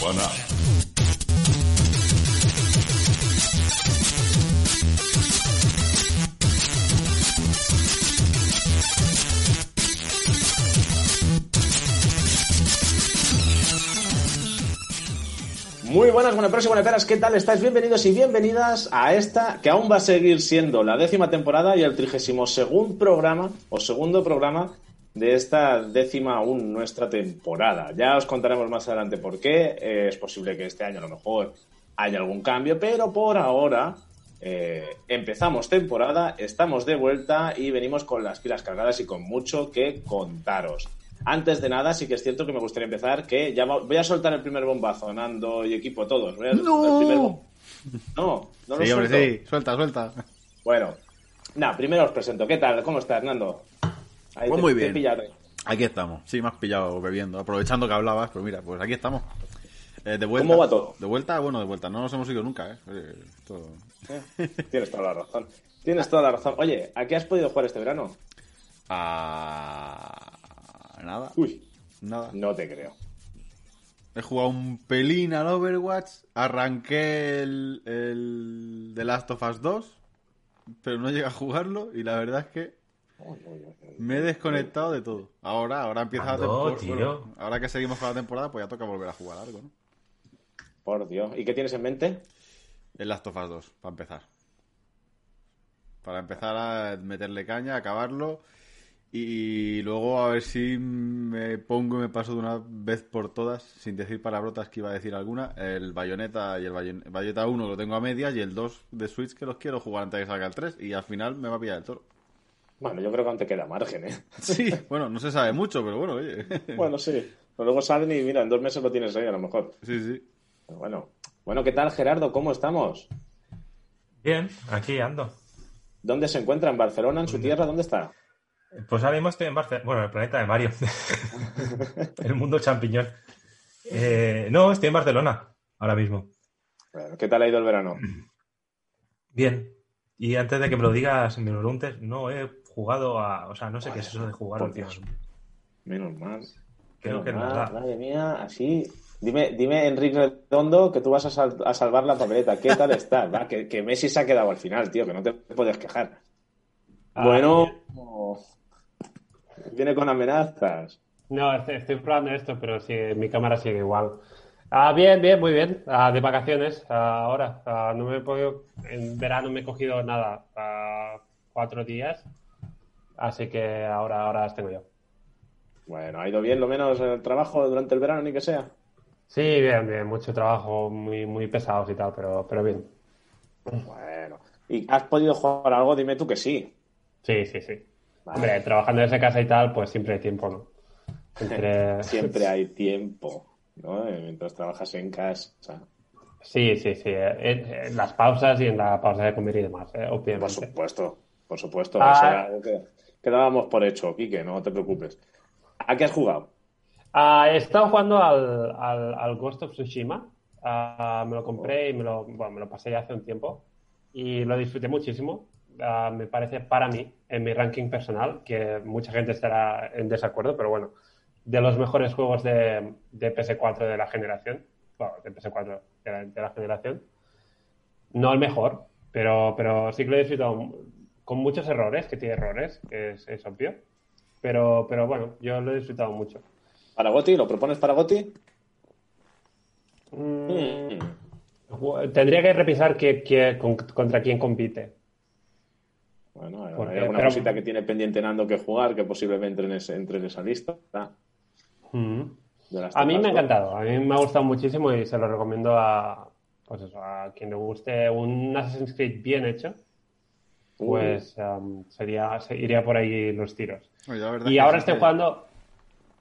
Bueno. Muy buenas, buenas próximas buenas ¿qué tal estáis? Bienvenidos y bienvenidas a esta que aún va a seguir siendo la décima temporada y el trigésimo segundo programa, o segundo programa de esta décima aún nuestra temporada. Ya os contaremos más adelante por qué. Eh, es posible que este año a lo mejor haya algún cambio, pero por ahora eh, empezamos temporada, estamos de vuelta y venimos con las pilas cargadas y con mucho que contaros. Antes de nada, sí que es cierto que me gustaría empezar que ya voy a soltar el primer bombazo, Nando y equipo, todos. Voy a soltar el primer bom- No, no lo Sí, hombre, suelto. sí. Suelta, suelta. Bueno, nada, primero os presento. ¿Qué tal? ¿Cómo estás, Nando? Ahí Pues te- muy te bien. pillaré. Aquí estamos. Sí, me has pillado bebiendo. Aprovechando que hablabas, pues mira, pues aquí estamos. Eh, de vuelta. ¿Cómo va todo? De vuelta, bueno, de vuelta. No nos hemos ido nunca, ¿eh? Eh, esto- Eh, Tienes toda la razón. Tienes toda la razón. Oye, ¿a qué has podido jugar este verano? Ah, Nada. Uy, Nada. no te creo. He jugado un pelín al Overwatch. Arranqué el, el The Last of Us 2. Pero no llegué a jugarlo. Y la verdad es que me he desconectado de todo. Ahora, ahora empieza la temporada. tío. bueno, ahora que seguimos con la temporada, pues ya toca volver a jugar algo, ¿no? Por Dios. ¿Y qué tienes en mente? El Last of Us 2, para empezar. Para empezar a meterle caña, acabarlo. Y luego a ver si me pongo y me paso de una vez por todas, sin decir palabrotas que iba a decir alguna, el Bayonetta y el Bayon- Bayonetta 1 lo tengo a medias y el 2 de Switch que los quiero jugar antes de que salga el 3 y al final me va a pillar el toro. Bueno, yo creo que aún te queda margen, ¿eh? Sí, bueno, no se sabe mucho, pero bueno, oye. Bueno, sí. Pero luego salen y mira, en dos meses lo tienes ahí a lo mejor. Sí, sí. Pero bueno. Bueno, ¿qué tal, Gerardo? ¿Cómo estamos? Bien, aquí ando. ¿Dónde se encuentra? ¿En Barcelona? ¿En su tierra? ¿Dónde está? Pues ahora mismo estoy en Barcelona, bueno, en el planeta de Mario, el mundo champiñón. Eh, no, estoy en Barcelona ahora mismo. Bueno, ¿Qué tal ha ido el verano? Bien. Y antes de que me lo digas, me lo preguntes, no he jugado a. O sea, no sé qué es eso de jugar Por Dios. Menos mal. Creo Menos que no mal, da. Madre mía, así. Dime, dime, Enrique Redondo, que tú vas a, sal- a salvar la papeleta. ¿Qué tal estás? Va, que, que Messi se ha quedado al final, tío, que no te puedes quejar. Ah, bueno, viene con amenazas. No, estoy, estoy probando esto, pero sí, mi cámara sigue igual. Ah, bien, bien, muy bien. Ah, de vacaciones ah, ahora. Ah, no me he podido, en verano me he cogido nada, ah, cuatro días. Así que ahora, ahora las tengo yo. Bueno, ha ido bien lo menos en el trabajo durante el verano, ni que sea. Sí, bien, bien. Mucho trabajo, muy, muy pesados y tal, pero, pero bien. Bueno, ¿y has podido jugar algo? Dime tú que sí. Sí, sí, sí. Vale. Hombre, trabajando desde casa y tal, pues siempre hay tiempo, ¿no? Entre... Siempre hay tiempo, ¿no? Eh, Mientras trabajas en casa. Sí, sí, sí. eh, En las pausas y en la pausa de comer y demás, eh, Por obviamente. supuesto, por supuesto. Ah. Eso era algo que, que dábamos por hecho, Quique, no te preocupes. ¿A qué has jugado? Ah, he estado jugando al, al, al Ghost of Tsushima. Ah, me lo compré y me lo, bueno, me lo pasé ya hace un tiempo y lo disfruté muchísimo. Ah, me parece para mí, en mi ranking personal, que mucha gente estará en desacuerdo, pero bueno, de los mejores juegos de, de PS4 de la generación, bueno, de PS4 de la, de la generación. No el mejor, pero, pero sí que lo he disfrutado con muchos errores, que tiene errores, que es, es obvio. Pero, pero bueno, yo lo he disfrutado mucho. ¿Para Goti? ¿Lo propones para Goti? Mm, Tendría que revisar que, que- con- contra quién compite. Bueno, hay Porque- alguna pero- cosita que tiene pendiente Nando que jugar que posiblemente entre en, ese- entre en esa lista. Mm. A mí me ha encantado, a mí me ha gustado muchísimo y se lo recomiendo a, pues eso, a quien le guste un Assassin's Creed bien hecho, Uh, pues um, sería, se- iría por ahí los tiros. Oye, la Y ahora sí estoy que- jugando...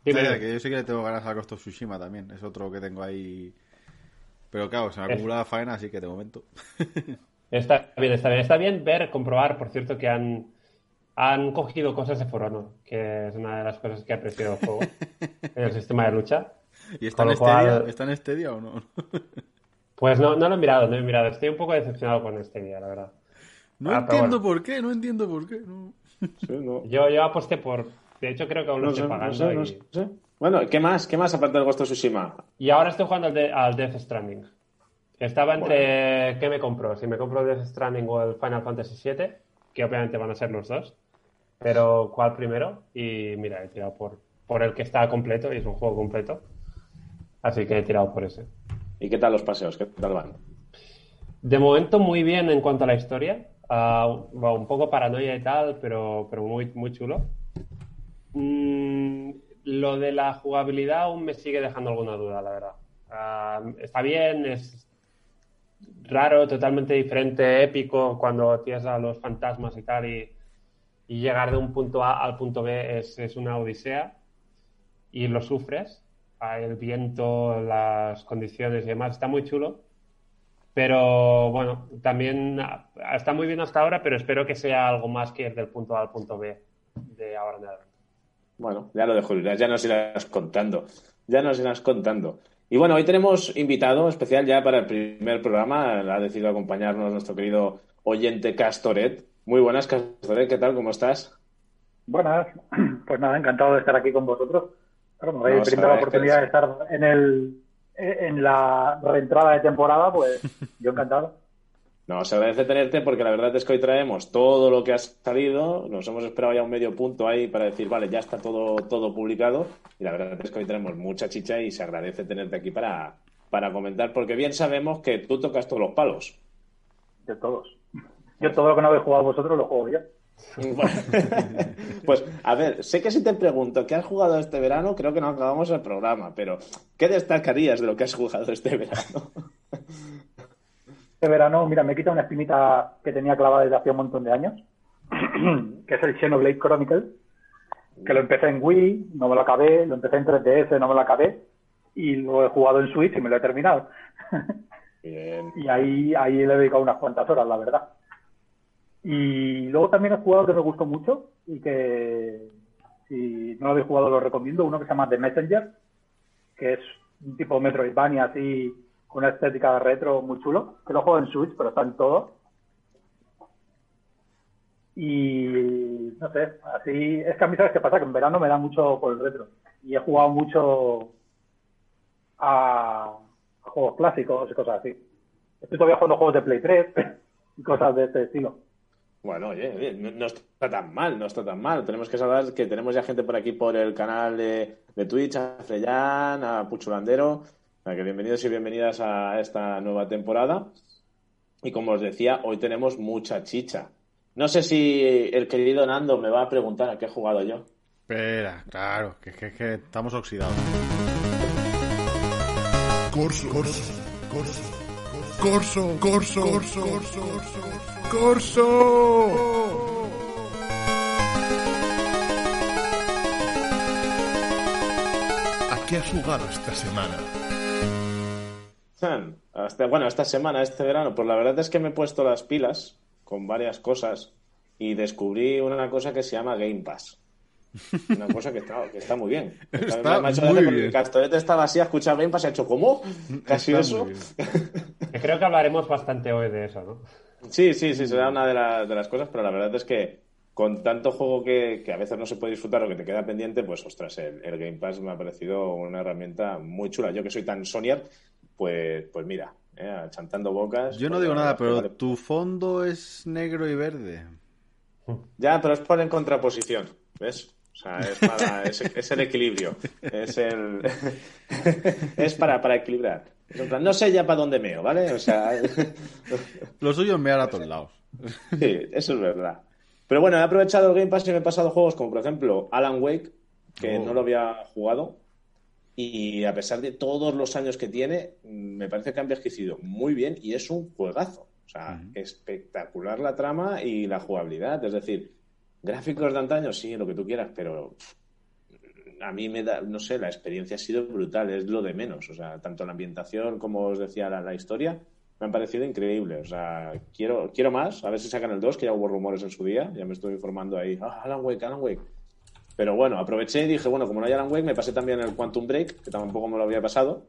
Dime, que yo sí que le tengo ganas a Ghost of Tsushima también. Es otro que tengo ahí. Pero claro, se me acumula la faena, así que de momento. Está bien, está bien. Está bien ver, comprobar, por cierto, que han, han cogido cosas de For Honor, que es una de las cosas que aprecio del juego, en el sistema de lucha. ¿Y está en lo cual-? ¿Está en Stadia o no? Pues no, no lo he mirado, no lo he mirado. Estoy un poco decepcionado con este día, la verdad. No Ah, entiendo bueno. por qué, no entiendo por qué. No, Sí, no. Yo, yo aposté por. De hecho, creo que aún lo No estoy sé, no pagando. sé, y... sé. Bueno, ¿qué más? ¿Qué más aparte del Ghost of Tsushima? y ahora estoy jugando al, de- al Death Stranding. Estaba entre. ¿Qué me compro? Si me compro Death Stranding o el Final Fantasy VII, que obviamente van a ser los dos. Pero, ¿cuál primero? Y mira, he tirado por, por el que está completo y es un juego completo. Así que he tirado por ese. ¿Y qué tal los paseos? ¿Qué tal van? De momento muy bien en cuanto a la historia. Bueno, un poco paranoia y tal, pero, pero muy, muy chulo. Mm, lo de la jugabilidad aún me sigue dejando alguna duda, la verdad. Ah, está bien, es raro, totalmente diferente, épico cuando tienes a los fantasmas y tal y, y llegar de un punto A al punto B es, es una odisea y lo sufres. El viento, las condiciones y demás, está muy chulo. Pero bueno, también ah, está muy bien hasta ahora, pero espero que sea algo más que ir del punto A al punto B de ahora en adelante. Bueno, ya lo dejo, ya nos irás contando. Ya nos irás contando. Y bueno, hoy tenemos invitado especial ya para el primer programa. Ha decidido acompañarnos nuestro querido oyente Castoret. Muy buenas, Castoret, ¿qué tal? ¿Cómo estás? Buenas, pues nada, encantado de estar aquí con vosotros. Claro, me habéis brindado la oportunidad de estar en el en la reentrada de temporada, pues yo encantado. No, se agradece tenerte porque la verdad es que hoy traemos todo lo que ha salido. Nos hemos esperado ya un medio punto ahí para decir, vale, ya está todo, todo publicado. Y la verdad es que hoy tenemos mucha chicha y se agradece tenerte aquí para, para comentar, porque bien sabemos que tú tocas todos los palos. De todos. Yo todo lo que no habéis jugado vosotros lo juego yo. Pues a ver, sé que si te pregunto qué has jugado este verano, creo que no acabamos el programa, pero ¿qué destacarías de lo que has jugado este verano? Este verano, mira, me quita una espinita que tenía clavada desde hace un montón de años, que es el Xenoblade Chronicles, que lo empecé en Wii, no me lo acabé, lo empecé en 3DS, no me lo acabé, y lo he jugado en Switch y me lo he terminado. Bien. y ahí, ahí le he dedicado unas cuantas horas, la verdad. Y luego también he jugado que me gustó mucho y que si no lo habéis jugado lo recomiendo, uno que se llama The Messenger, que es un tipo Metroidvania así una estética retro muy chulo, que lo juego en Switch, pero está en todo. Y no sé, así es que a mí sabes qué pasa, que en verano me da mucho por el retro. Y he jugado mucho a juegos clásicos y cosas así. Estoy todavía jugando juegos de Play 3 y cosas de este estilo. Bueno, oye, no, no está tan mal, no está tan mal. Tenemos que saber que tenemos ya gente por aquí por el canal de, Twitch, a Freyán, a Puchulandero. Que bienvenidos y bienvenidas a esta nueva temporada. Y como os decía, hoy tenemos mucha chicha. No sé si el querido Nando me va a preguntar a qué he jugado yo. Espera, claro, que, que, que estamos oxidados. Corso, corso, corso, corso, corso, corso, corso, corso. ¿A qué has jugado esta semana? Hasta, bueno, esta semana, este verano, pues la verdad es que me he puesto las pilas con varias cosas y descubrí una cosa que se llama Game Pass. Una cosa que está, que está muy bien. Está Me ha hecho muy bien. Castorete estaba así, ha escuchado Game Pass y ha hecho ¿cómo? Casi eso. Creo que hablaremos bastante hoy de eso, ¿no? Sí, sí, sí, será una de, la- de las cosas, pero la verdad es que con tanto juego que, que a veces no se puede disfrutar o que te queda pendiente, pues ostras, el, el Game Pass me ha parecido una herramienta muy chula. Yo que soy tan Sonyer, pues, pues mira, eh, chantando bocas. Yo no pues digo nada, pero vale. tu fondo es negro y verde. Ya, pero es por en contraposición, ¿ves? O sea, es, para, es, es el equilibrio. Es el. es para, para equilibrar. Plan, no sé ya para dónde meo, ¿vale? O sea. Lo suyo es mear a todos lados. Sí, eso es verdad. Pero bueno, he aprovechado el Game Pass y me he pasado juegos como, por ejemplo, Alan Wake, que Oh. no lo había jugado. Y a pesar de todos los años que tiene, me parece que ha envejecido muy bien y es un juegazo. O sea, espectacular la trama y la jugabilidad. Es decir, gráficos de antaño, sí, lo que tú quieras, pero a mí me da, no sé, la experiencia ha sido brutal, es lo de menos. O sea, tanto la ambientación como os decía la, la historia, me han parecido increíbles. O sea, quiero, quiero más, a ver si sacan el 2, que ya hubo rumores en su día, ya me estoy informando ahí. Ah, Alan Wake, Alan Wake. Pero bueno, aproveché y dije, bueno, como no hay Alan Wake, me pasé también el Quantum Break, que tampoco me lo había pasado.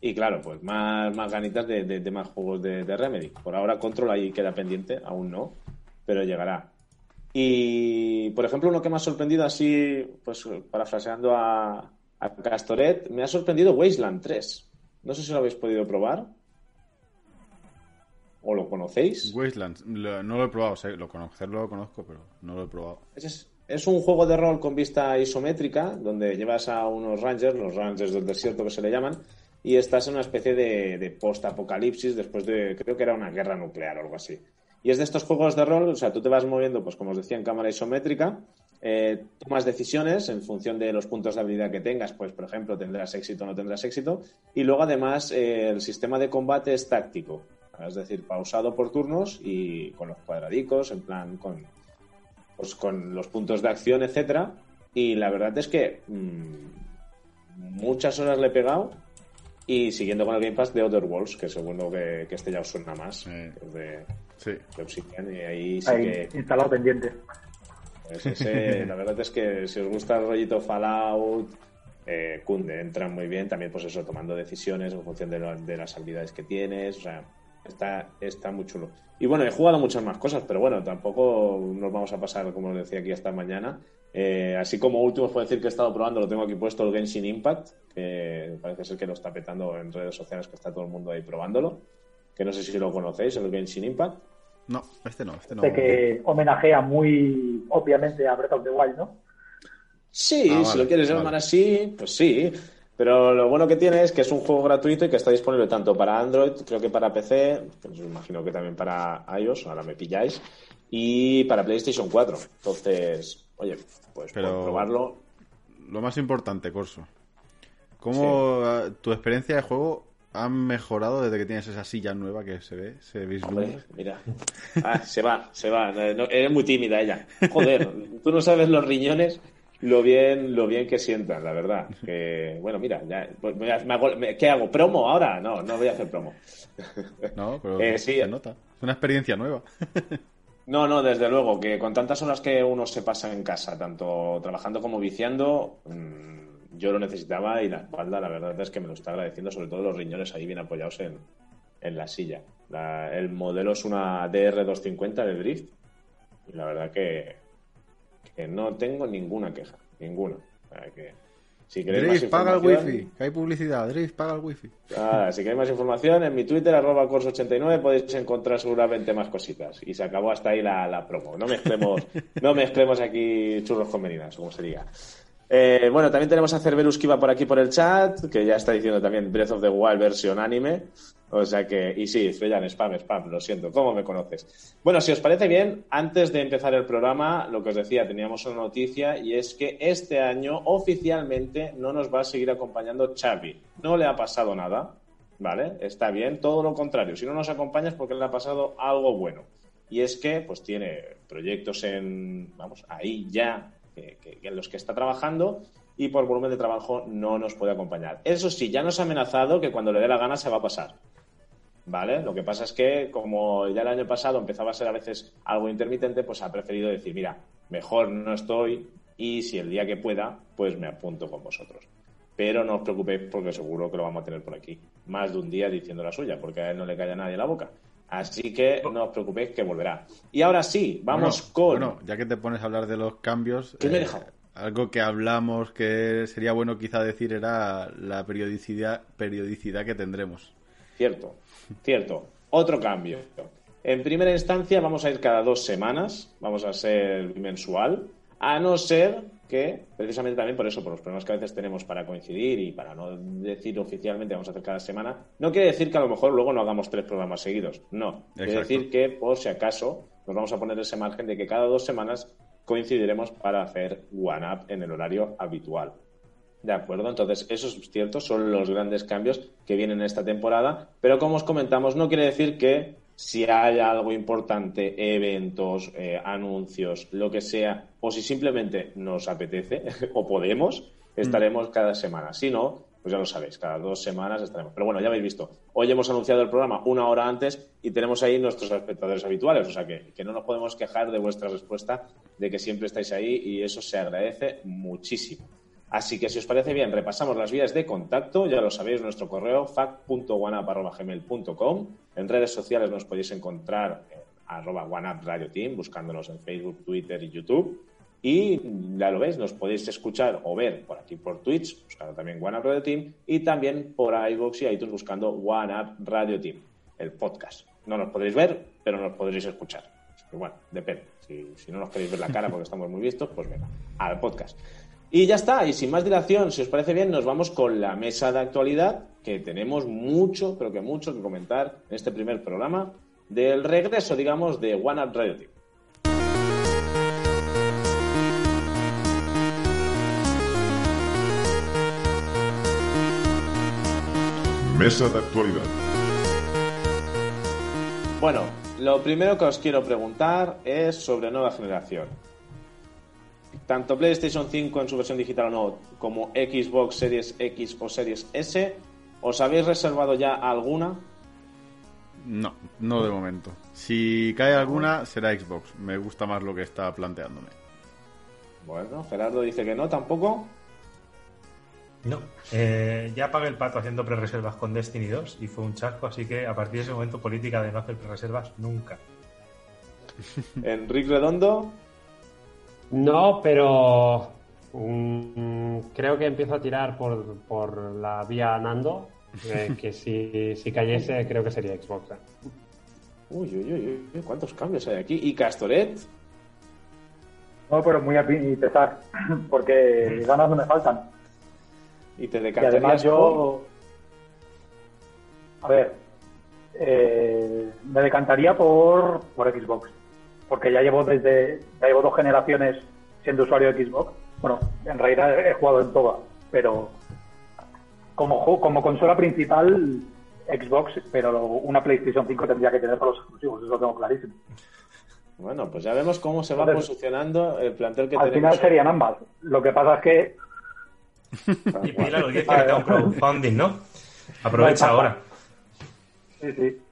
Y claro, pues más, más ganitas de, de- de más juegos de, de Remedy. Por ahora Control ahí queda pendiente, aún no, pero llegará. Y, por ejemplo, uno que me ha sorprendido así, pues parafraseando a, a Castoret, me ha sorprendido Wasteland 3. No sé si lo habéis podido probar. ¿O lo conocéis? Wasteland, lo- no lo he probado, sé, lo conocerlo lo conozco, pero no lo he probado. Es, es un juego de rol con vista isométrica, donde llevas a unos rangers, los rangers del desierto que se le llaman, y estás en una especie de, post-apocalipsis después de, creo que era una guerra nuclear o algo así. Y es de estos juegos de rol, o sea, tú te vas moviendo, pues como os decía, en cámara isométrica, eh, tomas decisiones en función de los puntos de habilidad que tengas, pues por ejemplo, tendrás éxito o no tendrás éxito, y luego además eh, el sistema de combate es táctico, es decir, pausado por turnos y con los cuadradicos, en plan con, pues con los puntos de acción, etcétera. Y la verdad es que mm, muchas horas le he pegado y siguiendo con el Game Pass de Other Worlds, que seguro que, que este ya os suena más, Eh. que es de, Sí. de Obsidian, y ahí sí Ahí, que instalado pendiente. pues ese, la verdad es que si os gusta el rollito Fallout, eh, cunde, entran muy bien. También, pues eso, tomando decisiones en función de, lo- de las habilidades que tienes. O sea, está, está muy chulo. Y bueno, he jugado muchas más cosas, pero bueno, tampoco nos vamos a pasar, como os decía aquí, hasta mañana. Eh, así como último, os puedo decir que he estado probando, lo tengo aquí puesto, el Genshin Impact, que parece ser que lo está petando en redes sociales, que está todo el mundo ahí probándolo. Que no sé si lo conocéis, el Genshin Impact. No, este no, este no. Sé que homenajea muy obviamente a Breath of the Wild, ¿no? Sí, Ah, si vale, lo quieres vale. llamar así, pues sí. Pero lo bueno que tiene es que es un juego gratuito y que está disponible tanto para Android, creo que para PC, pues imagino que también para iOS, ahora me pilláis, y para PlayStation 4. Entonces, oye, pues Pero- probarlo. Lo más importante, Corso. ¿Cómo tu experiencia de juego ha mejorado desde que tienes esa silla nueva que se ve, se? Hombre, mira. Ah, se va, se va. No, no, eres muy tímida ella. Joder, tú no sabes los riñones lo bien, lo bien que sientan, la verdad. Que, bueno, mira, ya, pues me- hago- me- ¿qué hago? ¿Promo ahora? No, no voy a hacer promo. No, pero Eh, sí. se nota. Es una experiencia nueva. No, no, desde luego, que con tantas horas que uno se pasa en casa, tanto trabajando como viciando, mm, yo lo necesitaba y la espalda, la verdad es que me lo está agradeciendo, sobre todo los riñones ahí bien apoyados en, en la silla. La- el modelo es una DR250 de Drift y la verdad que, que no tengo ninguna queja, ninguna. O sea que, si queréis más Drift, paga el wifi. Que hay publicidad. Drift, paga el wifi. Ah, si queréis más información, en mi Twitter, arroba cors89, podéis encontrar seguramente más cositas. Y se acabó hasta ahí la, la promo. No mezclemos, no mezclemos aquí churros con merinas, como se diga. Eh, bueno, también tenemos a Cerberus que iba por aquí por el chat, que ya está diciendo también Breath of the Wild versión anime. O sea que, y sí, Freyan, spam, spam, lo siento, ¿cómo me conoces? Bueno, si os parece bien, antes de empezar el programa, lo que os decía, teníamos una noticia y es que este año oficialmente no nos va a seguir acompañando Xavi. No le ha pasado nada, ¿vale? Está bien, todo lo contrario. Si no nos acompaña es porque le ha pasado algo bueno. Y es que, pues tiene proyectos en, vamos, ahí ya, que- que- en los que está trabajando y por volumen de trabajo no nos puede acompañar. Eso sí, ya nos ha amenazado que cuando le dé la gana se va a pasar. ¿Vale? Lo que pasa es que, como ya el año pasado empezaba a ser a veces algo intermitente, pues ha preferido decir, mira, mejor no estoy y si el día que pueda, pues me apunto con vosotros. Pero no os preocupéis porque seguro que lo vamos a tener por aquí. Más de un día diciendo la suya, porque a él no le calla nadie en la boca. Así que no os preocupéis que volverá. Y ahora sí, vamos Bueno, con... Bueno, ya que te pones a hablar de los cambios. ¿Qué me he eh, dejado? algo que hablamos que sería bueno quizá decir era la periodicidad, periodicidad que tendremos. Cierto, cierto. Otro cambio. En primera instancia vamos a ir cada dos semanas, vamos a ser bimensual, a no ser que, precisamente también por eso, por los problemas que a veces tenemos para coincidir y para no decir oficialmente vamos a hacer cada semana, no quiere decir que a lo mejor luego no hagamos tres programas seguidos. No, quiere Exacto. decir que por si acaso nos vamos a poner ese margen de que cada dos semanas coincidiremos para hacer One Up en el horario habitual. De acuerdo, entonces eso es cierto, son los grandes cambios que vienen en esta temporada, pero como os comentamos, no quiere decir que si hay algo importante, eventos, eh, anuncios, lo que sea, o si simplemente nos apetece o podemos, estaremos cada semana. Si no, pues ya lo sabéis, cada dos semanas estaremos. Pero bueno, ya habéis visto, hoy hemos anunciado el programa una hora antes y tenemos ahí nuestros espectadores habituales, o sea que, que no nos podemos quejar de vuestra respuesta, de que siempre estáis ahí y eso se agradece muchísimo. Así que si os parece bien, repasamos las vías de contacto. Ya lo sabéis, nuestro correo fac.wanap.gmail.com. En redes sociales nos podéis encontrar en arroba OneUpRadioTeam, buscándonos en Facebook, Twitter y YouTube. Y ya lo ves, nos podéis escuchar o ver por aquí por Twitch, buscando también OneUp Radio Team, y también por iVoox y iTunes buscando OneUp Radio Team, el podcast. No nos podréis ver, pero nos podréis escuchar. Bueno, depende. Si no nos queréis ver la cara porque estamos muy vistos, pues venga, al podcast. Y ya está, y sin más dilación, si os parece bien, nos vamos con la mesa de actualidad, que tenemos mucho, creo que mucho que comentar en este primer programa del regreso, digamos, de One Up Radio Team. Mesa de actualidad. Bueno, lo primero que os quiero preguntar es sobre nueva generación. Tanto PlayStation 5 en su versión digital o no, como Xbox Series X o Series S, ¿os habéis reservado ya alguna? No, no de momento. Si cae alguna, será Xbox. Me gusta más lo que está planteándome. Bueno, Gerardo dice que no, tampoco. No, eh, ya pagué el pato haciendo pre-reservas con Destiny 2 y fue un chasco, así que a partir de ese momento política de no hacer pre-reservas nunca. Enrique Redondo, No, pero mm, creo que empiezo a tirar por, por la vía Nando, eh, que si, si cayese creo que sería Xbox. eh. Uy, uy, uy, uy, cuántos cambios hay aquí. ¿Y Castoret? No, pero muy a y pesar, porque ganas no me faltan. ¿Y te Y decantarías además por- yo... A ver, eh, me decantaría por, por Xbox, porque ya llevo desde ya llevo dos generaciones siendo usuario de Xbox. Bueno, en realidad he jugado en todas, pero como, como consola principal Xbox, pero una PlayStation 5 tendría que tener para los exclusivos, eso lo tengo clarísimo. Bueno, pues ya vemos cómo se va Entonces, posicionando el plantel que Al tenemos. final serían ambas. Lo que pasa es que Y pide la audiencia que tenga un crowdfunding, ¿no? Aprovecha No ahora. sí, sí.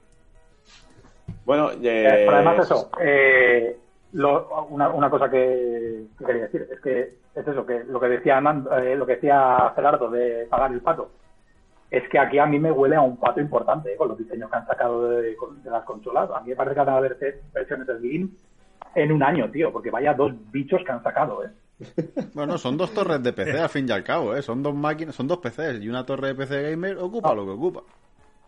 Bueno, Eh, eh, pero además eso, eh, lo- una, una cosa que, que quería decir es que es eso, que lo que decía Nando- eh, lo que decía Gerardo de pagar el pato, es que aquí a mí me huele a un pato importante eh, con los diseños que han sacado de, de las consolas. A mí me parece que van a haber tres versiones de Slim en un año, tío, porque vaya dos bichos que han sacado, ¿eh? Bueno, son dos torres de PC al fin y al cabo, ¿eh? Son dos máquinas, son dos PCs y una torre de PC gamer ocupa lo que ocupa.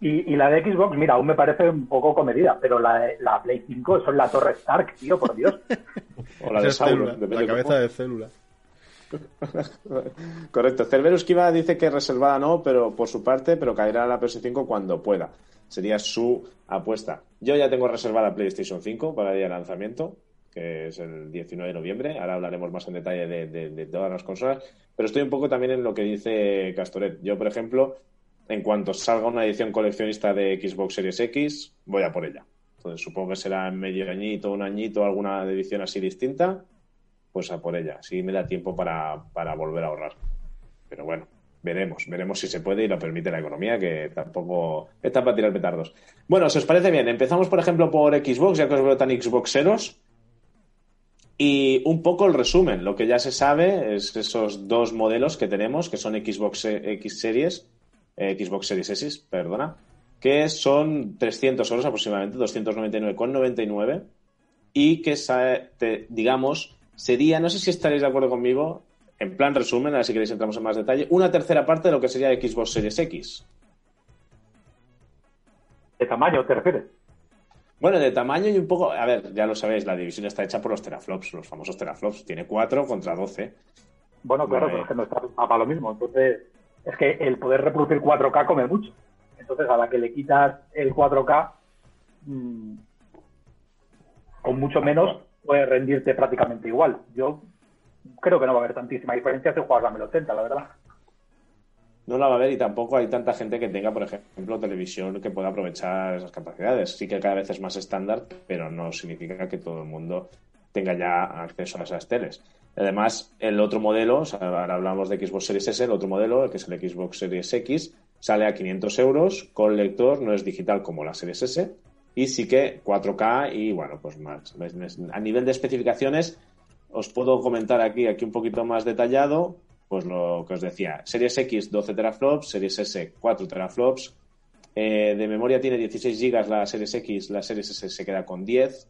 Y, y la de Xbox, mira, aún me parece un poco comedida, pero la, de- la Play 5 eso es la torre Stark, tío, por Dios. o la de Sauron, célula, la de cabeza de célula. Correcto. Cerberus Kiva dice que reservada no, pero por su parte, pero caerá a la PS5 cuando pueda. Sería su apuesta. Yo ya tengo reservada PlayStation 5 para el día de lanzamiento, que es el 19 de noviembre. Ahora hablaremos más en detalle de, de- de todas las consolas. Pero estoy un poco también en lo que dice Castoret. Yo, por ejemplo, en cuanto salga una edición coleccionista de Xbox Series X, voy a por ella. Entonces supongo que será en medio añito, un añito, alguna edición así distinta pues a por ella. Sí me da tiempo para, para volver a ahorrar. Pero bueno, veremos, veremos si se puede y lo permite la economía, que tampoco está para tirar petardos. Bueno, si os parece bien, empezamos por ejemplo por Xbox, ya que os veo tan Xboxeros. Y un poco el resumen, lo que ya se sabe es esos dos modelos que tenemos, que son Xbox X Series, eh, Xbox Series S, perdona, que son 300 euros aproximadamente, 299,99 y que, te- digamos, sería, no sé si estaréis de acuerdo conmigo, en plan resumen, ahora si queréis entramos en más detalle, una tercera parte de lo que sería Xbox Series X. ¿De tamaño te refieres? Bueno, de tamaño y un poco, a ver, ya lo sabéis, la división está hecha por los teraflops, los famosos teraflops. Tiene 4 contra 12. Bueno, claro, pero es que no está para lo mismo. Entonces, es que el poder reproducir 4K come mucho. Entonces, a la que le quitas el 4K, mm, con mucho menos, puede rendirte prácticamente igual. Yo creo que no va a haber tantísima diferencia si juegas a 1080, la verdad. No la va a ver y tampoco hay tanta gente que tenga, por ejemplo, televisión que pueda aprovechar esas capacidades. Sí que cada vez es más estándar, pero no significa que todo el mundo tenga ya acceso a esas teles. Además, el otro modelo, ahora hablamos de Xbox Series S, el otro modelo, que es el Xbox Series X, sale a 500 euros con lector, no es digital como la Series S, y sí que 4K y bueno, pues más. A nivel de especificaciones, os puedo comentar aquí, aquí un poquito más detallado, pues lo que os decía, Series X 12 teraflops, Series S 4 teraflops, eh, de memoria tiene 16 GB la Series X, la Series S se queda con 10,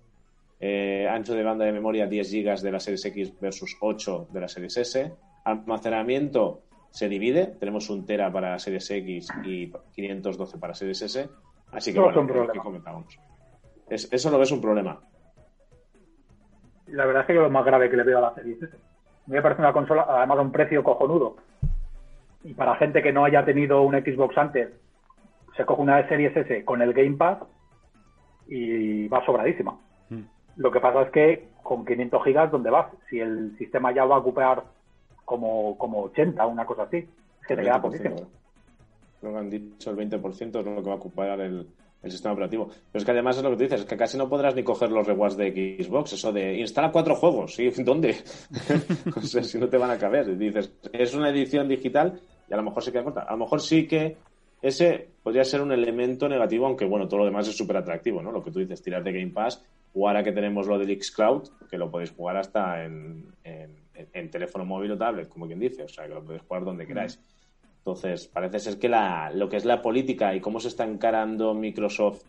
eh, ancho de banda de memoria 10 GB de la Series X versus 8 de la Series S. Almacenamiento se divide, tenemos un Tera para Series X y 512 para Series S. Así que, No bueno, que comentábamos. Es- eso lo ves un problema. La verdad es que yo lo más grave que le veo a la Series S. Me parece una consola, además a un precio cojonudo. Y para gente que no haya tenido un Xbox antes, se coge una Series S con el Game Pass y va sobradísima. Lo que pasa es que con 500 gigas, ¿dónde vas? Si el sistema ya va a ocupar como, como 80, una cosa así, es que te queda 20%, poquísimo. Creo que han dicho el 20% es lo que va a ocupar el, el sistema operativo. Pero es que además es lo que tú dices, es que casi no podrás ni coger los rewards de Xbox. Eso de instala cuatro juegos, ¿sí? ¿Dónde? o sea, si no te van a caber. Y dices, es una edición digital y a lo mejor se queda corta. A lo mejor sí que ese podría ser un elemento negativo, aunque bueno, todo lo demás es súper atractivo, ¿no? Lo que tú dices, tirar de Game Pass, o ahora que tenemos lo del Xcloud, que lo podéis jugar hasta en, en- en teléfono móvil o tablet, como quien dice, o sea, que lo podéis jugar donde queráis. Entonces, parece ser que la, lo que es la política y cómo se está encarando Microsoft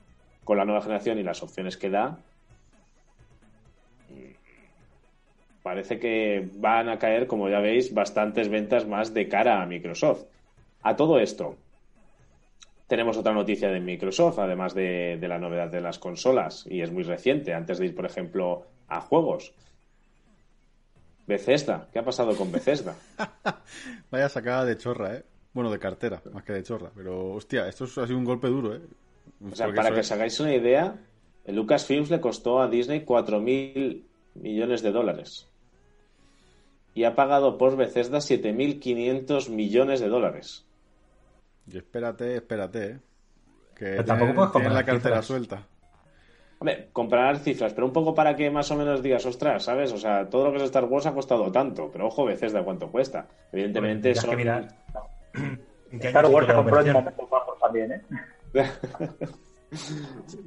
con la nueva generación y las opciones que da, parece que van a caer, como ya veis, bastantes ventas más de cara a Microsoft. A todo esto, tenemos otra noticia de Microsoft, además de, de la novedad de las consolas, y es muy reciente, antes de ir, por ejemplo, a juegos. Bethesda, ¿qué ha pasado con Bethesda? Vaya sacada de chorra, ¿eh? Bueno, de cartera, más que de chorra. Pero, hostia, esto es- ha sido un golpe duro, ¿eh? O sea, Porque para que es- os hagáis una idea, Lucasfilms le costó a Disney 4.000 millones de dólares. Y ha pagado por Bethesda 7.500 millones de dólares. Y espérate, espérate, ¿eh? Que Pero tampoco puedes tienen la cartera cifras. suelta. Hombre, comparar cifras, pero un poco para que más o menos digas, ostras, ¿sabes? O sea, todo lo que es Star Wars ha costado tanto, pero ojo, Bethesda, ¿cuánto cuesta? Evidentemente Tendrías que son... mirar en qué Star Wars se compró en momentos bajos también, ¿eh?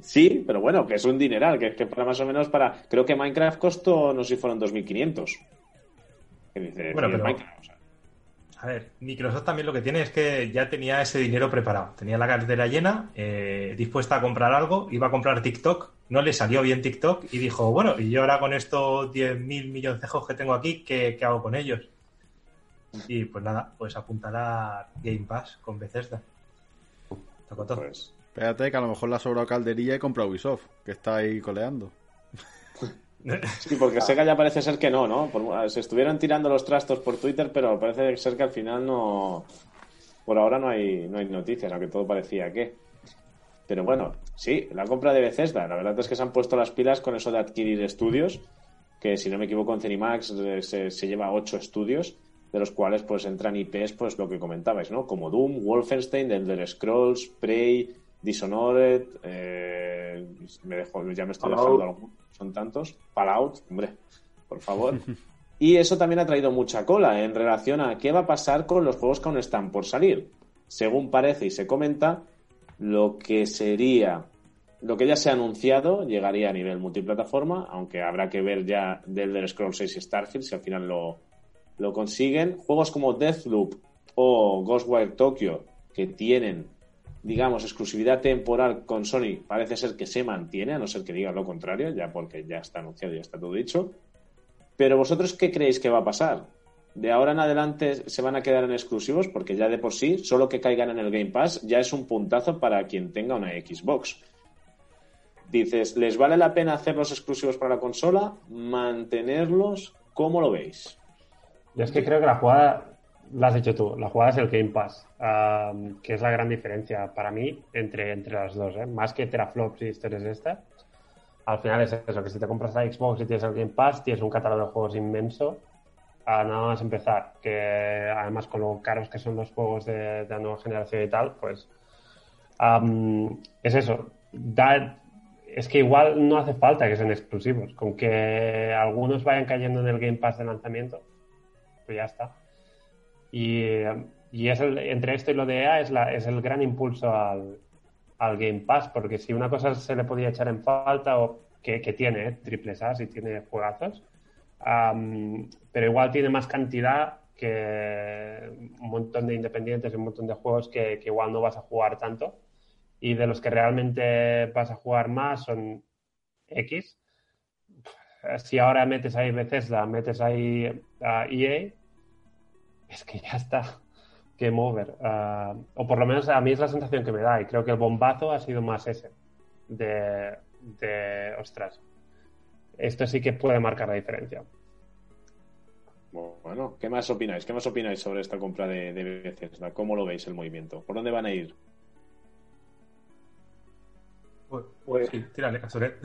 Sí, pero bueno, que es un dineral, que es que para más o menos para... Creo que Minecraft costó, no sé si fueron 2.500. Que dice, Bueno, pero- Minecraft, o sea, A ver, Microsoft también lo que tiene es que ya tenía ese dinero preparado. Tenía la cartera llena, eh, dispuesta a comprar algo, iba a comprar TikTok, no le salió bien TikTok y dijo, bueno, y yo ahora con estos 10.000 milloncejos que tengo aquí, ¿qué, hago con ellos? Y pues nada, pues apuntará Game Pass con Bethesda. Tocó todo. pues... Espérate, que a lo mejor le ha sobrado calderilla y compra Ubisoft, que está ahí coleando. Sí, porque Sega ya parece ser que no, ¿no? Por- se estuvieron tirando los trastos por Twitter, pero parece ser que al final no. Por ahora no hay, no hay noticias, aunque todo parecía que. Pero bueno, sí, la compra de Bethesda. La verdad es que se han puesto las pilas con eso de adquirir estudios, que si no me equivoco en Cenimax eh, se, se lleva ocho estudios, de los cuales pues entran IPs, pues lo que comentabais, ¿no? Como Doom, Wolfenstein, Elder Scrolls, Prey, Dishonored, eh, me dejo, ya me estoy dejando alguno, son tantos. Fallout, hombre, por favor. Y eso también ha traído mucha cola en relación a qué va a pasar con los juegos que aún están por salir. Según parece y se comenta, lo que sería, lo que ya se ha anunciado llegaría a nivel multiplataforma, aunque habrá que ver ya del Elder Scrolls 6 y Starfield si al final lo, lo consiguen. Juegos como Deathloop o Ghostwire Tokyo, que tienen, digamos, exclusividad temporal con Sony, parece ser que se mantiene, a no ser que digan lo contrario, ya porque ya está anunciado ya está todo dicho. Pero vosotros, ¿qué creéis que va a pasar? De ahora en adelante se van a quedar en exclusivos porque ya de por sí, solo que caigan en el Game Pass ya es un puntazo para quien tenga una Xbox. Dices, ¿les vale la pena hacerlos exclusivos para la consola? ¿Mantenerlos? ¿Cómo lo veis? Yo es que creo que la jugada, la has hecho tú, la jugada es el Game Pass, am, que es la gran diferencia para mí entre, entre las dos, ¿eh? más que teraflops y historias de estas. Al final es eso, que si te compras la Xbox y tienes el Game Pass, tienes un catálogo de juegos inmenso a nada más empezar, que además con lo caros que son los juegos de, de la nueva generación y tal, pues am, es eso, da, es que igual no hace falta que sean exclusivos, con que algunos vayan cayendo en el Game Pass de lanzamiento, pues ya está. Y, y es el- entre esto y lo de EA es, la, es el gran impulso al, al Game Pass, porque si una cosa se le podía echar en falta, o que, que tiene, ¿eh? triples A, tiene juegazos, am, pero igual tiene más cantidad que un montón de independientes y un montón de juegos que, que igual no vas a jugar tanto. Y de los que realmente vas a jugar más son X. si ahora metes ahí Bethesda, metes ahí a EA, es que ya está. Game over. Ah, o por lo menos a mí es la sensación que me da y creo que el bombazo ha sido más ese. De, de ostras, esto sí que puede marcar la diferencia. Bueno, ¿qué más opináis? ¿Qué más opináis sobre esta compra de, de Bethesda? ¿Cómo lo veis el movimiento? ¿Por dónde van a ir? Pues, sí, tírale, Casoret.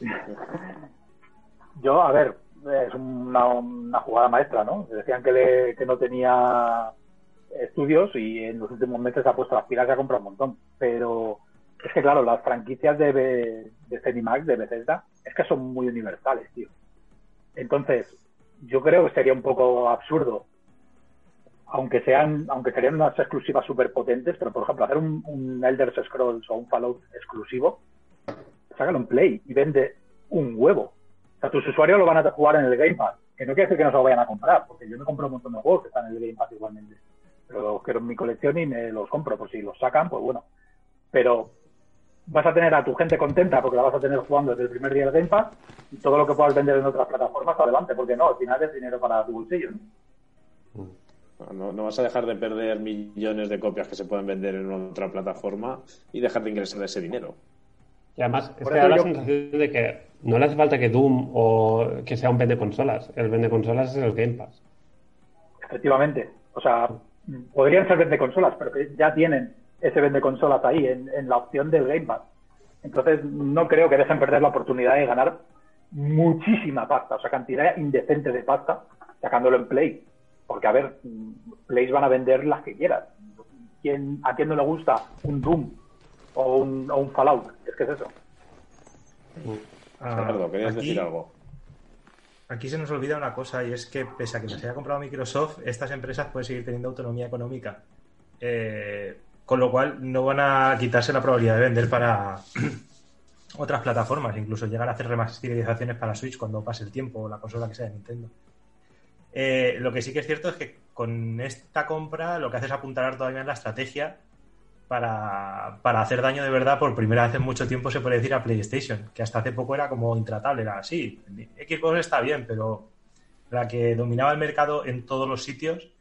Yo, a ver, es una, una jugada maestra, ¿no? Decían que, le, que no tenía estudios y en los últimos meses ha puesto las pilas y ha comprado un montón. Pero es que, claro, las franquicias de, de Cinemax, de Bethesda, es que son muy universales, tío. Entonces, yo creo que sería un poco absurdo, aunque sean, aunque serían unas exclusivas súper potentes, pero por ejemplo, hacer un, un, Elder Scrolls o un Fallout exclusivo, sácalo en Play y vende un huevo. O sea, tus usuarios lo van a jugar en el Game Pass, que no quiere decir que no se lo vayan a comprar, porque yo me compro un montón de juegos que están en el Game Pass igualmente. Pero los quiero en mi colección y me los compro, por si los sacan, pues bueno. Pero vas a tener a tu gente contenta porque la vas a tener jugando desde el primer día del Game Pass y todo lo que puedas vender en otras plataformas, adelante, porque no, al final es dinero para tu bolsillo. ¿no? No, vas a dejar de perder millones de copias que se pueden vender en otra plataforma y dejar de ingresar ese dinero. Y además, es que da la sensación de que no le hace falta que Doom o que sea un vende consolas. El vende consolas es el Game Pass. Efectivamente. O sea, podrían ser vende consolas, pero que ya tienen ese vende consolas ahí, en, en, la opción del Game Pass. Entonces, no creo que dejen perder la oportunidad de ganar muchísima pasta, o sea, cantidad indecente de pasta sacándolo en Play. Porque, a ver, Plays van a vender las que quieras. ¿Quién, ¿A quién no le gusta un Doom o un, o un Fallout? Es que es eso. Ah, ¿querías aquí, decir algo? Aquí se nos olvida una cosa y es que, pese a que se haya comprado Microsoft, estas empresas pueden seguir teniendo autonomía económica. Eh, con lo cual no van a quitarse la probabilidad de vender para otras plataformas, incluso llegar a hacer remasterizaciones para Switch cuando pase el tiempo o la consola que sea de Nintendo. Eh, lo que sí que es cierto es que con esta compra lo que hace es apuntalar todavía en la estrategia para, para, hacer daño de verdad por primera vez en mucho tiempo se puede decir a PlayStation, que hasta hace poco era como intratable, era así, Xbox está bien, pero la que dominaba el mercado en todos los sitios,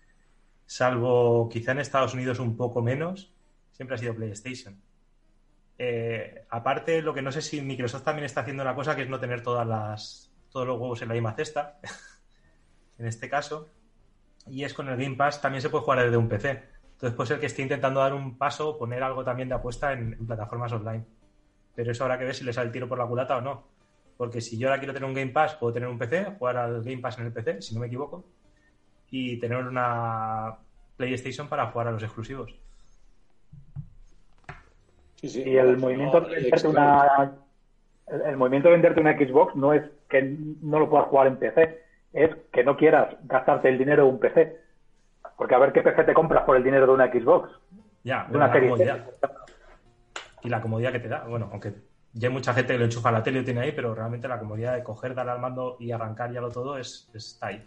salvo quizá en Estados Unidos un poco menos, siempre ha sido PlayStation. Eh, aparte, lo que no sé si Microsoft también está haciendo una cosa que es no tener todas las, todos los huevos en la misma cesta, en este caso, y es con el Game Pass también se puede jugar desde un PC. Entonces puede ser que esté intentando dar un paso, poner algo también de apuesta en, en plataformas online. Pero eso habrá que ver si le sale el tiro por la culata o no. Porque si yo ahora quiero tener un Game Pass, puedo tener un PC, jugar al Game Pass en el PC, si no me equivoco, y tener una PlayStation para jugar a los exclusivos. Sí, sí. Y el movimiento, de venderte una, el, movimiento de venderte una Xbox no es que no lo puedas jugar en PC, es que no quieras gastarte el dinero de un PC. Porque a ver qué PC te compras por el dinero de una Xbox. Ya, de una serie Y la comodidad que te da. Bueno, aunque ya hay mucha gente que lo enchufa a la tele y lo tiene ahí, pero realmente la comodidad de coger, darle al mando y arrancar ya lo todo es, está ahí.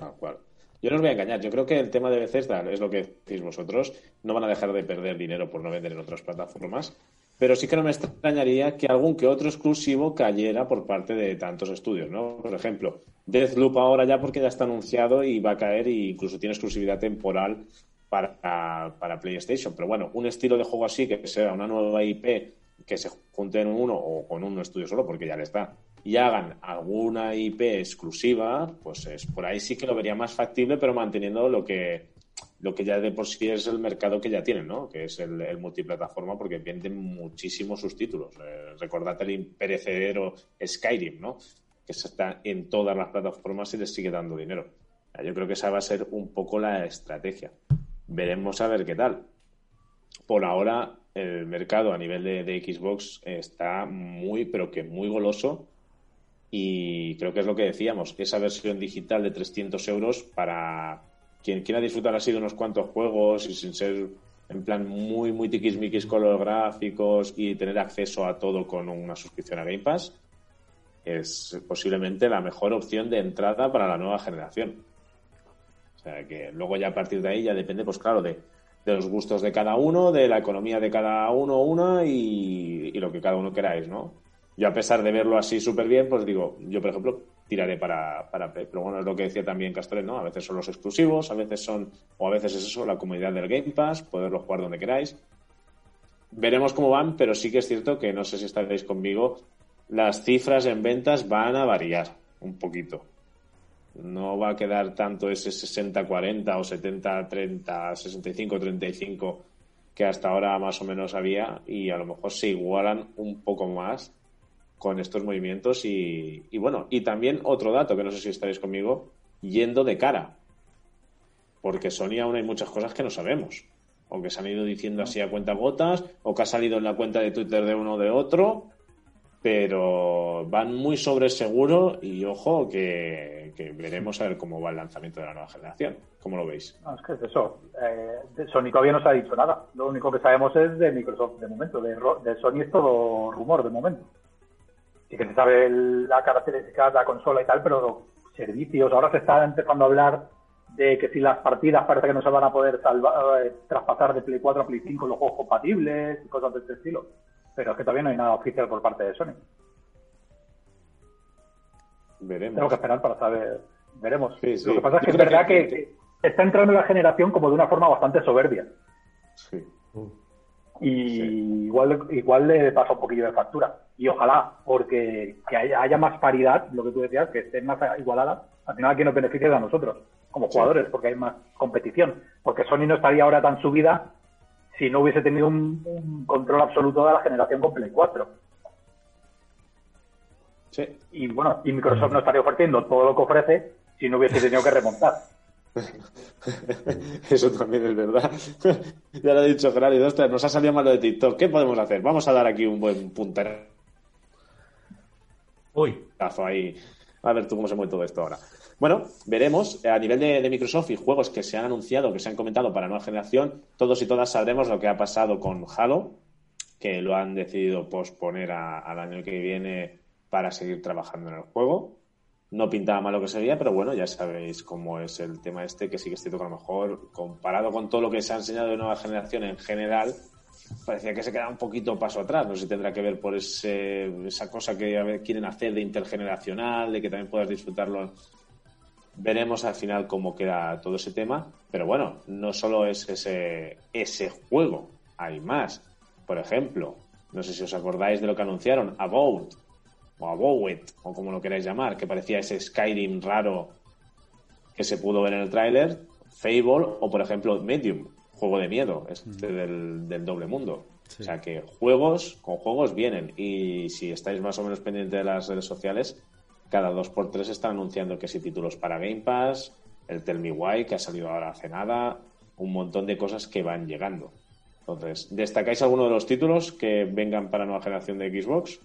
Ah, cual. Yo no os voy a engañar, yo creo que el tema de Bethesda es lo que decís vosotros, no van a dejar de perder dinero por no vender en otras plataformas, pero sí que no me extrañaría que algún que otro exclusivo cayera por parte de tantos estudios, ¿no? Por ejemplo, Deathloop ahora ya porque ya está anunciado y va a caer e incluso tiene exclusividad temporal para, para PlayStation, pero bueno, un estilo de juego así que sea una nueva IP que se junte en uno o con un estudio solo, porque ya le está, y hagan alguna IP exclusiva, pues es, por ahí sí que lo vería más factible, pero manteniendo lo que, lo que ya de por sí es el mercado que ya tienen, ¿no? Que es el, multiplataforma, porque venden muchísimos sus títulos. Eh, recordad el imperecedero Skyrim, ¿no? Que está en todas las plataformas y les sigue dando dinero. Yo creo que esa va a ser un poco la estrategia. Veremos a ver qué tal. Por ahora, el mercado a nivel de, Xbox está muy, pero que muy goloso. Y creo que es lo que decíamos, esa versión digital de 300 euros para quien quiera disfrutar así de unos cuantos juegos y sin ser en plan muy, muy tiquismiquis con los gráficos y tener acceso a todo con una suscripción a Game Pass, es posiblemente la mejor opción de entrada para la nueva generación. O sea que luego ya a partir de ahí ya depende, pues claro, de de los gustos de cada uno, de la economía de cada uno una y, y, lo que cada uno queráis, ¿no? Yo, a pesar de verlo así súper bien, pues digo, yo, por ejemplo, tiraré para, para Pero bueno, es lo que decía también Castores, ¿no? A veces son los exclusivos, a veces son, o a veces es eso, la comunidad del Game Pass, poderlo jugar donde queráis. Veremos cómo van, pero sí que es cierto que no sé si estaréis conmigo, las cifras en ventas van a variar un poquito. No va a quedar tanto ese 60-40 o 70-30, 65-35 que hasta ahora más o menos había y a lo mejor se igualan un poco más con estos movimientos y, bueno, y también otro dato que no sé si estaréis conmigo, yendo de cara, porque Sony aún hay muchas cosas que no sabemos, o que se han ido diciendo así a cuenta gotas, o que ha salido en la cuenta de Twitter de uno o de otro, pero van muy sobre seguro y ojo que, veremos a ver cómo va el lanzamiento de la nueva generación. ¿Cómo lo veis? es que es eso. Eh, Sony todavía no se ha dicho nada. Lo único que sabemos es de Microsoft de momento. De, de Sony es todo rumor de momento sí que se sabe la característica de la consola y tal, pero servicios, ahora se está empezando a hablar de que si las partidas parece que no se van a poder salvar, eh, traspasar de Play 4 a Play 5 los juegos compatibles y cosas de este estilo. Pero es que todavía no hay nada oficial por parte de Sony. Veremos. Tengo que esperar para saber. Veremos. Lo que pasa es que es verdad que, está entrando la generación como de una forma bastante soberbia. Sí. Y igual, igual le pasa un poquillo de factura y ojalá, porque que haya, más paridad, lo que tú decías, que estén más igualadas, al final aquí nos beneficia a nosotros, como jugadores, porque hay más competición. Porque Sony no estaría ahora tan subida si no hubiese tenido un, control absoluto de la generación con Play 4. Sí. Y bueno, y Microsoft no estaría ofreciendo todo lo que ofrece si no hubiese tenido que remontar. Eso también es verdad. ya lo ha dicho Gerardo, nos ha salido malo de TikTok. ¿Qué podemos hacer? Vamos a dar aquí un buen puntero Uy. Ahí. A ver tú cómo se mueve todo esto ahora. Bueno, veremos. A nivel de, Microsoft y juegos que se han anunciado, que se han comentado para nueva generación, todos y todas sabremos lo que ha pasado con Halo, que lo han decidido posponer al año que viene para seguir trabajando en el juego. No pintaba mal lo que sería, pero bueno, ya sabéis cómo es el tema este, que sí que es cierto que a lo mejor, comparado con todo lo que se ha enseñado de nueva generación en general, parecía que se queda un poquito paso atrás. No sé si tendrá que ver por ese, esa cosa que quieren hacer de intergeneracional, de que también puedas disfrutarlo. Veremos al final cómo queda todo ese tema. Pero bueno, no solo es ese, ese juego, hay más. Por ejemplo, no sé si os acordáis de lo que anunciaron, About, o Abowet, o como lo queráis llamar, que parecía ese Skyrim raro que se pudo ver en el tráiler, Fable, o por ejemplo Medium, juego de miedo, este del, doble mundo. O sea que juegos con juegos vienen. Y si estáis más o menos pendientes de las redes sociales, cada dos por tres están anunciando que si títulos para Game Pass, el Tell Me Why, que ha salido ahora hace nada, un montón de cosas que van llegando. Entonces, ¿destacáis alguno de los títulos que vengan para nueva generación de Xbox?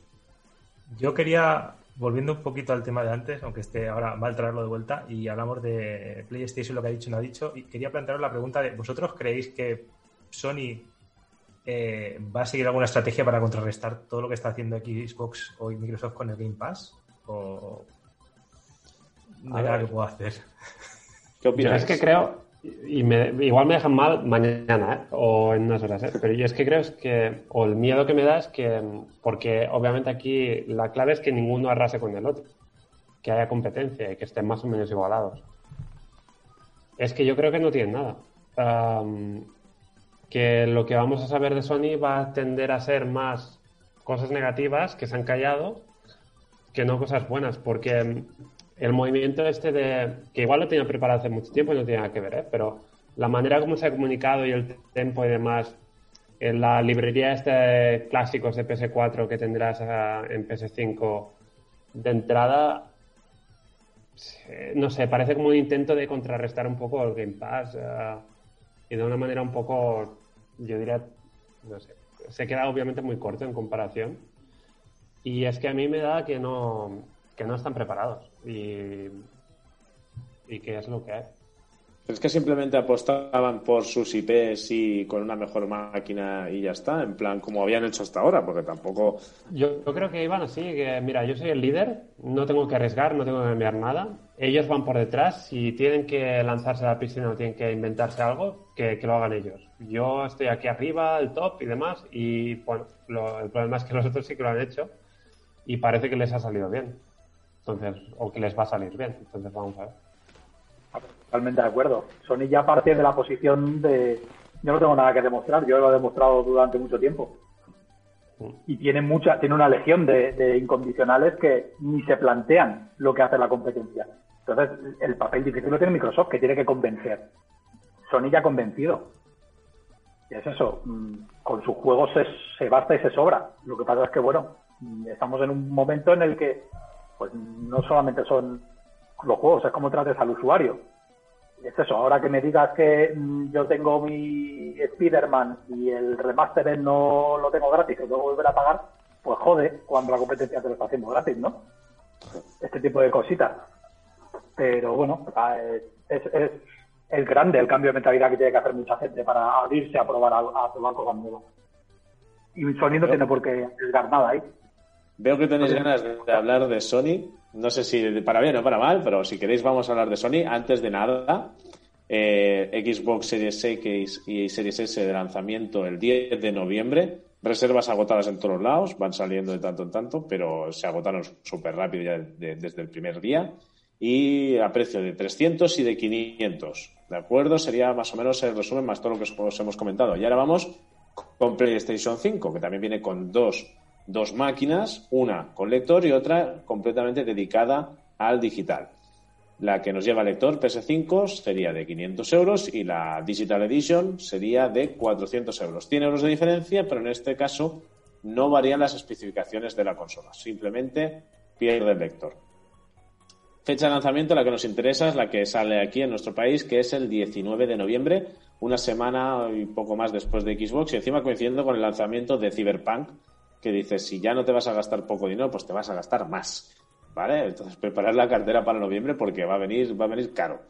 Yo quería volviendo un poquito al tema de antes, aunque esté ahora mal traerlo de vuelta, y hablamos de PlayStation, lo que ha dicho no ha dicho, y quería plantearos la pregunta de, ¿vosotros creéis que Sony eh, va a seguir alguna estrategia para contrarrestar todo lo que está haciendo Xbox o Microsoft con el Game Pass? ¿O no hay nada que puedo hacer? ¿Qué opinas? es que creo, y igual me dejan mal mañana ¿eh? o en unas horas, ¿eh? pero yo es que creo que, o el miedo que me da es que, porque obviamente aquí la clave es que ninguno arrase con el otro, que haya competencia y que estén más o menos igualados. Es que yo creo que no tienen nada. que lo que vamos a saber de Sony va a tender a ser más cosas negativas que se han callado que no cosas buenas, porque el movimiento este de, que igual lo tenía preparado hace mucho tiempo y no tiene nada que ver, ¿eh? pero la manera como se ha comunicado y el tempo y demás, en la librería este de clásicos de PS4 que tendrás ah, en PS5 de entrada, no sé, parece como un intento de contrarrestar un poco el Game Pass ah, y de una manera un poco, yo diría, no sé, se queda obviamente muy corto en comparación. Y es que a mí me da que no, que no están preparados y, y que es lo que hay. ¿Es que simplemente apostaban por sus IPs y con una mejor máquina y ya está? En plan, como habían hecho hasta ahora, porque tampoco... Yo, creo que iban así, que mira, yo soy el líder, no tengo que arriesgar, no tengo que enviar nada. Ellos van por detrás, si tienen que lanzarse a la piscina o tienen que inventarse algo, que, lo hagan ellos. Yo estoy aquí arriba, el top y demás, y bueno, el problema es que los otros sí que lo han hecho y parece que les ha salido bien. Entonces, o que les va a salir bien. Entonces, vamos a ver. Totalmente de acuerdo. Sony ya parte de la posición de yo no tengo nada que demostrar, yo lo he demostrado durante mucho tiempo. Y tiene mucha, tiene una legión de, de incondicionales que ni se plantean lo que hace la competencia. Entonces, el papel difícil lo tiene Microsoft, que tiene que convencer. Sony ya ha convencido. Y es eso, mm, con sus juegos se, se basta y se sobra. Lo que pasa es que, bueno, mm, estamos en un momento en el que, pues no solamente son los juegos, es como trates al usuario. Es eso, ahora que me digas que mm, yo tengo mi Spider-Man y el remaster no lo tengo gratis, que tengo que volver a pagar, pues jode cuando la competencia te lo está haciendo gratis, ¿no? Este tipo de cositas. Pero bueno, ah, es, es, es grande el cambio de mentalidad que tiene que hacer mucha gente para abrirse a probar, a, a probar cosas nuevas. Y Sony no tiene por qué arriesgar nada ahí. Veo que tenéis ganas de hablar de Sony. No sé si para bien o para mal, pero si queréis vamos a hablar de Sony. Antes de nada, eh, Xbox Series X y Series S de lanzamiento el 10 de noviembre. Reservas agotadas en todos lados, van saliendo de tanto en tanto, pero se agotaron súper rápido ya de- desde el primer día. Y a precio de 300 y de 500. ¿De acuerdo? Sería más o menos el resumen más todo lo que os hemos comentado. Y ahora vamos con PlayStation 5, que también viene con dos, dos máquinas, una con lector y otra completamente dedicada al digital. La que nos lleva lector PS5 sería de 500 euros y la Digital Edition sería de 400 euros. 100 euros de diferencia, pero en este caso no varían las especificaciones de la consola, simplemente pierde el lector. Fecha de lanzamiento, la que nos interesa es la que sale aquí en nuestro país, que es el 19 de noviembre, una semana y poco más después de Xbox, y encima coincidiendo con el lanzamiento de Cyberpunk, que dice, si ya no te vas a gastar poco dinero, pues te vas a gastar más. ¿Vale? Entonces, preparar la cartera para noviembre porque va a venir, va a venir caro.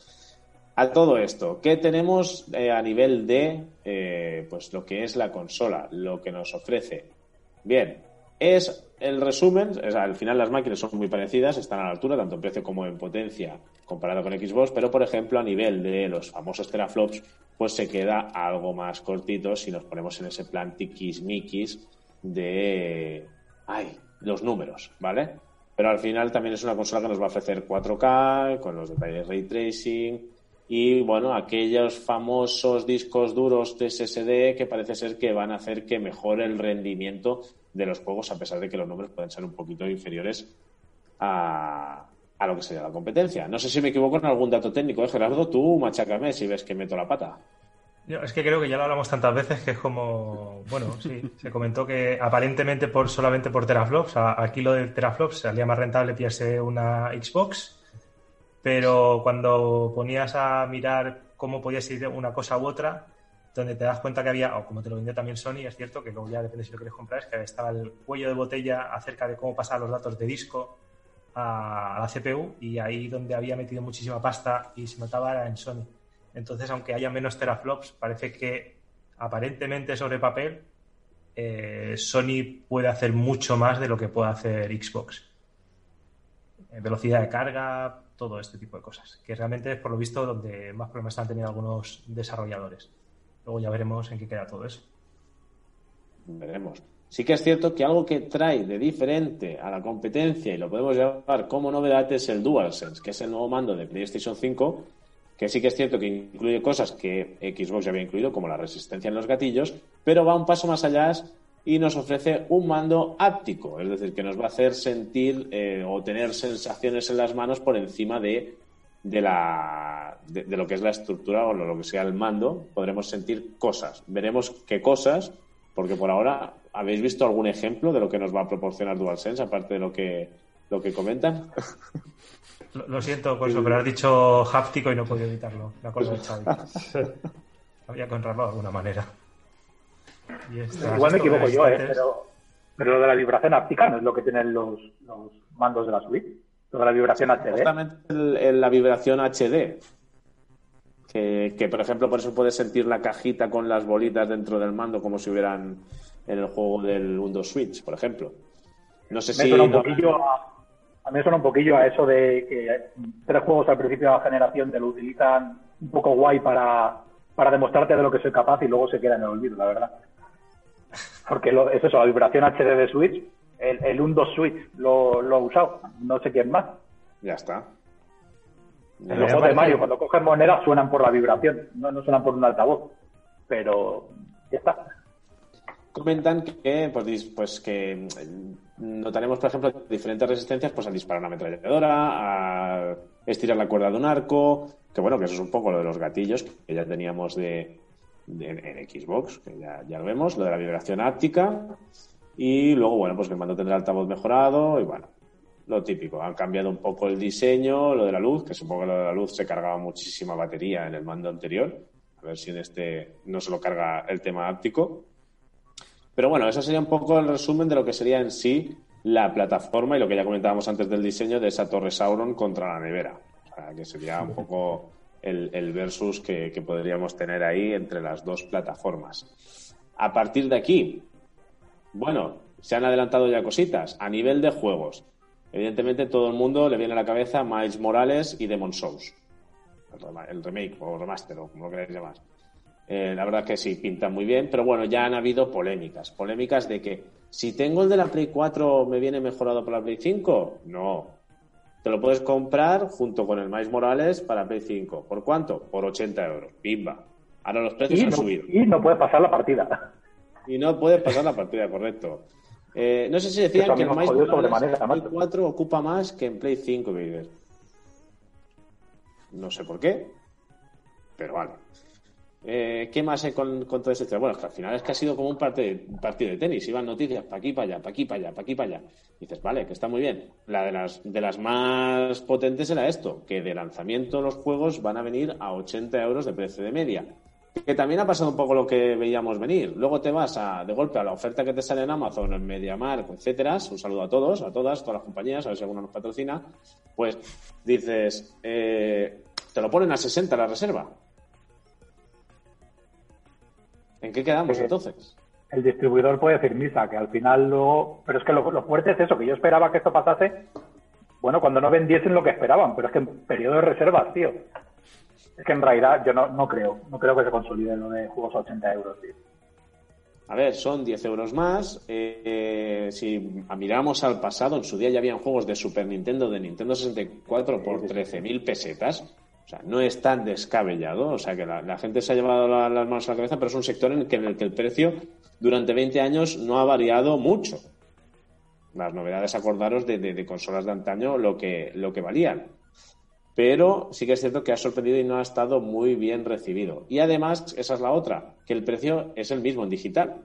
A todo esto, ¿qué tenemos eh, a nivel de eh, pues lo que es la consola, lo que nos ofrece? Bien, es el resumen, sea, al final las máquinas son muy parecidas, están a la altura, tanto en precio como en potencia, comparado con Xbox, pero por ejemplo, a nivel de los famosos teraflops, pues se queda algo más cortito si nos ponemos en ese plan tiquismiquis de. Ay, los números, ¿vale? Pero al final también es una consola que nos va a ofrecer 4K, con los detalles ray tracing, y bueno, aquellos famosos discos duros de SSD que parece ser que van a hacer que mejore el rendimiento de los juegos, a pesar de que los números pueden ser un poquito inferiores a, a lo que sería la competencia. No sé si me equivoco en algún dato técnico, ¿eh, Gerardo? Tú machácame si ves que meto la pata. Es que creo que ya lo hablamos tantas veces que es como, bueno, sí, se comentó que aparentemente por solamente por teraflops, a- aquí lo de teraflops salía más rentable pillarse una Xbox, pero cuando ponías a mirar cómo podías ir de una cosa u otra, donde te das cuenta que había, o como te lo vendió también Sony, es cierto que luego ya depende si lo quieres comprar, es que estaba el cuello de botella acerca de cómo pasar los datos de disco a, a la CPU y ahí donde había metido muchísima pasta y se notaba era en Sony. Entonces, aunque haya menos teraflops, parece que aparentemente sobre papel eh, Sony puede hacer mucho más de lo que puede hacer Xbox. Eh, velocidad de carga, todo este tipo de cosas. Que realmente es por lo visto donde más problemas han tenido algunos desarrolladores. Luego ya veremos en qué queda todo eso. Veremos. Sí que es cierto que algo que trae de diferente a la competencia y lo podemos llevar como novedad es el DualSense, que es el nuevo mando de PlayStation 5, que sí que es cierto que incluye cosas que Xbox ya había incluido, como la resistencia en los gatillos, pero va un paso más allá y nos ofrece un mando áptico, es decir, que nos va a hacer sentir eh, o tener sensaciones en las manos por encima de, de la, de, lo que es la estructura o lo que sea el mando, podremos sentir cosas. Veremos qué cosas, porque por ahora, ¿habéis visto algún ejemplo de lo que nos va a proporcionar DualSense, aparte de lo que, lo que comentan? Lo, lo siento, Corso, pero has dicho háptico y no he podido evitarlo. Me acuerdo de Xavi. Había que honrarlo de alguna manera. Y estas- Igual me equivoco yo, ¿eh? pero, pero lo de la vibración áptica no es lo que tienen los, los mandos de la Switch. Lo de la vibración HD. Justamente el- el- la vibración HD. Que, que, por ejemplo, por eso puedes sentir la cajita con las bolitas dentro del mando como si hubieran en el juego del Windows Switch, por ejemplo. No sé Me si... suena un no- poquillo a, a mí me suena un poquillo a eso de que tres juegos al principio de la generación te lo utilizan un poco guay para, para demostrarte de lo que soy capaz y luego se queda en el olvido, la verdad. Porque lo- es eso, la vibración HD de Switch el, el 1-2 Switch lo, lo ha usado, no sé quién más. Ya está. En los juegos de Mario, cuando cogen monedas suenan por la vibración, no, no suenan por un altavoz. Pero ya está. Comentan que, pues, pues que notaremos, por ejemplo, diferentes resistencias pues, al disparar una ametralladora, a estirar la cuerda de un arco, que bueno, que eso es un poco lo de los gatillos que ya teníamos de, en Xbox, que ya, ya lo vemos, lo de la vibración áptica, y luego, bueno, pues que el mando tendrá altavoz mejorado, y bueno, lo típico. Han cambiado un poco el diseño, lo de la luz, que supongo que lo de la luz se cargaba muchísima batería en el mando anterior. A ver si en este no se lo carga el tema áptico. Pero bueno, eso sería un poco el resumen de lo que sería en sí la plataforma y lo que ya comentábamos antes del diseño de esa torre Sauron contra la nevera. O sea, que sería un poco el, versus que, que podríamos tener ahí entre las dos plataformas. A partir de aquí, bueno, se han adelantado ya cositas. A nivel de juegos, evidentemente todo el mundo le viene a la cabeza Miles Morales y Demon Souls. El remake o remaster o como lo queráis llamar. Eh, la verdad que sí, pintan muy bien, pero bueno, ya han habido polémicas. Polémicas de que si tengo el de la Play 4 me viene mejorado por la Play 5. No. Te lo puedes comprar junto con el Miles Morales para Play 5. ¿Por cuánto? Por 80 euros. Pimba. Ahora los precios Y han no, subido. y no puedes pasar la partida. Y no puedes pasar la partida, correcto. Eh, no sé si decían que el jodió Morales en Play macho. 4 ocupa más que en Play 5, Vader. No sé por qué, pero vale. Eh, ¿Qué más con, con todo este Bueno, es que al final es que ha sido como un, partido de tenis. Iban noticias para aquí, para allá, para aquí, para allá, para aquí, para allá. Dices, vale, que está muy bien. La de las, de las más potentes era esto, que de lanzamiento los juegos van a venir a 80 euros de precio de media. Que también ha pasado un poco lo que veíamos venir. Luego te vas a, de golpe a la oferta que te sale en Amazon, en MediaMarkt, etcétera. Un saludo a todos, a todas, todas las compañías, a ver si alguna nos patrocina. Pues dices, eh, te lo ponen a 60 la reserva. ¿En qué quedamos Eh, entonces? El distribuidor puede decir misa, que al final luego... Pero es que lo, lo fuerte es eso, que yo esperaba que esto pasase, bueno, cuando no vendiesen lo que esperaban, pero es que en periodo de reservas, tío. Es que en realidad yo no, no creo, no creo que se consolide lo de juegos a 80 euros, tío. A ver, son 10 euros más. Eh, eh, si miramos al pasado, en su día ya habían juegos de Super Nintendo, de Nintendo 64 por 13.000 pesetas. O sea, no es tan descabellado. O sea, que la, la gente se ha llevado la- las manos a la cabeza, pero es un sector en el, que, en el que el precio durante 20 años no ha variado mucho. Las novedades, acordaros, de, de- de consolas de antaño, lo que, lo que valían. Pero sí que es cierto que ha sorprendido y no ha estado muy bien recibido. Y además, esa es la otra, que el precio es el mismo en digital.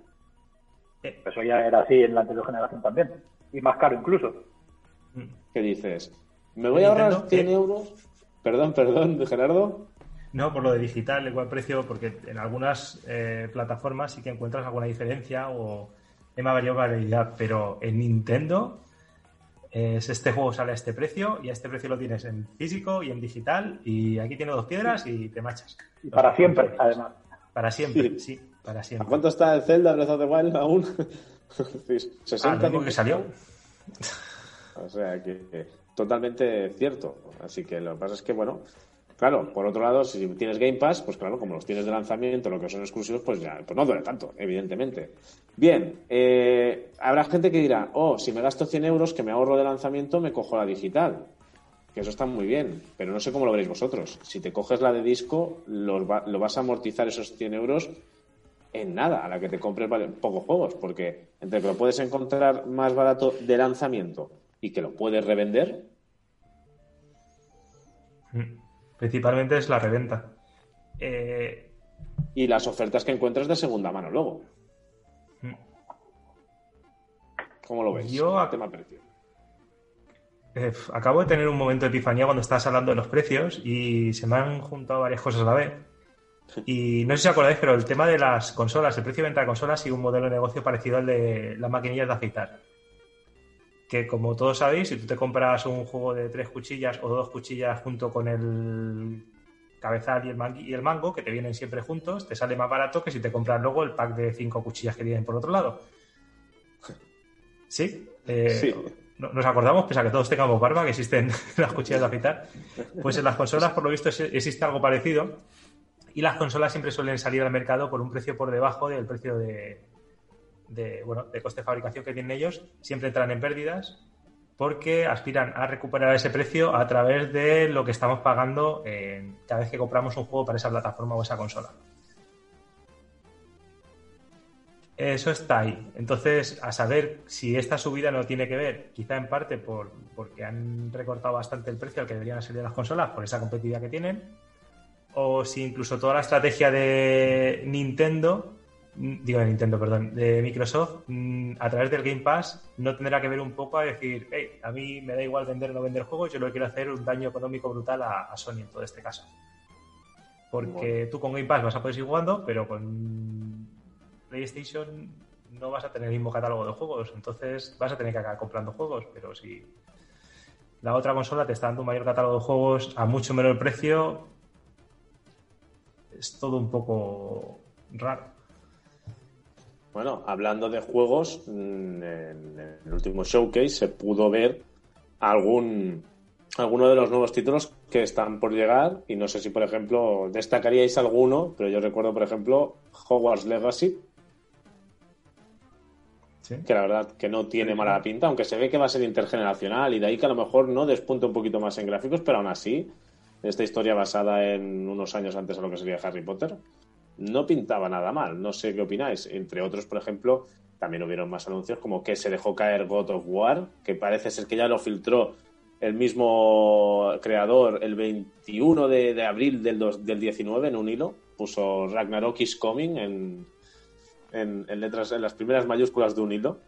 Eso ya era así en la anterior generación también. Y más caro incluso. ¿Qué dices? ¿Me voy a ahorrar Nintendo, 100 ¿qué? euros? Perdón, perdón, Gerardo. No, por lo de digital, igual precio, porque en algunas eh, plataformas sí que encuentras alguna diferencia o variedad, variedad, pero en Nintendo es este juego sale a este precio y a este precio lo tienes en físico y en digital y aquí tiene dos piedras y te machas. Y para siempre, además. Para siempre, Sí. sí, para ¿A siempre. cuánto está el Zelda Breath of the Wild aún? Ah, 60 ¿no? que salió. O sea que totalmente cierto. Así que lo que pasa es que, bueno, claro, por otro lado, si tienes Game Pass, pues claro, como los tienes de lanzamiento, lo que son exclusivos, pues ya, pues no duele tanto, evidentemente. Bien, eh, habrá gente que dirá, oh, si me gasto 100 euros que me ahorro de lanzamiento, me cojo la digital. Que eso está muy bien, pero no sé cómo lo veréis vosotros. Si te coges la de disco, va- lo vas a amortizar esos 100 euros en nada, a la que te compres pocos juegos, porque entre que lo puedes encontrar más barato de lanzamiento y que lo puedes revender, Mm. Principalmente es la reventa. Eh, y las ofertas que encuentras de segunda mano luego. Mm. ¿Cómo lo ves? Yo ac- tema precio. Eh, acabo de tener un momento de epifanía cuando estabas hablando de los precios y se me han juntado varias cosas a la vez. Y no sé si os acordáis, pero el tema de las consolas, el precio de venta de consolas sigue un modelo de negocio parecido al de las maquinillas de afeitar. Que como todos sabéis, si tú te compras un juego de tres cuchillas o dos cuchillas junto con el cabezal y el, y el mango, que te vienen siempre juntos, te sale más barato que si te compras luego el pack de cinco cuchillas que vienen por otro lado. ¿Sí? Eh, Sí. no- Nos acordamos, pese a que todos tengamos barba, que existen las cuchillas de afeitar. Pues en las consolas, por lo visto, existe algo parecido. Y las consolas siempre suelen salir al mercado por un precio por debajo del precio de, de, bueno, de coste de fabricación que tienen ellos, siempre entran en pérdidas porque aspiran a recuperar ese precio a través de lo que estamos pagando cada vez que compramos un juego para esa plataforma o esa consola. Eso está ahí. Entonces, a saber si esta subida no tiene que ver, quizá en parte por, porque han recortado bastante el precio al que deberían salir las consolas por esa competitividad que tienen, o si incluso toda la estrategia de Nintendo, digo de Nintendo, perdón, de Microsoft, mm, a través del Game Pass no tendrá que ver un poco a decir, hey, a mí me da igual vender o no vender juegos, yo lo que quiero hacer un daño económico brutal a, a Sony en todo este caso. Porque Bueno. tú con Game Pass vas a poder seguir jugando, pero con PlayStation no vas a tener el mismo catálogo de juegos, entonces vas a tener que acabar comprando juegos, pero si la otra consola te está dando un mayor catálogo de juegos a mucho menor precio, es todo un poco raro. Bueno, hablando de juegos, mm, en el último showcase se pudo ver algún alguno de los nuevos títulos que están por llegar y no sé si por ejemplo destacaríais alguno, pero yo recuerdo por ejemplo Hogwarts Legacy, ¿sí? que la verdad que no tiene mala pinta, aunque se ve que va a ser intergeneracional y de ahí que a lo mejor no despunte un poquito más en gráficos, pero aún así, esta historia basada en unos años antes de lo que sería Harry Potter, no pintaba nada mal. No sé qué opináis. Entre otros, por ejemplo, también hubieron más anuncios como que se dejó caer God of War, que parece ser que ya lo filtró el mismo creador el 21 de, abril del, dos- del 19 en un hilo. Puso Ragnarok is coming en, en, en letras, en las primeras mayúsculas de un hilo.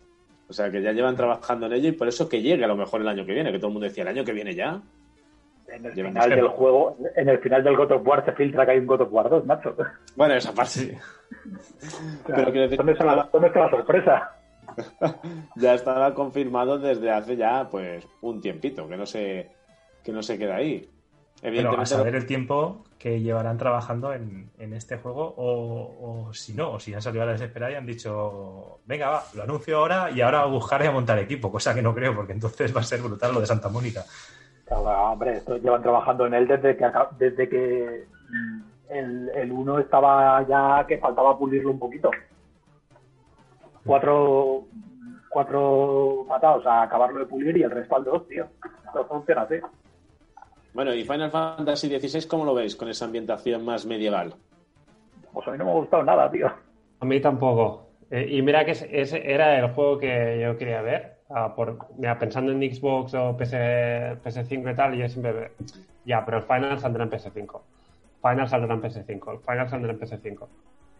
O sea que ya llevan trabajando en ello y por eso que llegue a lo mejor el año que viene, que todo el mundo decía el año que viene ya. En el Llevan final tiempo. del juego, en el final del God of War se filtra que hay un God of War 2, macho. Bueno, esa parte. Pero quiero decir- ¿Dónde está, la, ¿Dónde está la sorpresa? ya estaba confirmado desde hace ya pues un tiempito, que no se, que no se queda ahí. Pero a Evidentemente, saber el tiempo que llevarán trabajando en, en este juego, o, o si no, o si han salido a la desesperada y han dicho, venga, va, lo anuncio ahora y ahora buscaré a montar equipo, cosa que no creo, porque entonces va a ser brutal lo de Santa Mónica. Claro, hombre, esto llevan trabajando en él desde que, desde que mm, el, el 1 estaba ya que faltaba pulirlo un poquito. Cuatro, cuatro matados a acabarlo de pulir y el resto al dos, tío. Esto funciona así. bueno, y Final Fantasy XVI, ¿cómo lo veis con esa ambientación más medieval? Pues a mí no me ha gustado nada, tío. A mí tampoco. Eh, y mira que ese, ese era el juego que yo quería ver. Ah, por, mira, pensando en Xbox o PS, PS5 y tal, yo siempre... Ya, pero el Final saldrá en PS5. Final saldrá en PS5. El Final saldrá en PS5.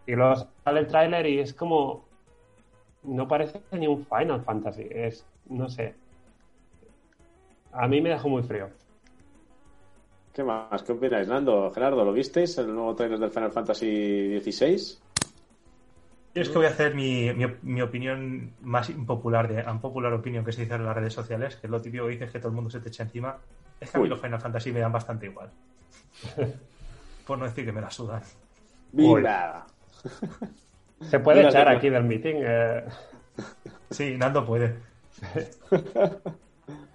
Y luego sale el tráiler y es como... No parece ni un Final Fantasy. Es... No sé. A mí me dejó muy frío. ¿Qué más? ¿Qué opináis, Nando? Gerardo, ¿lo visteis? ¿El nuevo trailer del Final Fantasy XVI? Yo es que voy a hacer mi, mi, mi opinión más impopular, de unpopular opinion que se dice en las redes sociales, que es lo típico que dices que todo el mundo se te echa encima. Es que a mí los Final Fantasy me dan bastante igual. Por no decir que me la sudan. ¡Viva! ¿Se puede Mira, echar aquí del meeting? Eh, Sí, Nando puede.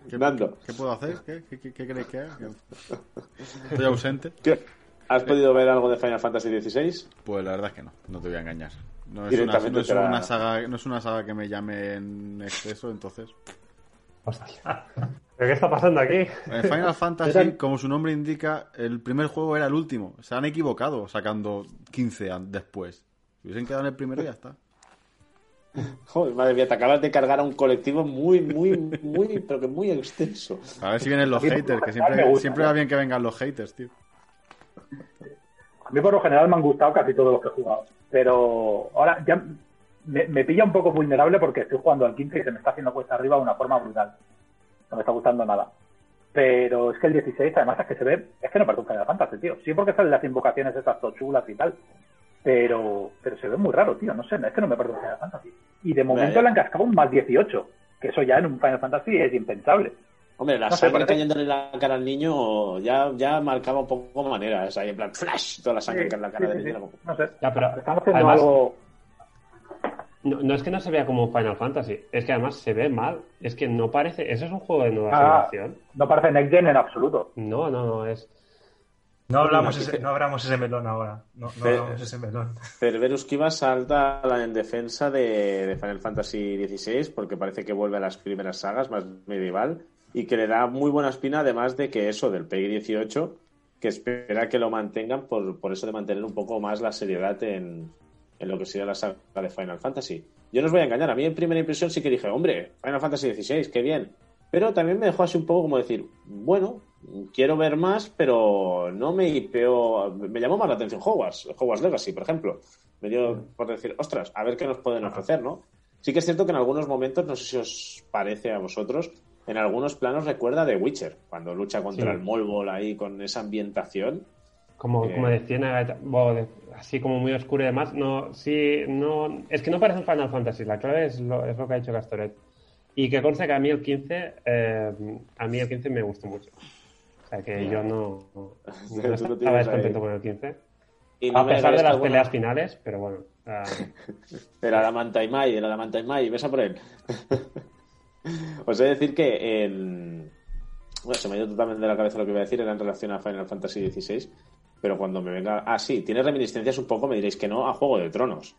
¿Qué, Nando. ¿Qué puedo hacer? ¿Qué, qué, qué, queréis que haga? Estoy ausente. ¿Qué? ¿Has podido ver algo de Final Fantasy XVI? Pues la verdad es que no, no te voy a engañar. No es, una, no es la- una saga, no es una saga que me llame en exceso, entonces. hostia. ¿Pero qué está pasando aquí? En Final Fantasy, como su nombre indica, el primer juego era el último. Se han equivocado sacando 15 an- después. Si hubiesen quedado en el primero, ya está. Joder, madre mía, te acabas de cargar a un colectivo muy, muy, muy, pero que muy extenso. A ver si vienen los haters, que siempre, gusta, siempre va bien que vengan los haters, tío. A mí por lo general me han gustado casi todos los que he jugado. Pero ahora ya me, me pilla un poco vulnerable porque estoy jugando al 15 y se me está haciendo cuesta arriba de una forma brutal. No me está gustando nada. Pero es que el 16, además es que se ve, es que no parece un Final Fantasy, tío. Sí porque salen las invocaciones esas tochulas y tal. Pero, pero se ve muy raro, tío. No sé, es que no me parece un Final Fantasy. Y de momento ya. le han cascado un más 18. Que eso ya en un Final Fantasy es impensable. Hombre, la No sangre parece- cayéndole en la cara al niño ya, ya marcaba un poco manera. Es ahí en plan, flash, toda la sangre que en la cara Sí, del sí, niño. sí. No sé. Ya, pero Están haciendo además- algo. No, no es que no se vea como Final Fantasy, es que además se ve mal. Es que no parece. ¿Eso es un juego de nueva Ah. generación? No parece Next Gen en absoluto. No, no, no, es. No hablamos ese, no abramos ese melón ahora. No, no hablamos ese melón. Cerberus Kiva salta en defensa de, de, Final Fantasy XVI porque parece que vuelve a las primeras sagas, más medieval, y que le da muy buena espina, además de que eso del PEGI 18, que espera que lo mantengan por, por eso de mantener un poco más la seriedad en, en lo que sería la saga de Final Fantasy. Yo no os voy a engañar, a mí en primera impresión sí que dije, hombre, Final Fantasy XVI, qué bien. Pero también me dejó así un poco como decir, bueno, quiero ver más, pero no me hipeó, me llamó más la atención Hogwarts, Hogwarts Legacy, por ejemplo. Me dio por decir, ostras, a ver qué nos pueden ofrecer, ¿no? Sí que es cierto que en algunos momentos, no sé si os parece a vosotros, en algunos planos recuerda de Witcher, cuando lucha contra el Molbol ahí con esa ambientación. Como, Eh, como decía, así como muy oscuro y demás. No, sí, no, es que no parece un Final Fantasy. La clave es lo, es lo que ha dicho Castoret. Y que conste que a mí el 15, eh, a mí el 15 me gustó mucho. O sea que yo no, no estaba descontento con el 15. Y no A pesar de las peleas finales, pero bueno. ah, El Adamanta y Mai, el Adamanta y Mai, ves a por él. Os he de decir que en... Bueno, se me ha ido totalmente de la cabeza lo que iba a decir, era en relación a Final Fantasy XVI, pero cuando me venga... Ah, sí, tiene reminiscencias un poco, me diréis que no, a Juego de Tronos.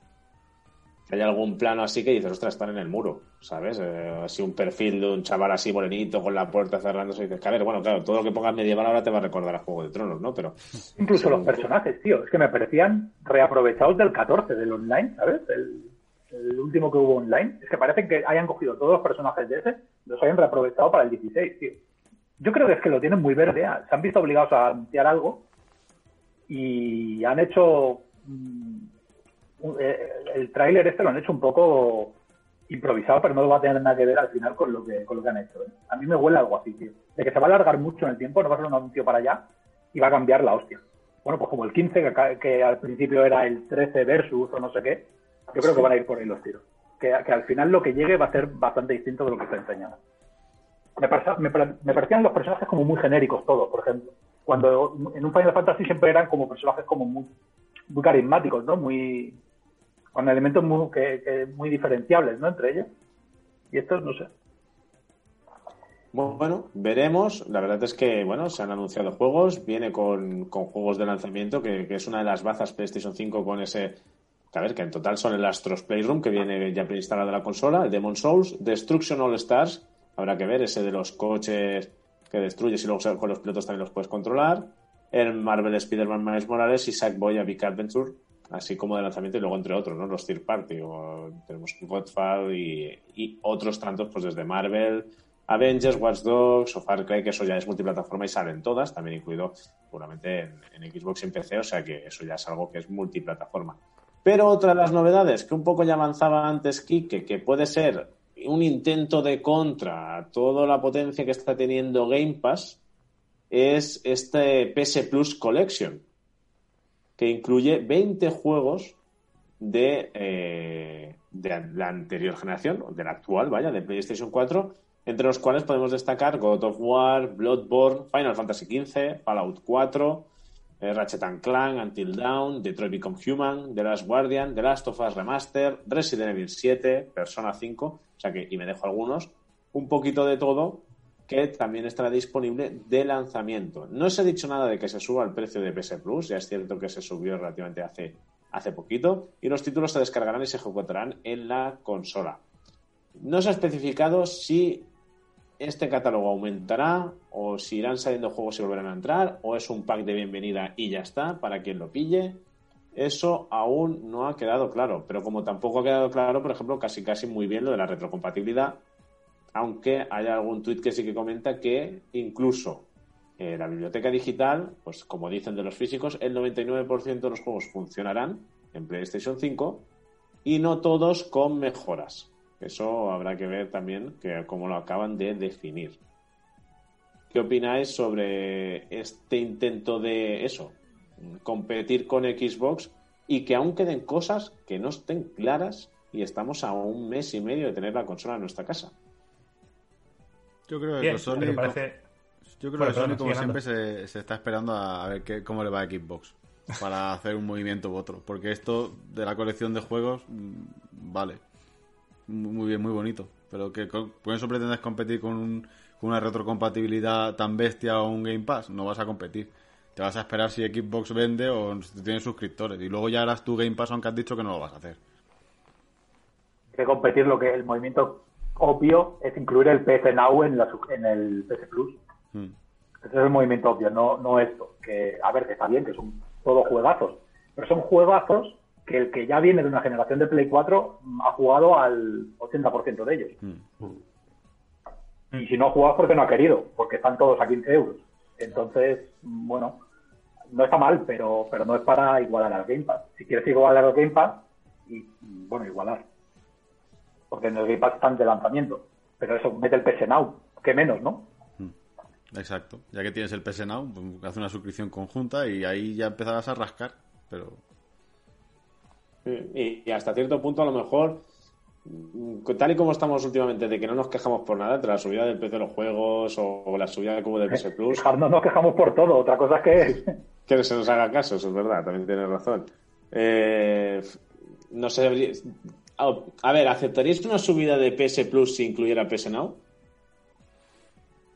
Hay algún plano así que dices, ostras, están en el muro, ¿sabes? Eh, así un perfil de un chaval así morenito con la puerta cerrándose y dices, a ver, bueno, claro, todo lo que pongas medieval ahora te va a recordar a Juego de Tronos, ¿no? Pero... Incluso los personajes, tío, es que me parecían reaprovechados del 14, del online, ¿sabes? El, el último que hubo online. Es que parecen que hayan cogido todos los personajes de ese, los hayan reaprovechado para el 16, tío. Yo creo que es que lo tienen muy verde. ¿eh? Se han visto obligados a anunciar algo y han hecho. mm, eh, el tráiler este lo han hecho un poco improvisado, pero no va a tener nada que ver al final con lo que, con lo que han hecho. ¿eh? A mí me huele algo así, tío. De que se va a alargar mucho en el tiempo, no va a ser un anuncio para allá y va a cambiar la hostia. Bueno, pues como el 15, que, acá- que al principio era el 13 versus o no sé qué, yo creo que van a ir por ahí los tiros. Que, que al final lo que llegue va a ser bastante distinto de lo que está enseñando. Me, me, pare- me parecían los personajes como muy genéricos todos, por ejemplo. Cuando en un Final Fantasy siempre eran como personajes como muy, muy carismáticos, ¿no? Muy con elementos muy, que- que muy diferenciables, ¿no? Entre ellos. Y estos, no sé. Bueno, veremos. La verdad es que, bueno, se han anunciado juegos, viene con, con juegos de lanzamiento, que, que es una de las bazas PlayStation 5 con ese, a ver, que en total son el Astros Playroom, que viene ya preinstalado en la consola, Demon Souls, Destruction All Stars, habrá que ver, ese de los coches que destruyes y luego con los pilotos también los puedes controlar, el Marvel Spider-Man Miles Morales y Sackboy A Big Adventure, así como de lanzamiento y luego entre otros, ¿no? Los third party, o tenemos Godfall y, y otros tantos, pues desde Marvel, Avengers, Watch Dogs o Far Cry, que eso ya es multiplataforma y salen todas, también incluido seguramente en, en Xbox y en PC, o sea que eso ya es algo que es multiplataforma. Pero otra de las novedades que un poco ya avanzaba antes Kike, que puede ser un intento de contra a toda la potencia que está teniendo Game Pass, es este PS Plus Collection, que incluye 20 juegos de, eh, de la anterior generación, de la actual, vaya, de PlayStation 4, entre los cuales podemos destacar God of War, Bloodborne, Final Fantasy XV, Fallout 4, eh, Ratchet and Clank, Until Dawn, Detroit Become Human, The Last Guardian, The Last of Us Remaster, Resident Evil 7, Persona 5, o sea que, y me dejo algunos, un poquito de todo que también estará disponible de lanzamiento. No os he dicho nada de que se suba el precio de PS Plus, ya es cierto que se subió relativamente hace, hace poquito, y los títulos se descargarán y se ejecutarán en la consola. No se ha especificado si este catálogo aumentará o si irán saliendo juegos y volverán a entrar o es un pack de bienvenida y ya está para quien lo pille. Eso aún no ha quedado claro, pero como tampoco ha quedado claro, por ejemplo, casi casi muy bien lo de la retrocompatibilidad, aunque hay algún tuit que sí que comenta que incluso eh, la biblioteca digital, pues como dicen de los físicos, el 99% de los juegos funcionarán en PlayStation 5 y no todos con mejoras. Eso habrá que ver también que cómo lo acaban de definir. ¿Qué opináis sobre este intento de eso? Competir con Xbox y que aún queden cosas que no estén claras y estamos a un mes y medio de tener la consola en nuestra casa. Yo creo que Sony, pero parece... yo creo Bueno, que Sony perdona, como siempre, se, se está esperando a, a ver qué, cómo le va a Xbox para hacer un movimiento u otro. Porque esto de la colección de juegos, mm, vale, muy bien, muy bonito. Pero que con, con eso pretendes competir con, un- con una retrocompatibilidad tan bestia o un Game Pass, no vas a competir. Te vas a esperar si Xbox vende o si tiene suscriptores. Y luego ya harás tu Game Pass, aunque has dicho que no lo vas a hacer. que competir lo que el movimiento obvio es incluir el PS Now en, la, su- en el PS Plus. Mm. Ese es el movimiento obvio, no, no esto. Que, a ver, que está bien, que son todos juegazos. Pero son juegazos que el que ya viene de una generación de Play 4 mm, ha jugado al 80% de ellos. Mm. Y si no ha jugado es porque no ha querido, porque están todos a 15 euros. Entonces, mm, bueno, no está mal, pero, pero no es para igualar al Game Pass. Si quieres igualar al Game Pass, y mm, bueno, igualar. Porque en el Game Pass están de lanzamiento. Pero eso, mete el PS Now, que menos, ¿no? Exacto. Ya que tienes el PS Now, pues, haz una suscripción conjunta y ahí ya empezarás a rascar. Pero Y, y hasta cierto punto, a lo mejor, mm, tal y como estamos últimamente, de que no nos quejamos por nada, entre la subida del precio de los juegos o la subida del cubo del PS Plus, Quejarnos nos quejamos por todo, otra cosa es que... que se nos haga caso, eso es verdad, también tienes razón. Eh, no sé, a, a ver, ¿aceptaríais una subida de PS Plus si incluyera PS Now?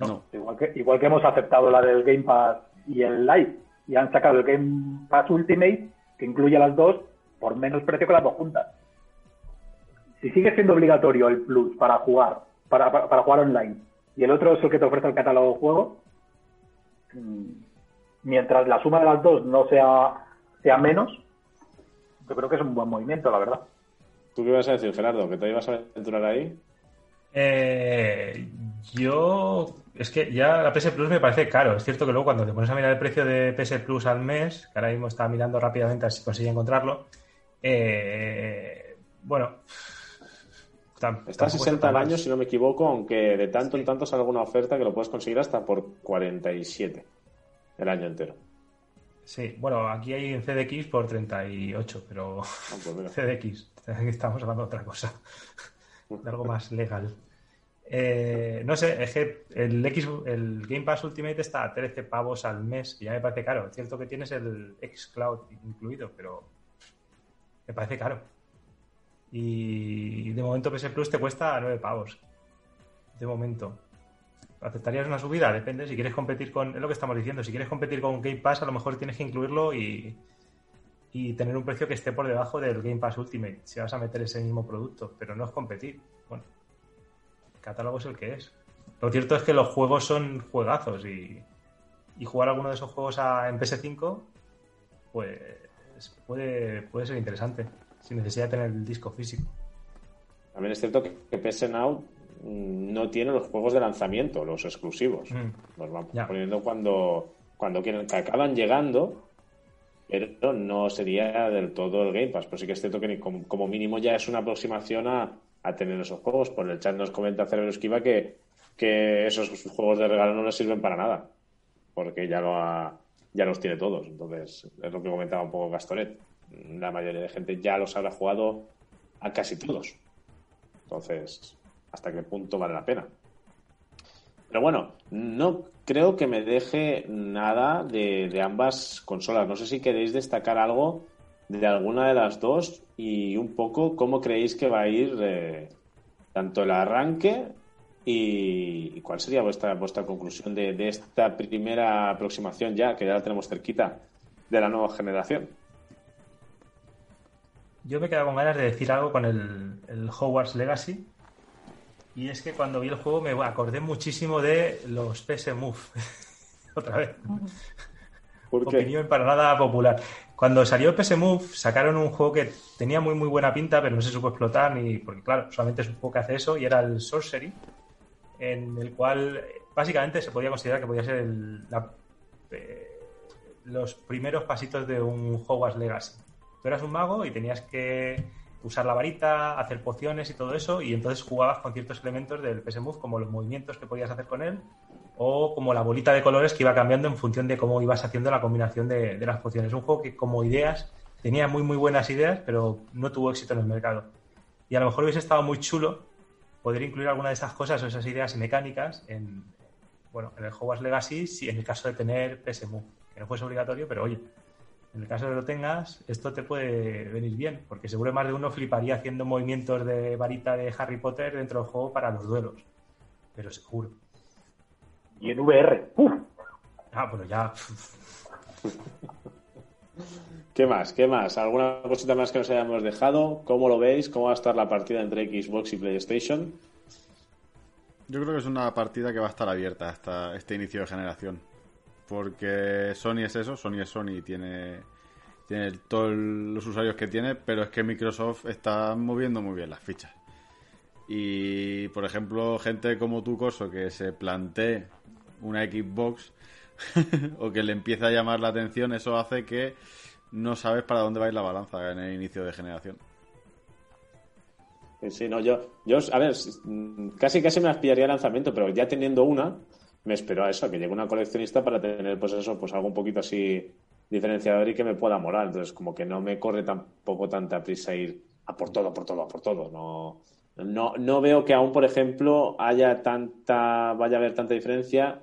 no. Igual que, igual que hemos aceptado la del Game Pass y el Live, y han sacado el Game Pass Ultimate, que incluye las dos, por menos precio que las dos juntas. Si sigue siendo obligatorio el Plus para jugar, para, para, para jugar online, y el otro es el que te ofrece el catálogo de juegos, mm, mientras la suma de las dos no sea, sea menos, yo creo que es un buen movimiento, la verdad. ¿Tú qué ibas a decir, Gerardo? ¿Que te ibas a aventurar ahí? Eh, yo. Es que ya la PS Plus me parece caro. Es cierto que luego cuando te pones a mirar el precio de PS Plus al mes, que ahora mismo estaba mirando rápidamente a ver si conseguía encontrarlo. Eh, bueno. Está a tampoco 60 tan al año, si no me equivoco, aunque de tanto en tanto sale alguna oferta que lo puedes conseguir hasta por 47 el año entero. Sí, bueno, aquí hay en CDX por 38, pero Ah, pues. CDX, estamos hablando de otra cosa, de algo más legal. Eh, no sé, es que el, X, el Game Pass Ultimate está a 13 pavos al mes y ya me parece caro. Es cierto que tienes el xCloud incluido, pero me parece caro. Y de momento PS Plus te cuesta 9 pavos. De momento. ¿Aceptarías una subida? Depende. Si quieres competir con. Es lo que estamos diciendo. Si quieres competir con Game Pass, a lo mejor tienes que incluirlo y, y tener un precio que esté por debajo del Game Pass Ultimate. Si vas a meter ese mismo producto. Pero no es competir. Bueno, el catálogo es el que es. Lo cierto es que los juegos son juegazos y, y jugar alguno de esos juegos en PS5, pues puede, puede ser interesante. Sin necesidad de tener el disco físico. También es cierto que, que PS Now mm, no tiene los juegos de lanzamiento, los exclusivos. Mm. Los van poniendo cuando, cuando quieren, que acaban llegando, pero no sería del todo el Game Pass. Pero sí que es cierto que como mínimo ya es una aproximación a, a tener esos juegos. Por el chat nos comenta Cerebro Esquiva que, que esos juegos de regalo no les sirven para nada, porque ya, lo ha- ya los tiene todos. Entonces, es lo que comentaba un poco Gastoret. La mayoría de gente ya los habrá jugado a casi todos. Entonces, ¿hasta qué punto vale la pena? Pero bueno, no creo que me deje nada de, de ambas consolas. No sé si queréis destacar algo de alguna de las dos y un poco cómo creéis que va a ir eh, tanto el arranque y, cuál sería vuestra, vuestra conclusión de, de esta primera aproximación ya, que ya la tenemos cerquita, de la nueva generación. Yo me he quedado con ganas de decir algo con el, el Hogwarts Legacy. Y es que cuando vi el juego me acordé muchísimo de los PS Move. Otra vez. ¿Por qué? Opinión para nada popular. Cuando salió PS Move, sacaron un juego que tenía muy muy buena pinta, pero no se supo explotar ni. Porque, claro, solamente es un juego que hace eso, y era el Sorcery, en el cual básicamente se podía considerar que podía ser el- eh, los primeros pasitos de un Hogwarts Legacy. Tú eras un mago y tenías que usar la varita, hacer pociones y todo eso, y entonces jugabas con ciertos elementos del PS Move, como los movimientos que podías hacer con él, o como la bolita de colores que iba cambiando en función de cómo ibas haciendo la combinación de, de las pociones. Un juego que como ideas tenía muy muy buenas ideas, pero no tuvo éxito en el mercado. Y a lo mejor hubiese estado muy chulo poder incluir alguna de esas cosas o esas ideas y mecánicas en, bueno, en el Hogwarts Legacy, si en el caso de tener PS Move, que no fuese obligatorio, pero oye, en el caso de que lo tengas, esto te puede venir bien, porque seguro más de uno fliparía haciendo movimientos de varita de Harry Potter dentro del juego para los duelos. Pero seguro. Y en VR, ¡uf! Ah, bueno, ya. ¿Qué más? ¿Qué más? ¿Alguna cosita más que nos hayamos dejado? ¿Cómo lo veis? ¿Cómo va a estar la partida entre Xbox y PlayStation? Yo creo que es una partida que va a estar abierta hasta este inicio de generación. Porque Sony es eso, Sony es Sony y tiene, tiene todos los usuarios que tiene, pero es que Microsoft está moviendo muy bien las fichas. Y, por ejemplo, gente como tú, Coso, que se plantee una Xbox o que le empiece a llamar la atención, eso hace que no sabes para dónde va a ir la balanza en el inicio de generación. Sí, no, yo, yo, a ver, casi casi me aspiraría al lanzamiento, pero ya teniendo una, me espero a eso, a que llegue una coleccionista para tener, pues eso, pues algo un poquito así diferenciador y que me pueda morar. Entonces, como que no me corre tampoco tanta prisa ir a por todo, por todo, a por todo. No, no, no veo que aún, por ejemplo, haya tanta, vaya a haber tanta diferencia.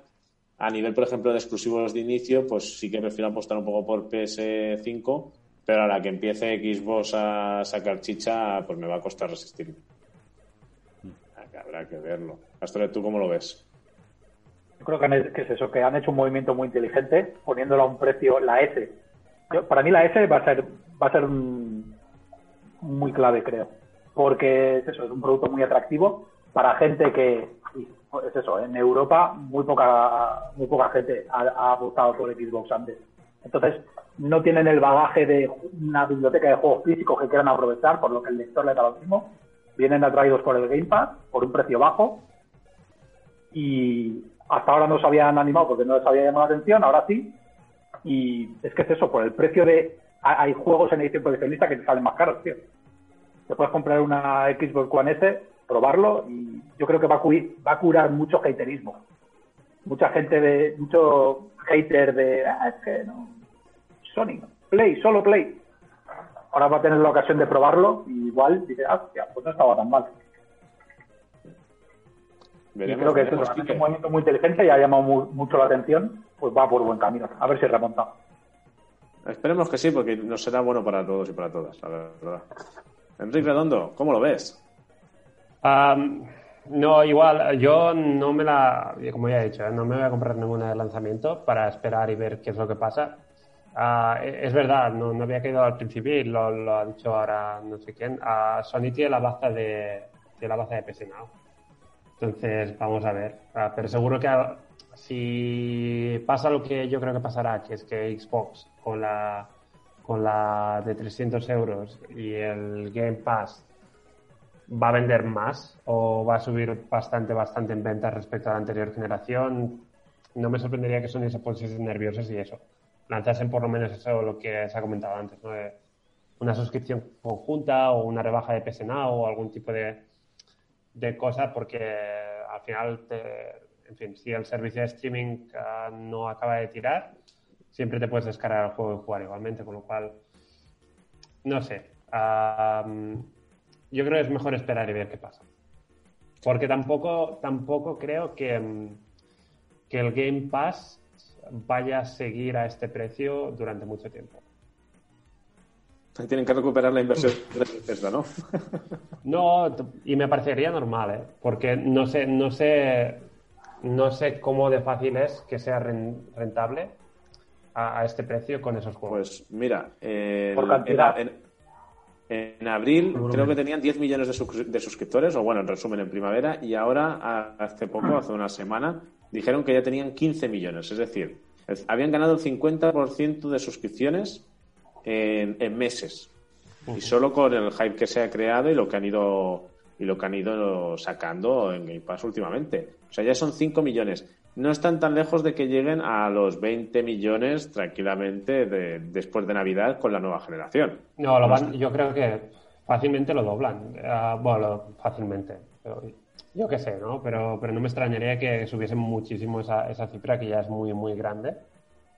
A nivel, por ejemplo, de exclusivos de inicio, pues sí que prefiero apostar un poco por PS5, pero a la que empiece Xbox a sacar chicha, pues me va a costar resistirme. Habrá que verlo. Astor, ¿tú cómo lo ves? Yo creo que, es eso, que han hecho un movimiento muy inteligente poniéndola a un precio, la S. Yo- para mí la S va a ser, va a ser un- muy clave, creo. Porque es eso, es un producto muy atractivo para gente que, es eso, en Europa muy poca, muy poca gente ha, ha apostado por Xbox antes. Entonces, no tienen el bagaje de una biblioteca de juegos físicos que quieran aprovechar, por lo que el lector le da lo mismo. Vienen atraídos por el Game Pass, por un precio bajo, y hasta ahora no se habían animado porque no les había llamado la atención, ahora sí. Y es que es eso, por el precio de. ha- Hay juegos en edición coleccionista que te salen más caros, tío. Te puedes comprar una Xbox One S, probarlo y yo creo que va a, va a curar mucho haterismo. Mucha gente de. mucho hater de. Ah, es que no. Sony, Play, solo Play. Ahora va a tener la ocasión de probarlo y igual dice, ah, hostia, pues no estaba tan mal. Y Veremos, creo que es veremos, un movimiento muy inteligente y ha llamado mu- mucho la atención, pues va por buen camino. A ver si remonta. Esperemos que sí, porque nos será bueno para todos y para todas, la verdad. Enrique Redondo, ¿cómo lo ves? Am, no, igual, yo no me la, como ya he dicho, ¿eh? no me voy a comprar ninguna de lanzamiento para esperar y ver qué es lo que pasa. E- es verdad, no, no había caído al principio y lo, lo ha dicho ahora no sé quién. Ah, Sony tiene la baza de, tiene la baza de PS Now. Entonces, vamos a ver. Ah, pero seguro que si pasa lo que yo creo que pasará, que es que Xbox con la, con la de 300 euros y el Game Pass va a vender más o va a subir bastante, bastante en ventas respecto a la anterior generación, no me sorprendería que Sony se pusiesen nerviosos y eso. Lanzasen por lo menos eso lo que se ha comentado antes, una suscripción conjunta o una rebaja de PS Now o algún tipo de, de cosa porque al final, en fin, si el servicio de streaming ah, no acaba de tirar, siempre te puedes descargar el juego y jugar igualmente, con lo cual, no sé. Yo creo que es mejor esperar y ver qué pasa. Porque tampoco, tampoco creo que, mm, que el Game Pass vaya a seguir a este precio durante mucho tiempo. Tienen que recuperar la inversión de ¿no? No, y me parecería normal, ¿eh? Porque no sé, no sé, no sé cómo de fácil es que sea ren- rentable a, a este precio con esos juegos. Pues mira, eh, Por cantidad. En, en abril Por creo que tenían 10 millones de, sus- de suscriptores, o bueno, en resumen, en primavera, y ahora, hace poco, hace una semana, dijeron que ya tenían 15 millones. Es decir, el- habían ganado el 50% de suscripciones en, en meses. Y solo con el hype que se ha creado y lo que han ido y lo que han ido sacando en Game Pass últimamente. O sea, ya son 5 millones. No están tan lejos de que lleguen a los 20 millones tranquilamente de- después de Navidad con la nueva generación. No, lo van, yo creo que fácilmente lo doblan. Ah, bueno, fácilmente. Pero yo qué sé, ¿no? Pero, pero no me extrañaría que subiesen muchísimo esa, esa cifra, que ya es muy, muy grande. De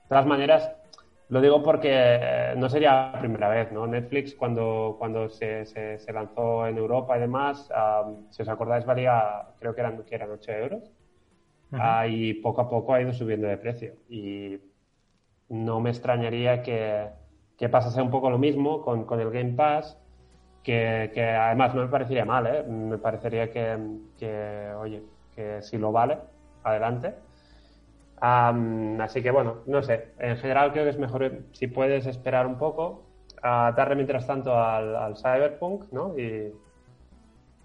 todas maneras, lo digo porque eh, no sería la primera vez, ¿no? Netflix, cuando, cuando se, se, se lanzó en Europa y demás, ah, si os acordáis, valía, creo que eran, que eran 8 euros. Y poco a poco ha ido subiendo de precio. Y no me extrañaría que, que pasase un poco lo mismo con, con el Game Pass, que, que además no me parecería mal, ¿eh? Me parecería que, que, oye, que si lo vale, adelante. Así que bueno, no sé. En general creo que es mejor si puedes esperar un poco, a darle mientras tanto al, al Cyberpunk, ¿no? Y,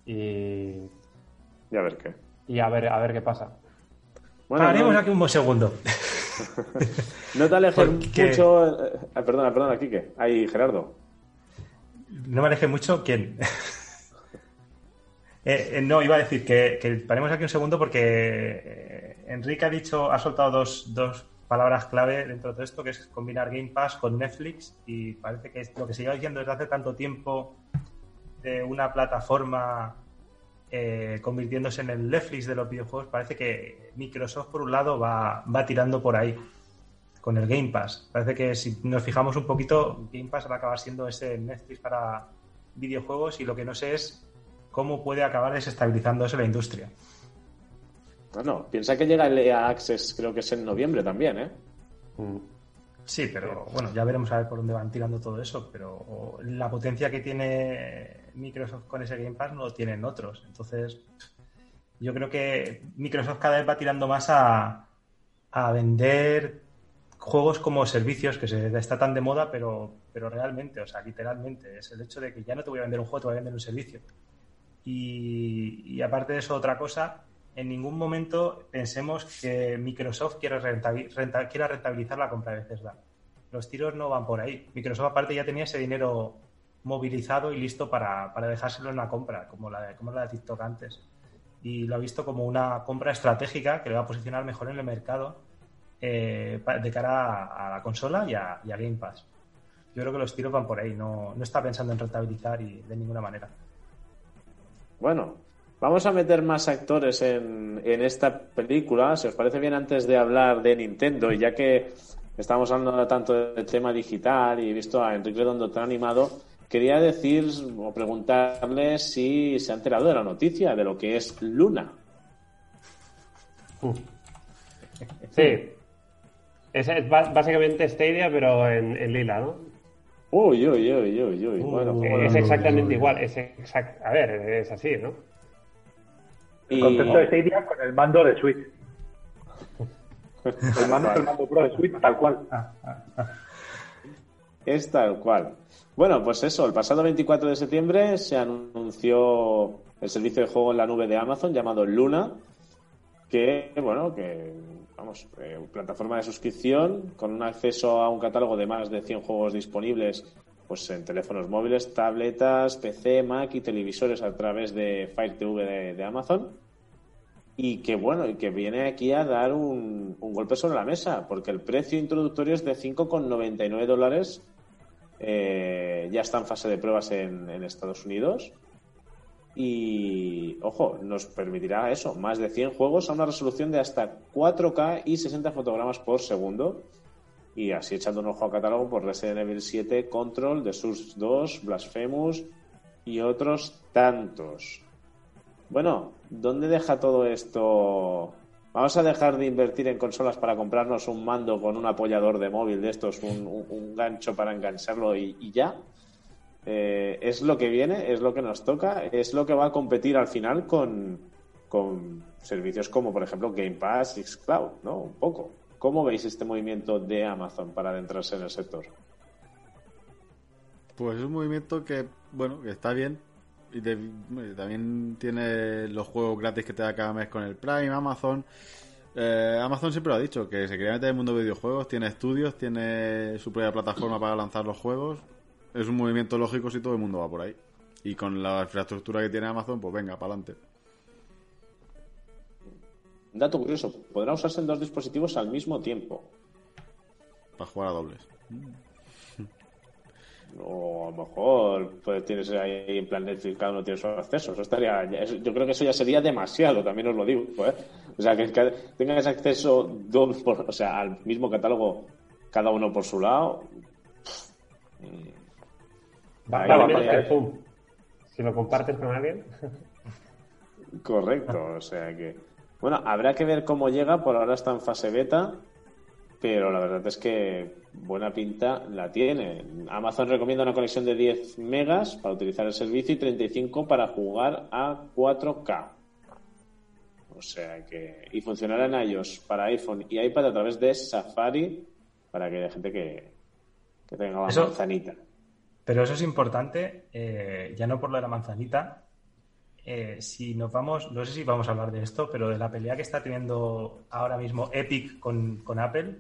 y, Y a ver qué. y a ver a ver qué pasa. Bueno, Paremos no, aquí un segundo. no te alejes Porque- mucho. eh, eh, perdona, perdona, Quique. Ahí, Gerardo. No me aleje mucho. ¿Quién? Eh, eh, no, iba a decir que, que paremos aquí un segundo porque Enrique ha dicho, ha soltado dos, dos palabras clave dentro de todo esto, que es combinar Game Pass con Netflix y parece que es lo que se lleva diciendo desde hace tanto tiempo de una plataforma eh, convirtiéndose en el Netflix de los videojuegos, parece que Microsoft por un lado va, va tirando por ahí con el Game Pass. Parece que si nos fijamos un poquito, Game Pass va a acabar siendo ese Netflix para videojuegos y lo que no sé es cómo puede acabar desestabilizando eso la industria. Bueno, piensa que llega el EA Access, creo que es en noviembre también, ¿eh? Mm. Sí, pero bueno, ya veremos a ver por dónde van tirando todo eso, pero la potencia que tiene Microsoft con ese Game Pass no lo tienen otros. Entonces, yo creo que Microsoft cada vez va tirando más a, a vender juegos como servicios, que se está tan de moda, pero, pero realmente, o sea, literalmente, es el hecho de que ya no te voy a vender un juego, te voy a vender un servicio. Y, y aparte de eso, otra cosa, en ningún momento pensemos que Microsoft quiera, rentabi- renta- quiera rentabilizar la compra de Bethesda. Los tiros no van por ahí. Microsoft aparte ya tenía ese dinero movilizado y listo para, para dejárselo en la compra, como la, de, como la de TikTok antes. Y lo ha visto como una compra estratégica que le va a posicionar mejor en el mercado eh, de cara a, a la consola y a, y a Game Pass. Yo creo que los tiros van por ahí, no, no está pensando en rentabilizar y de ninguna manera. Bueno, vamos a meter más actores en, en esta película. Si os parece bien, antes de hablar de Nintendo, y ya que estamos hablando tanto del tema digital y he visto a Enrique Redondo tan animado, quería decir o preguntarle si se ha enterado de la noticia de lo que es Luna. Sí. Es, es básicamente Stadia, pero en, en lila, ¿no? Uy, uy, uy, uy, uy. Bueno, Uh, ¿cómo es lo- exactamente igual. Es exact... A ver, es así, ¿no? El concepto de Stadia con el mando de Switch. El mando, el mando Pro de Switch, tal cual. Es tal cual. Bueno, pues eso, el pasado 24 de septiembre se anunció el servicio de juego en la nube de Amazon llamado Luna, que, bueno, que, vamos, eh, plataforma de suscripción con un acceso a un catálogo de más de 100 juegos disponibles pues en teléfonos móviles, tabletas, PC, Mac y televisores a través de Fire TV de, Amazon. Y que bueno, y que viene aquí a dar un, un golpe sobre la mesa, porque el precio introductorio es de 5,99 dólares. Eh, ya está en fase de pruebas en, en Estados Unidos. Y, ojo, nos permitirá eso, más de 100 juegos a una resolución de hasta 4K y 60 fotogramas por segundo. Y así echando un ojo al catálogo por Resident Evil 7, Control, The Source 2, Blasphemous y otros tantos. Bueno, ¿dónde deja todo esto? Vamos a dejar de invertir en consolas para comprarnos un mando con un apoyador de móvil de estos, un, un- gancho para engancharlo y, y ya. Eh, es lo que viene, es lo que nos toca, es lo que va a competir al final con, con servicios como, por ejemplo, Game Pass, Xcloud, ¿no? Un poco. ¿Cómo veis este movimiento de Amazon para adentrarse en el sector? Pues es un movimiento que, bueno, que está bien. Y también tiene los juegos gratis que te da cada mes con el Prime, Amazon. Eh, Amazon siempre lo ha dicho, que se quería meter en el mundo de videojuegos, tiene estudios, tiene su propia plataforma para lanzar los juegos. Es un movimiento lógico si todo el mundo va por ahí. Y con la infraestructura que tiene Amazon, pues venga, para adelante. Dato curioso, podrá usarse en dos dispositivos al mismo tiempo. Para jugar a dobles. O a lo mejor pues, tienes ahí en plan Netflix, cada uno tiene su acceso. Eso estaría, yo creo que eso ya sería demasiado, también os lo digo. ¿eh? O sea, que, que tengas acceso dos por- o sea, al mismo catálogo, cada uno por su lado. Ahí Zoom. Si lo compartes con alguien. Correcto, o sea que. Bueno, habrá que ver cómo llega, por ahora está en fase beta, pero la verdad es que buena pinta la tiene. Amazon recomienda una conexión de 10 megas para utilizar el servicio y 35 para jugar a 4K. O sea que. Y funcionará en iOS para iPhone y iPad a través de Safari para que haya gente que, que tenga la Eso- manzanita. Pero eso es importante, eh, ya no por lo de la manzanita. Eh, si nos vamos, no sé si vamos a hablar de esto, pero de la pelea que está teniendo ahora mismo Epic con, con Apple.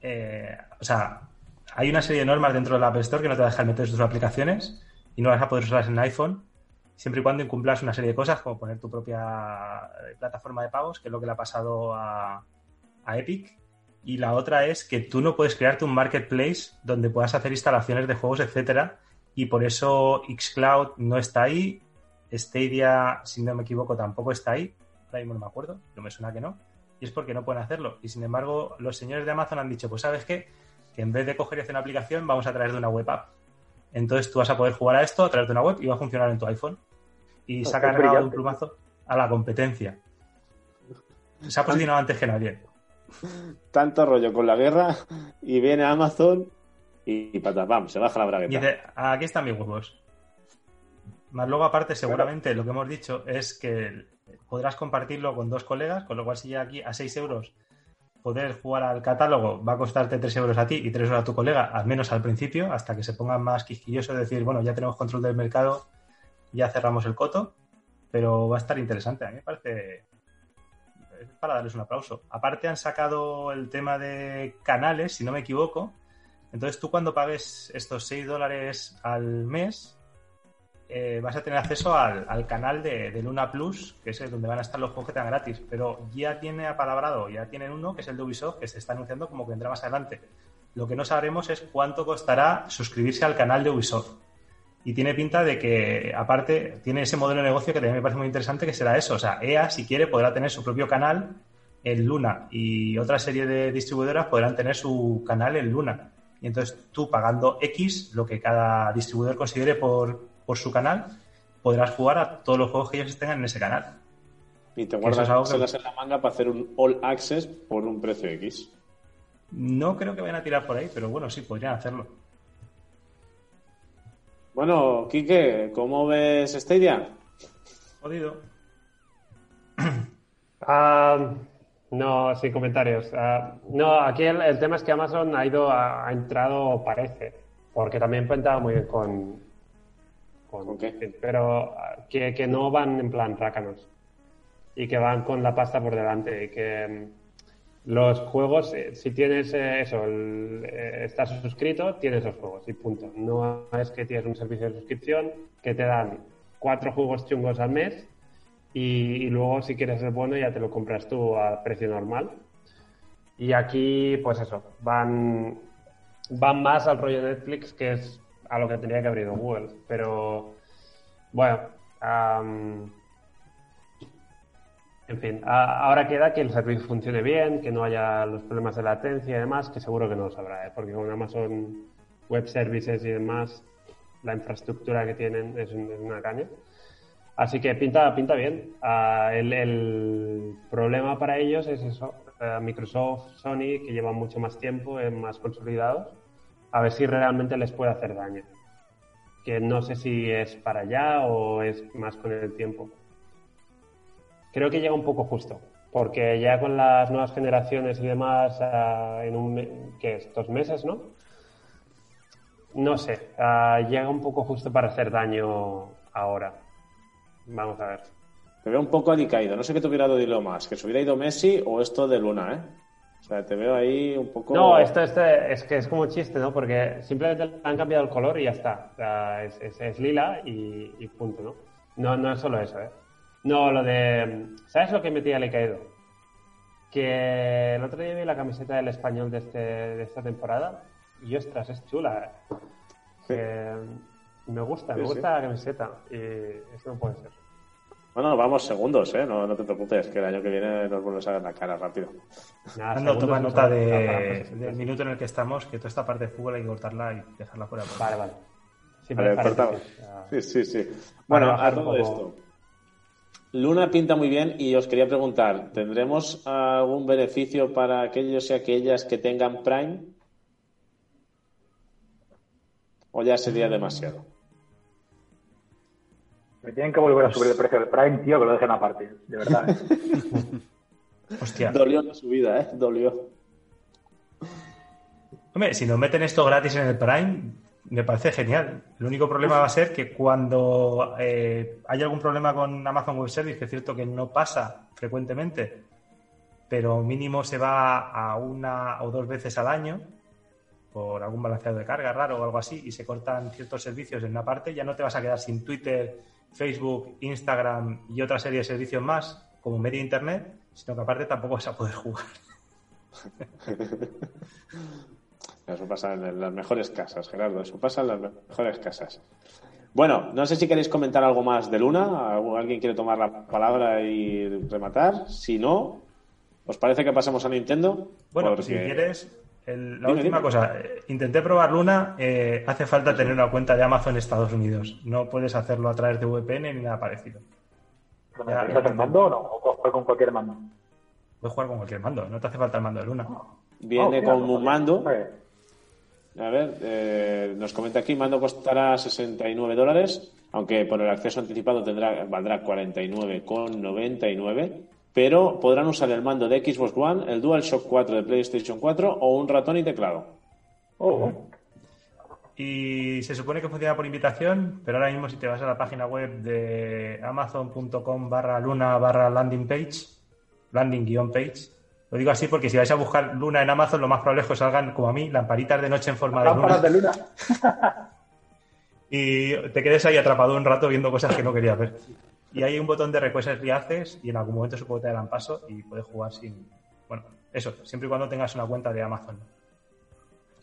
eh, o sea, hay una serie de normas dentro del Apple Store que no te va a dejar meter tus aplicaciones y no vas a poder usarlas en iPhone, siempre y cuando incumplas una serie de cosas, como poner tu propia eh, plataforma de pagos, que es lo que le ha pasado a, a Epic. Y la otra es que tú no puedes crearte un marketplace donde puedas hacer instalaciones de juegos, etcétera. Y por eso Xcloud no está ahí. Stadia, si no me equivoco, tampoco está ahí. Ahora mismo no me acuerdo, pero me suena que no. Y es porque no pueden hacerlo. Y sin embargo, los señores de Amazon han dicho, pues sabes qué, que en vez de coger y hacer una aplicación, vamos a traer de una web app. Entonces tú vas a poder jugar a esto a través de una web y va a funcionar en tu iPhone. Y se ha cargado un plumazo a la competencia. Se ha posicionado antes que nadie. Tanto rollo con la guerra y viene Amazon y, y patapam, se baja la Y bragueta. dice, aquí están mis huevos. Más luego, aparte, seguramente lo que hemos dicho es que podrás compartirlo con dos colegas, con lo cual si ya aquí a 6 euros poder jugar al catálogo va a costarte 3 euros a ti y 3 euros a tu colega, al menos al principio, hasta que se pongan más quisquillosos de decir, bueno, ya tenemos control del mercado, ya cerramos el coto, pero va a estar interesante. A mí me parece para darles un aplauso. Aparte han sacado el tema de canales, si no me equivoco, entonces tú cuando pagues estos 6 dólares al mes, eh, vas a tener acceso al, al canal de, Luna Plus, que es el donde van a estar los juegos que te gratis. Pero ya tiene apalabrado, ya tienen uno, que es el de Ubisoft, que se está anunciando como que vendrá más adelante. Lo que no sabremos es cuánto costará suscribirse al canal de Ubisoft. Y tiene pinta de que, aparte, tiene ese modelo de negocio que también me parece muy interesante, que será eso. O sea, EA, si quiere, podrá tener su propio canal en Luna y otra serie de distribuidoras podrán tener su canal en Luna. Y entonces tú pagando X, lo que cada distribuidor considere por, por su canal, podrás jugar a todos los juegos que ellos tengan en ese canal. Y te es guardas algo que- en la manga para hacer un all access por un precio X. No creo que vayan a tirar por ahí, pero bueno, sí, podrían hacerlo. Bueno, Quique, ¿cómo ves Stadia? Jodido. Ah, no, sin comentarios. Ah, no, aquí el, el tema es que Amazon ha ido, ha, ha entrado, parece, porque también cuenta muy bien con, pero que, que no van en plan rácanos y que van con la pasta por delante y que mm, los juegos, eh, si tienes eh, eso, el- eh, estás suscrito, tienes los juegos y punto. No es que tienes un servicio de suscripción que te dan cuatro juegos chungos al mes y, y luego si quieres el bueno ya te lo compras tú a precio normal. Y aquí, pues eso, van, van más al rollo Netflix, que es a lo que tenía que haber ido Google. Pero, bueno, am, en fin, ahora queda que el servicio funcione bien, que no haya los problemas de latencia y demás, que seguro que no los habrá, ¿eh? porque con Amazon Web Services y demás, la infraestructura que tienen es, es una caña. Así que pinta, pinta bien. Ah, el, problema para ellos es eso. eh, Microsoft, Sony, que llevan mucho más tiempo, eh, más consolidados, a ver si realmente les puede hacer daño. Que no sé si es para allá o es más con el tiempo. Creo que llega un poco justo, porque ya con las nuevas generaciones y demás, ah, en un, me- ¿qué es? Dos meses, ¿no? No sé, ah, llega un poco justo para hacer daño ahora. Vamos a ver. Te veo un poco alicaído. No sé qué te hubiera dado más, que se hubiera ido Messi o esto de Luna, ¿eh? O sea, te veo ahí un poco... No, esto, este es que es como chiste, ¿no? Porque simplemente le han cambiado el color y ya está. O sea, es, es- es lila y, y punto, ¿no? ¿no? No es solo eso, ¿eh? No, lo de... ¿Sabes lo que me tía le caído? Que el otro día vi la camiseta del español de, este, de esta temporada y ostras, es chula. ¿eh? Que me gusta, me sí. gusta la camiseta y eso no puede ser. Bueno, vamos segundos, ¿eh? No, no te preocupes, que el año que viene nos vuelves a ver la cara rápido. Nada, segundos toma no nota de- no, del minuto en el que estamos, que toda esta parte de fútbol hay que cortarla y dejarla fuera. Vale, vale. Sí, Vale, cortamos. ah, Sí, sí, sí. Bueno, a todo poco. esto. Luna pinta muy bien y os quería preguntar, ¿tendremos algún beneficio para aquellos y aquellas que tengan Prime? ¿O ya sería demasiado? Tienen que volver a subir el precio del Prime, tío, que lo dejen aparte, de verdad. ¿eh? Hostia. Dolió la subida, ¿eh? Dolió. Hombre, si nos meten esto gratis en el Prime, me parece genial. El único problema va a ser que cuando eh, hay algún problema con Amazon Web Service, que es cierto que no pasa frecuentemente, pero mínimo se va a una o dos veces al año por algún balanceado de carga raro o algo así y se cortan ciertos servicios en una parte, ya no te vas a quedar sin Twitter, Facebook, Instagram y otra serie de servicios más como media internet, sino que aparte tampoco vas a poder jugar. Eso pasa en las mejores casas, Gerardo. Eso pasa en las mejores casas. Bueno, no sé si queréis comentar algo más de Luna. ¿Alguien quiere tomar la palabra y rematar? Si no, ¿os parece que pasemos a Nintendo? Bueno, Porque- si quieres, el- la Dime, última dime. cosa. eh, Intenté probar Luna, eh, hace falta tener una cuenta de Amazon en Estados Unidos. No puedes hacerlo a través de VPN ni nada parecido. ¿Estás ya. el mando o no? ¿O puedes jugar con cualquier mando? Puedes jugar con cualquier mando, no te hace falta el mando de Luna. Viene Oh, mira, con un mando. Vale. A ver, eh, nos comenta aquí, mando costará 69 dólares, aunque por el acceso anticipado tendrá, valdrá 49,99, pero podrán usar el mando de Xbox One, el DualShock 4 de PlayStation 4 o un ratón y teclado. Oh, Y se supone que funciona por invitación, pero ahora mismo si te vas a la página web de amazon.com barra luna barra landing page, landing guion page, lo digo así porque si vais a buscar luna en Amazon, lo más probable es que os salgan, como a mí, lamparitas de noche en forma de luna. de luna. y te quedes ahí atrapado un rato viendo cosas que no querías ver. Y hay un botón de requests y haces y en algún momento supongo que te darán paso y puedes jugar sin... Bueno, eso, siempre y cuando tengas una cuenta de Amazon.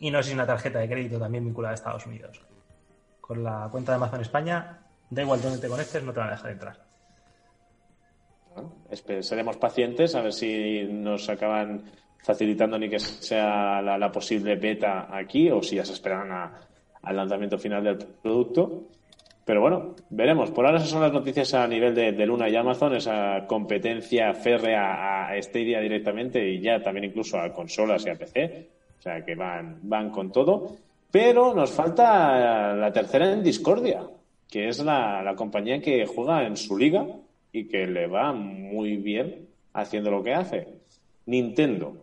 Y no sé si una tarjeta de crédito también vinculada a Estados Unidos. Con la cuenta de Amazon España, da igual dónde te conectes, no te van a dejar entrar. Seremos pacientes a ver si nos acaban facilitando ni que sea la, la posible beta aquí o si ya se esperan a- al lanzamiento final del producto. Pero bueno, veremos. Por ahora esas son las noticias a nivel de, Luna y Amazon, esa competencia férrea a Stadia directamente y ya también incluso a consolas y a PC. O sea que van, van con todo. Pero nos falta la tercera en Discordia, que es la, la compañía que juega en su liga y que le va muy bien haciendo lo que hace. Nintendo.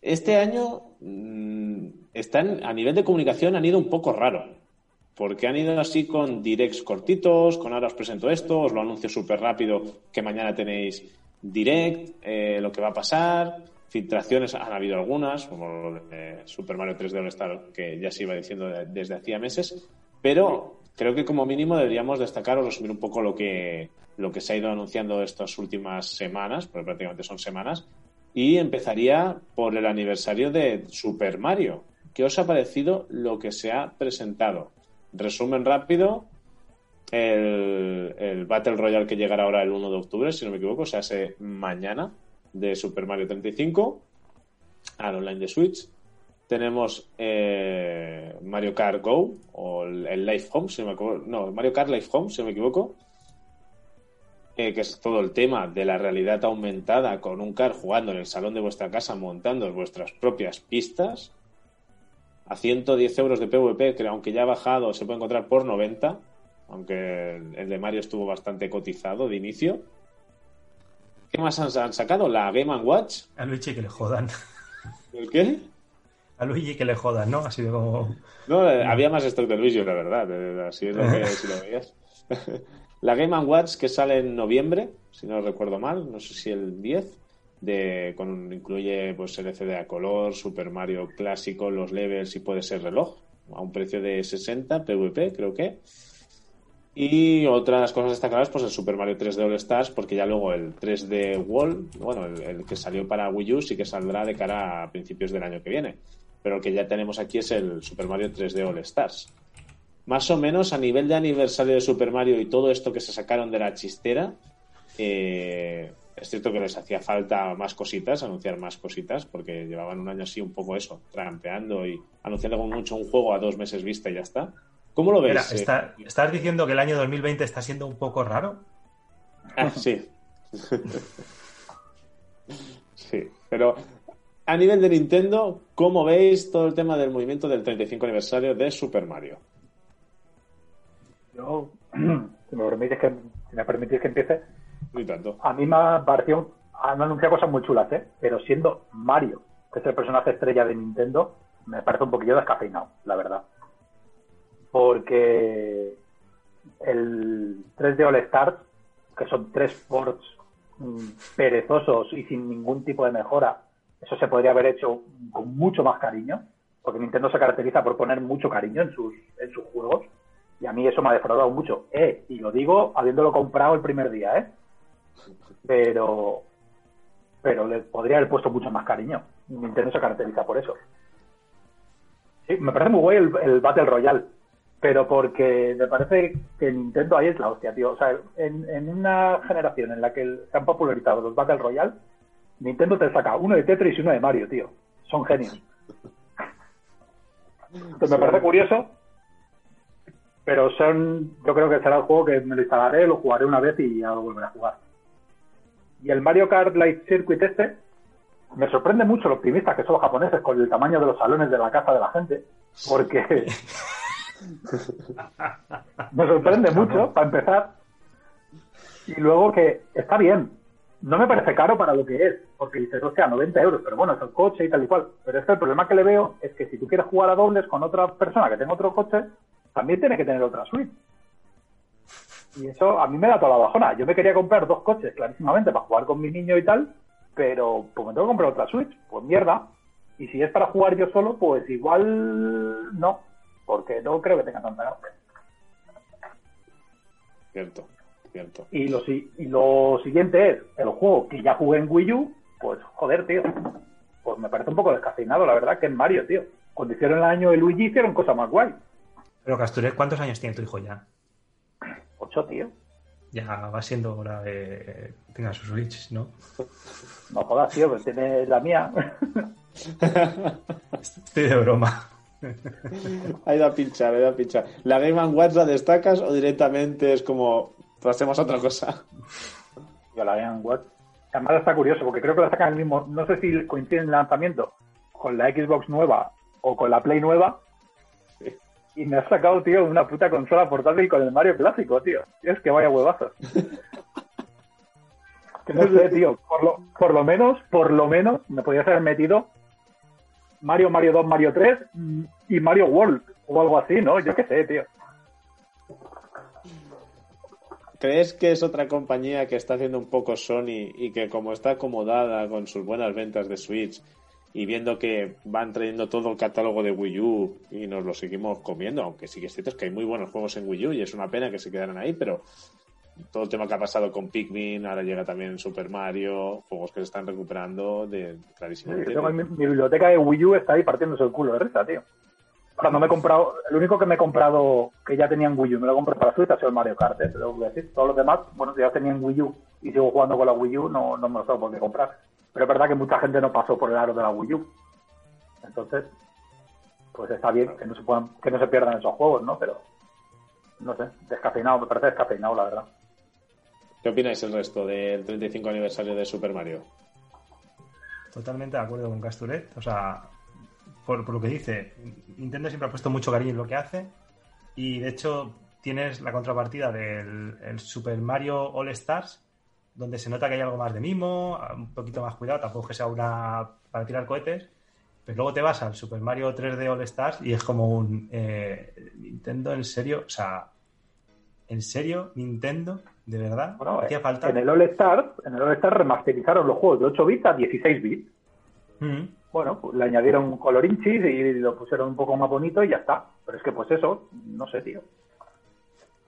Este año mm, están a nivel de comunicación han ido un poco raro. Porque han ido así con directs cortitos, con ahora os presento esto, os lo anuncio súper rápido que mañana tenéis direct, eh, lo que va a pasar, filtraciones, han habido algunas, como lo de Super Mario 3D All que ya se iba diciendo de- desde hacía meses, pero creo que como mínimo deberíamos destacar o resumir un poco lo que, lo que se ha ido anunciando estas últimas semanas, porque prácticamente son semanas, y empezaría por el aniversario de Super Mario. ¿Qué os ha parecido lo que se ha presentado? Resumen rápido, el, el Battle Royale que llegará ahora el 1 de octubre, si no me equivoco, o sea, hace mañana, de Super Mario 35, al online de Switch. Tenemos eh, Mario Kart Go, o el, el Life Home, si no me equivoco. No, Mario Kart Life Home, si no me equivoco. eh, que es todo el tema de la realidad aumentada con un car jugando en el salón de vuestra casa, montando vuestras propias pistas a 110 euros de PvP, que aunque ya ha bajado, se puede encontrar por 90, aunque el de Mario estuvo bastante cotizado de inicio. ¿Qué más han, han sacado? La Game Watch. A Luigi que le jodan. ¿El qué? A Luigi que le jodan, ¿no? Así de como... No, eh, había más stock de Luigi, la verdad. Así es lo que si lo veías. la Game Watch que sale en noviembre, si no recuerdo mal, no sé si el 10, con, incluye pues LCD a color, Super Mario clásico, los levels y puede ser reloj, a un precio de 60 PVP, creo que. Y otras cosas destacadas, pues el Super Mario 3D All Stars, porque ya luego el 3D Wall, bueno, el, el que salió para Wii U sí que saldrá de cara a principios del año que viene. Pero el que ya tenemos aquí es el Super Mario 3D All Stars. Más o menos a nivel de aniversario de Super Mario y todo esto que se sacaron de la chistera, eh, es cierto que les hacía falta más cositas, anunciar más cositas, porque llevaban un año así un poco eso, trampeando y anunciando como mucho un juego a dos meses vista y ya está. ¿Cómo lo ves? Mira, eh? está- ¿estás diciendo que el año 2020 está siendo un poco raro? Ah, sí. sí, pero a nivel de Nintendo, ¿cómo veis todo el tema del movimiento del 35 aniversario de Super Mario? Yo, si me permites que si me permitís que empiece, Ni tanto. a mí me ha parecido, han anunciado cosas muy chulas, ¿eh? Pero siendo Mario, que es el personaje estrella de Nintendo, me parece un poquillo descafeinado, la verdad. Porque el 3D All Stars, que son tres ports mm, perezosos y sin ningún tipo de mejora, eso se podría haber hecho con mucho más cariño, porque Nintendo se caracteriza por poner mucho cariño en sus, en sus juegos, y a mí eso me ha defraudado mucho. Eh, y lo digo habiéndolo comprado el primer día, ¿eh? Pero, pero le podría haber puesto mucho más cariño. Nintendo se caracteriza por eso. Sí, me parece muy guay el, el Battle Royale, pero porque me parece que Nintendo ahí es la hostia, tío. O sea, en, en una generación en la que se han popularizado los Battle Royale, Nintendo te saca uno de Tetris y uno de Mario, tío. Son genios. Entonces me parece curioso, pero son, yo creo que será el juego que me lo instalaré, lo jugaré una vez y ya lo volveré a jugar. Y el Mario Kart Light Circuit este, me sorprende mucho lo optimistas que son los japoneses con el tamaño de los salones de la casa de la gente, porque me sorprende mucho, para empezar. Y luego que está bien, no me parece caro para lo que es, porque dices, hostia, 90 euros, pero bueno, es el coche y tal y cual. Pero es que el problema que le veo es que si tú quieres jugar a dobles con otra persona que tenga otro coche, también tiene que tener otra suite. Y eso a mí me da toda la bajona. Yo me quería comprar dos coches, clarísimamente, para jugar con mi niño y tal, pero pues me tengo que comprar otra Switch. Pues mierda. Y si es para jugar yo solo, pues igual no, porque no creo que tenga tanta gracia. Cierto, cierto. Y lo, si- y lo siguiente es el juego que ya jugué en Wii U, pues joder, tío. Pues me parece un poco descafeinado, la verdad, que en Mario, tío. Cuando hicieron el año de Luigi hicieron cosas más guay. Pero Casturet, ¿cuántos años tiene tu hijo ya? Ocho, tío. Ya va siendo hora de que tenga su Switch, ¿no? No jodas, tío, pero tiene la mía. Estoy de broma. Ha ido a pinchar, ha ido a pinchar. ¿La Game Watch la destacas o directamente es como pasemos a otra cosa? Yo la Game Watch. Además está curioso, porque creo que la sacan el mismo. No sé si coincide en el lanzamiento con la Xbox nueva o con la Play nueva. Y me ha sacado, tío, una puta consola portátil con el Mario clásico, tío. Es que vaya huevazos. que no sé, tío. Por lo, por lo menos, por lo menos, me podías haber metido Mario, Mario 2, Mario 3 mm, y Mario World o algo así, ¿no? Yo qué sé, tío. ¿Crees que es otra compañía que está haciendo un poco Sony y que como está acomodada con sus buenas ventas de Switch y viendo que van trayendo todo el catálogo de Wii U y nos lo seguimos comiendo, aunque sí que es cierto es que hay muy buenos juegos en Wii U y es una pena que se quedaran ahí, pero todo el tema que ha pasado con Pikmin, ahora llega también Super Mario, juegos que se están recuperando de clarísimamente. tengo mi, mi biblioteca de Wii U está ahí partiéndose el culo de risa, tío. Cuando me he comprado, el único que me he comprado que ya tenía en Wii U, me lo compré para Switch, ha sido el Mario Kart, ¿eh? Te lo voy a decir. Todos los demás, bueno, ya tenía en Wii U y sigo jugando con la Wii U, no, no me lo tengo por qué comprar. Pero es verdad que mucha gente no pasó por el aro de la Wii U. Entonces, pues está bien que no se puedan, que no se pierdan esos juegos, ¿no? Pero, no sé, descafeinado, me parece descafeinado, la verdad. ¿Qué opináis el resto del 35 aniversario de Super Mario? Totalmente de acuerdo con Casturet. O sea, por, por lo que dice, Nintendo siempre ha puesto mucho cariño en lo que hace. Y de hecho, tienes la contrapartida del el Super Mario All Stars, donde se nota que hay algo más de mimo, un poquito más cuidado, tampoco que sea una para tirar cohetes. Pero luego te vas al Super Mario 3D All Stars y es como un eh, Nintendo en serio, o sea, en serio, Nintendo, de verdad, Bueno, hacía falta. en el All Stars, en el All Stars remasterizaron los juegos de 8 bits a 16 bits. Mm. Bueno, pues le añadieron colorinchis y lo pusieron un poco más bonito y ya está. Pero es que pues eso, no sé, tío.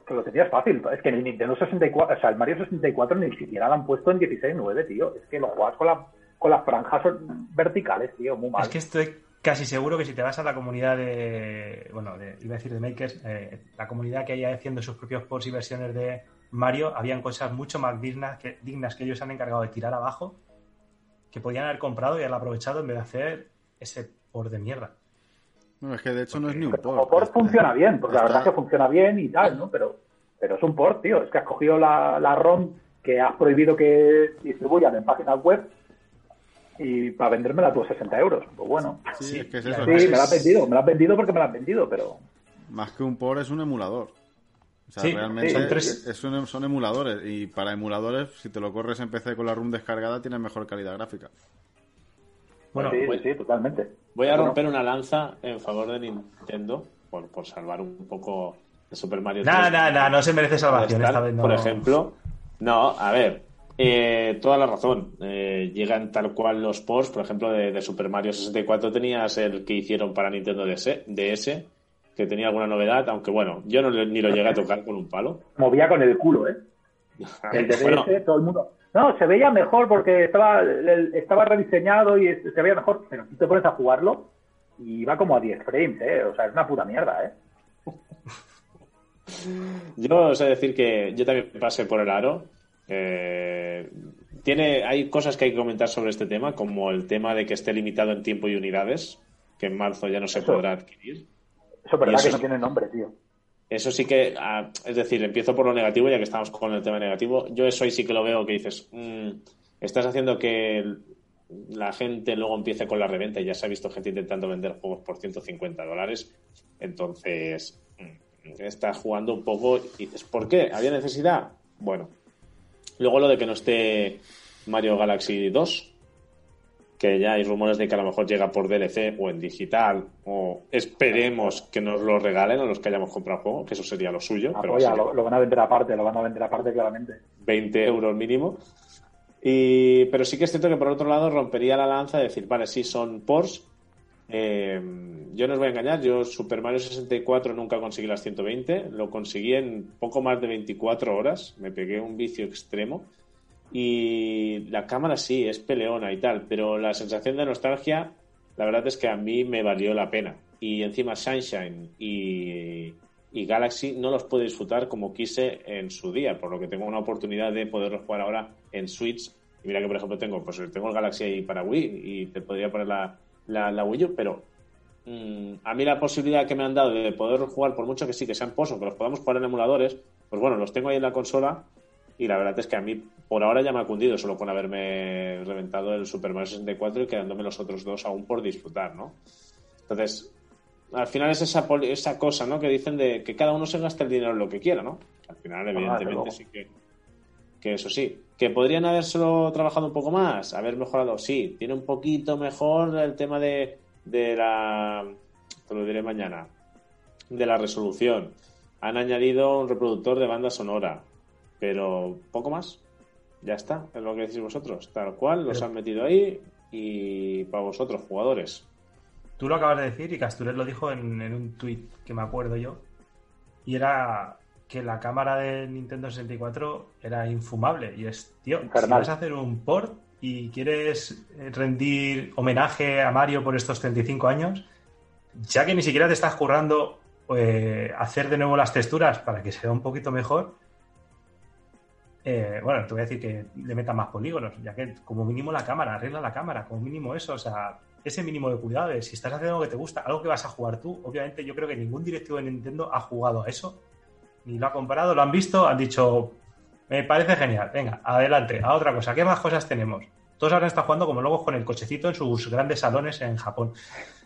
Que lo tenías fácil. Es que en el Nintendo 64, o sea, el Mario 64 ni siquiera lo han puesto en 16.9, tío. Es que lo juegas con, la, con las franjas verticales, tío, muy mal. Es que estoy casi seguro que si te vas a la comunidad de. Bueno, de, iba a decir de makers, eh, la comunidad que hay haciendo sus propios ports y versiones de Mario, habían cosas mucho más dignas que, dignas que ellos se han encargado de tirar abajo, que podían haber comprado y haber aprovechado en vez de hacer ese port de mierda. No, es que de hecho no es ni un port. como port funciona bien, porque la verdad es que funciona bien y tal, ¿no? Pero, pero es un port, tío. Es que has cogido la, la ROM que has prohibido que distribuyan en páginas web y para vendérmela tú a 60 euros. Pues bueno. Sí, es que es eso. Sí, me la has vendido, me la has vendido porque me la has vendido, pero Más que un port es un emulador. O sea, Sí, realmente son tres. es un- son emuladores. Y para emuladores, si te lo corres en PC con la ROM descargada, tiene mejor calidad gráfica. Bueno, sí, pues- sí, sí, totalmente. Voy a romper una lanza en favor de Nintendo por, por salvar un poco de Super Mario. nada, 3. nada, nada, no se merece salvación Estar, esta vez. No. Por ejemplo, no, a ver, eh, toda la razón. Eh, llegan tal cual los ports, por ejemplo, de, de Super Mario 64 tenías el que hicieron para Nintendo DS, DS, que tenía alguna novedad, aunque bueno, yo no ni lo llegué a tocar con un palo. Movía con el culo, ¿eh? El de DS, Bueno, todo el mundo. No, se veía mejor porque estaba, estaba rediseñado y se veía mejor, pero tú te pones a jugarlo y va como a 10 frames, ¿eh? O sea, es una pura mierda, ¿eh? Yo sé decir que yo también pasé por el aro. Eh, tiene, hay cosas que hay que comentar sobre este tema, como el tema de que esté limitado en tiempo y unidades, que en marzo ya no se Eso. podrá adquirir. Eso es verdad eso que no tiene nombre, tío. Eso sí que, ah, es decir, empiezo por lo negativo, ya que estamos con el tema negativo. Yo eso ahí sí que lo veo que dices, mm, estás haciendo que la gente luego empiece con la reventa y ya se ha visto gente intentando vender juegos por 150 dólares. Entonces, mm, estás jugando un poco y dices, ¿por qué? ¿Había necesidad? Bueno. Luego lo de que no esté Mario Galaxy 2, que ya hay rumores de que a lo mejor llega por DLC o en digital, o esperemos que nos lo regalen a los que hayamos comprado el juego, que eso sería lo suyo, pero Apoya, sí, lo, lo van a vender aparte, lo van a vender aparte claramente. 20 euros mínimo. Y, pero sí que es cierto que por otro lado rompería la lanza de decir, vale, sí son Porsche. Eh, yo no os voy a engañar, yo Super Mario 64 nunca conseguí las 120, lo conseguí en poco más de 24 horas, me pegué un vicio extremo. Y la cámara sí, es peleona y tal, pero la sensación de nostalgia, la verdad es que a mí me valió la pena. Y encima Sunshine y, Galaxy no los puedo disfrutar como quise en su día, por lo que tengo una oportunidad de poderlos jugar ahora en Switch. Y mira que, por ejemplo, tengo, pues, tengo el Galaxy ahí para Wii y te podría poner la, la, la Wii U, pero mm, a mí la posibilidad que me han dado de poder jugar, por mucho que sí, que sean pozos, que los podamos jugar en emuladores, pues bueno, los tengo ahí en la consola y la verdad es que a mí por ahora ya me ha cundido solo con haberme reventado el Super Mario 64 y quedándome los otros dos aún por disfrutar, ¿no? Entonces, al final es esa, poli- esa cosa, ¿no? Que dicen de que cada uno se gaste el dinero en lo que quiera, ¿no? Al final, evidentemente, sí que, que eso sí. ¿Que podrían habérselo trabajado un poco más? Haber mejorado, sí. Tiene un poquito mejor el tema de, de la... Te lo diré mañana. De la resolución. Han añadido un reproductor de banda sonora. Pero poco más. Ya está, es lo que decís vosotros. Tal cual, los Pero- han metido ahí y para vosotros, jugadores. Tú lo acabas de decir y Casturet lo dijo en, en un tuit que me acuerdo yo. Y era que la cámara de Nintendo 64 era infumable. Y es, tío, si Infernal. vas a hacer un port y quieres rendir homenaje a Mario por estos 35 años, ya que ni siquiera te estás currando eh, hacer de nuevo las texturas para que sea un poquito mejor, eh, bueno, te voy a decir que le metan más polígonos, ya que como mínimo la cámara, arregla la cámara, como mínimo eso, o sea, ese mínimo de cuidado de si estás haciendo algo que te gusta, algo que vas a jugar tú, obviamente yo creo que ningún directivo de Nintendo ha jugado a eso, ni lo ha comprado, lo han visto, han dicho, me parece genial, venga, adelante, a otra cosa, ¿qué más cosas tenemos? Todos ahora están jugando como locos con el cochecito en sus grandes salones en Japón.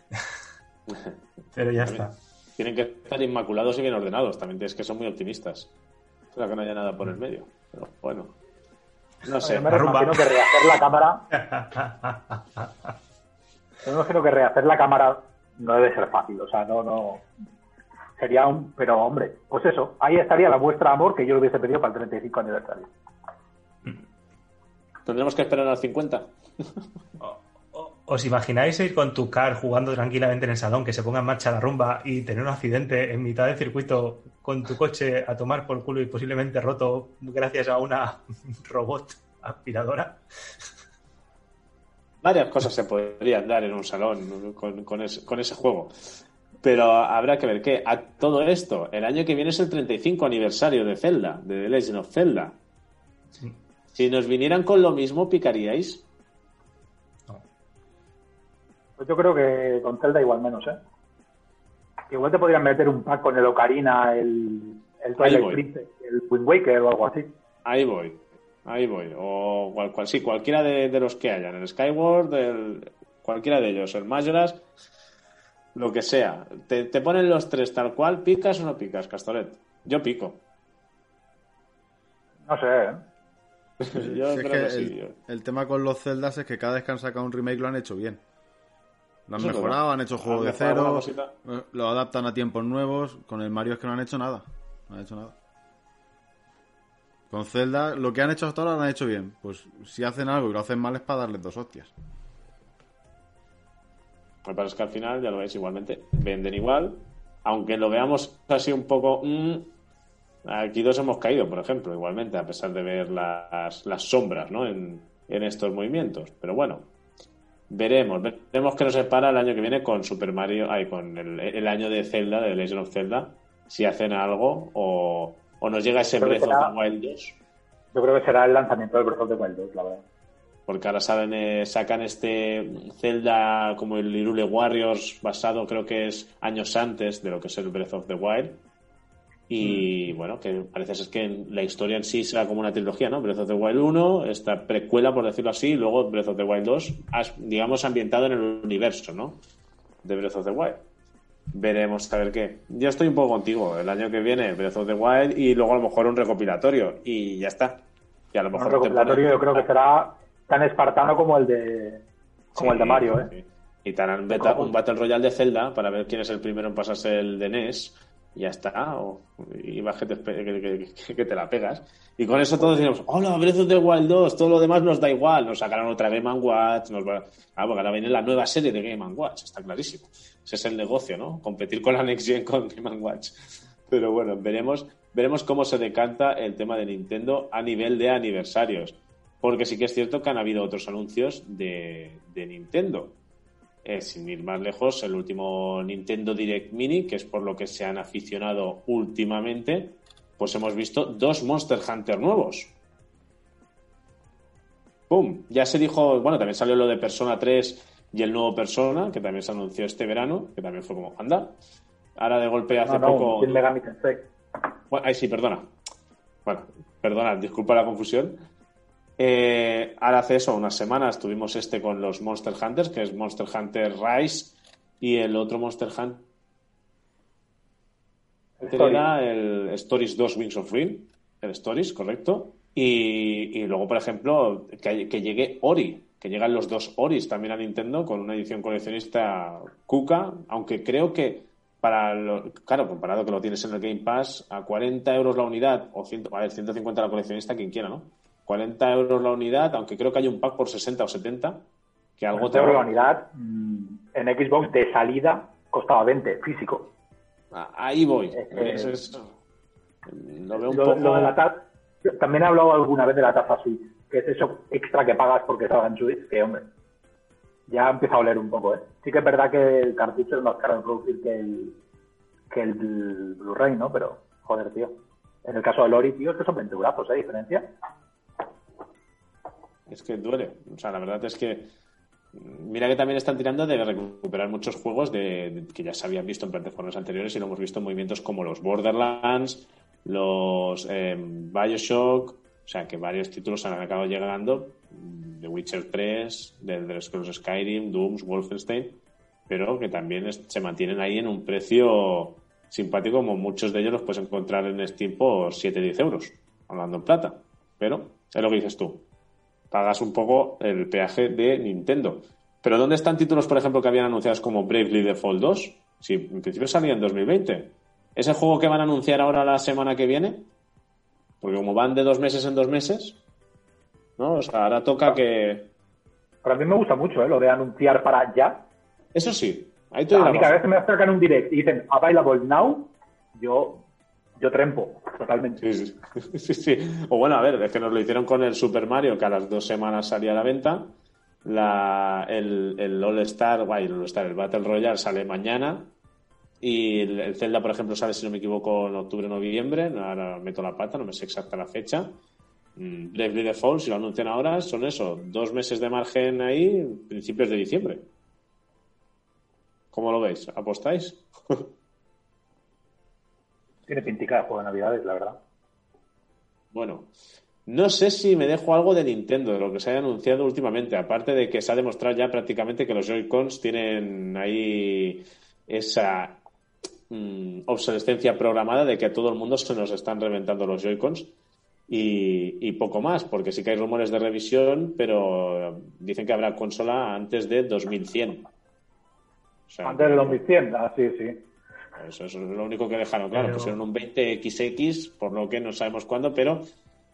Pero ya está. Tienen que estar inmaculados y bien ordenados. También es que son muy optimistas. O sea, que no haya nada por el medio. Pero bueno. No sé. Yo me imagino que rehacer la cámara, yo me imagino que rehacer la cámara no debe ser fácil, o sea, no, no. Sería un, pero hombre, pues eso, ahí estaría la muestra de amor que yo le hubiese pedido para el 35 aniversario. Tendremos que esperar al 50. ¿Os imagináis ir con tu car jugando tranquilamente en el salón, que se ponga en marcha la rumba y tener un accidente en mitad del circuito con tu coche a tomar por culo y posiblemente roto gracias a una robot aspiradora? Varias cosas se podrían dar en un salón con, con ese, con ese juego. Pero habrá que ver que a todo esto, el año que viene es el 35 aniversario de Zelda, de The Legend of Zelda. Sí. Si nos vinieran con lo mismo, ¿picaríais? Pues yo creo que con Zelda igual menos, ¿eh? Igual te podrían meter un pack con el Ocarina, el, el Twilight. Princess, el Wind Waker o algo así. Ahí voy. Ahí voy. O cual, cual- sí, cualquiera de, de los que hayan. El Skyward, el, cualquiera de ellos. El Majora's, lo que sea. Te, te ponen los tres tal cual, ¿picas o no picas, Castoret? Yo pico. No sé, ¿eh? Yo Si es creo que que el, sí. yo- el tema con los Zeldas es que cada vez que han sacado un remake lo han hecho bien. Lo han Eso mejorado, han hecho juego Han de cero, lo adaptan a tiempos nuevos. Con el Mario es que no han hecho nada. No han hecho nada. Con Zelda, lo que han hecho hasta ahora lo han hecho bien. Pues si hacen algo y lo hacen mal es para darles dos hostias. Me parece que al final, ya lo veis, igualmente venden igual. Aunque lo veamos así un poco. mm, aquí dos hemos caído, por ejemplo, igualmente, a pesar de ver las, las sombras ¿no? en, en estos movimientos. Pero bueno, veremos. Veremos qué nos separa el año que viene con Super Mario. Ay, con el, el año de Zelda, de Legend of Zelda. Si hacen algo o, o nos llega ese que Breath of the Wild 2. Yo creo que será el lanzamiento del Breath of the Wild 2, la verdad. porque ahora saben, eh, sacan este Zelda como el Irule Warriors basado creo que es años antes de lo que es el Breath of the Wild y bueno, que parece ser que la historia en sí será como una trilogía, ¿no? Breath of the Wild 1, esta precuela por decirlo así, y luego Breath of the Wild 2, as- digamos ambientado en el universo, ¿no? De Breath of the Wild. Veremos a ver qué. Yo estoy un poco contigo. El año que viene Breath of the Wild y luego a lo mejor un recopilatorio y ya está. Y a lo Un mejor te recopilatorio yo creo que será tan espartano como el de como Sí, el de Mario, ¿eh? sí. Y te harán beta- un Battle Royale de Zelda para ver quién es el primero en pasarse el de NES. Ya está. O, y vas que te, que te la pegas. Y con eso todos decimos, hola, Breath of the Wild 2, todo lo demás nos da igual. Nos sacarán otra Game Watch. Nos va... Ah, porque ahora viene la nueva serie de Game Watch, está clarísimo. Ese es el negocio, ¿no? Competir con la Next Gen con Game Watch. Pero bueno, veremos, veremos cómo se decanta el tema de Nintendo a nivel de aniversarios. Porque sí que es cierto que han habido otros anuncios de, de Nintendo. Eh, sin ir más lejos, el último Nintendo Direct Mini, que es por lo que se han aficionado últimamente, pues hemos visto dos Monster Hunter nuevos. ¡Pum! Ya se dijo, bueno, también salió lo de Persona 3 y el nuevo Persona, que también se anunció este verano, que también fue como, anda. Ahora de golpe hace No, no, poco... Bueno, ay, sí, perdona. Bueno, perdona, disculpa la confusión. Eh, ahora hace eso, unas semanas tuvimos este con los Monster Hunters, que es Monster Hunter Rise, y el otro Monster Hunter Story. era el Stories 2 Wings of Ruin, el Stories, correcto. Y, y luego, por ejemplo, que, que llegue Ori, que llegan los dos Oris también a Nintendo con una edición coleccionista Kuka, aunque creo que para lo, claro, comparado que lo tienes en el Game Pass a 40 euros la unidad, o 100, a ver, 150 la coleccionista, quien quiera, ¿no? 40 euros la unidad, aunque creo que hay un pack por 60 o 70, que algo te Pero la unidad mm, en Xbox de salida costaba 20, físico. Ah, Ahí voy. Eh, Eso es- lo veo un Lo, poco... lo de la taza, también he hablado alguna vez de la taza Switch, que es eso extra que pagas porque salga en Switch, que hombre, ya empieza a oler un poco, ¿eh? Sí que es verdad que el cartucho es más caro de producir que el, que el Blu-ray, ¿no? Pero, joder, tío. En el caso de Lori, tío, es que son 20 euros, ¿eh? Diferencia. Es que duele. O sea, la verdad es que. Mira que también están tirando de recuperar muchos juegos de, que ya se habían visto en plataformas anteriores y lo hemos visto en movimientos como los Borderlands, los eh, Bioshock. O sea, que varios títulos han acabado llegando. The Witcher 3, The Elder Scrolls Skyrim, Dooms, Wolfenstein. Pero que también se mantienen ahí en un precio simpático, como muchos de ellos los puedes encontrar en Steam por 7-10 euros, hablando en plata. Pero es lo que dices tú pagas un poco el peaje de Nintendo. Pero ¿dónde están títulos, por ejemplo, que habían anunciados como Bravely Default 2? Si en principio salía en 2020. ¿Ese juego que van a anunciar ahora la semana que viene? Porque como van de dos meses en dos meses, ¿no? O sea, ahora toca que... Pero a mí me gusta mucho, ¿eh? Lo de anunciar para ya. Eso sí, ahí te doy A mí cada vez que me acercan un direct y dicen available now, yo, yo trempo, totalmente. Sí, sí. O bueno, a ver, es que nos lo hicieron con el Super Mario, que a las dos semanas salía a la venta. La, el, el All Star, guay, el All Star, el Battle Royale sale mañana. Y el, el Zelda, por ejemplo, sale, si no me equivoco, en octubre o noviembre. Ahora meto la pata, no me sé exacta la fecha. Mm, Bravely Default, si lo anuncian ahora, son eso, dos meses de margen ahí, principios de diciembre. ¿Cómo lo veis? ¿Apostáis? Tiene pintica de juego de Navidades, la verdad. Bueno, no sé si me dejo algo de Nintendo, de lo que se haya anunciado últimamente, aparte de que se ha demostrado ya prácticamente que los Joy-Cons tienen ahí esa mm, obsolescencia programada de que a todo el mundo se nos están reventando los Joy-Cons. y, y poco más, porque sí que hay rumores de revisión, pero dicen que habrá consola antes de 2100. O sea, Antes de 2100, ah, sí, sí. Eso, eso es lo único que dejaron claro. Pero- Pusieron un 20XX, por lo que no sabemos cuándo, pero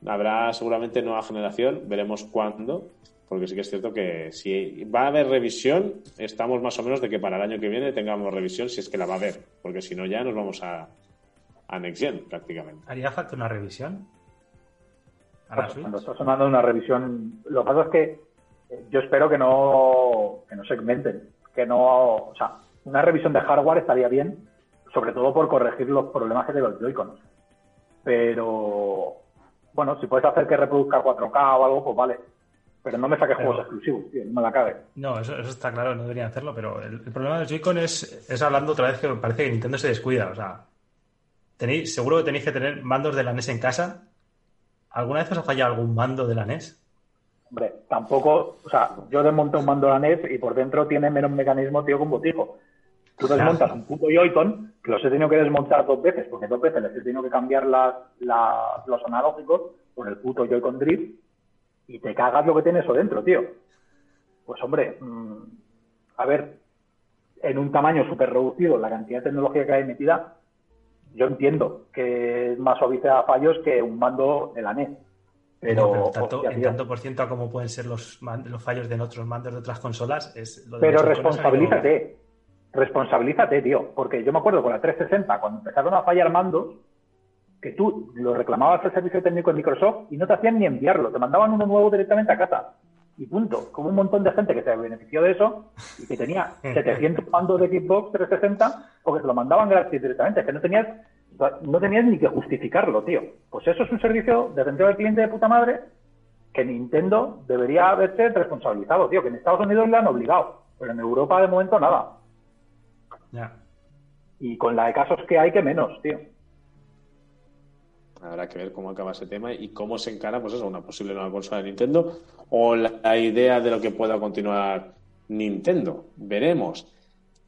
habrá seguramente nueva generación. Veremos cuándo. Porque sí que es cierto que si va a haber revisión, estamos más o menos de que para el año que viene tengamos revisión, si es que la va a haber. Porque si no, ya nos vamos a, a Next Gen prácticamente. ¿Haría falta una revisión? ¿A la Pues Switch? Cuando está sonando una revisión, lo que pasa es que eh, yo espero que no, que no segmenten, que no, o sea, una revisión de hardware estaría bien, sobre todo por corregir los problemas que tiene los Joy-Cons. Pero, bueno, si puedes hacer que reproduzca 4K o algo, pues vale. Pero no me saques Pero- juegos exclusivos, tío, no me la cabe. No, eso, eso está claro, no deberían hacerlo, pero el, el problema del Joy-Con es, es hablando otra vez que me parece que Nintendo se descuida. O sea, tenéis, seguro que tenéis que tener mandos de la NES en casa. ¿Alguna vez os ha fallado algún mando de la NES? Hombre, tampoco, o sea, yo desmonté un mando de la NES y por dentro tiene menos mecanismo, tío, que un botijo. Tú desmontas un puto Joy-Con, que los he tenido que desmontar dos veces, porque dos veces les he tenido que cambiar las, las- los analógicos por el puto Joy-Con Drift, y te cagas lo que tiene eso dentro, tío. Pues hombre, mm, a ver, en un tamaño súper reducido, la cantidad de tecnología que hay metida, yo entiendo que es más suavice a fallos que un mando de la NES. Pero, No, pero tanto, hostia, en tanto por ciento a como pueden ser los, fallos de otros mandos de otras consolas, es lo de Pero salido- responsabilízate. Tío. Porque yo me acuerdo con la 360, cuando empezaron a fallar mandos, que tú lo reclamabas al servicio técnico de Microsoft y no te hacían ni enviarlo. Te mandaban uno nuevo directamente a casa. Y punto. Como un montón de gente que se benefició de eso y que tenía 700 mandos de Xbox 360 porque se lo mandaban gratis directamente. Es que no tenías, no tenías ni que justificarlo, tío. Pues eso es un servicio de atención al cliente de puta madre que Nintendo debería haberse responsabilizado, tío, que en Estados Unidos le han obligado, pero en Europa de momento nada. Ya. Y con la de casos que hay, que menos, tío. Habrá que ver cómo acaba ese tema y cómo se encara, pues eso, una posible nueva consola de Nintendo o la, la idea de lo que pueda continuar Nintendo. Veremos.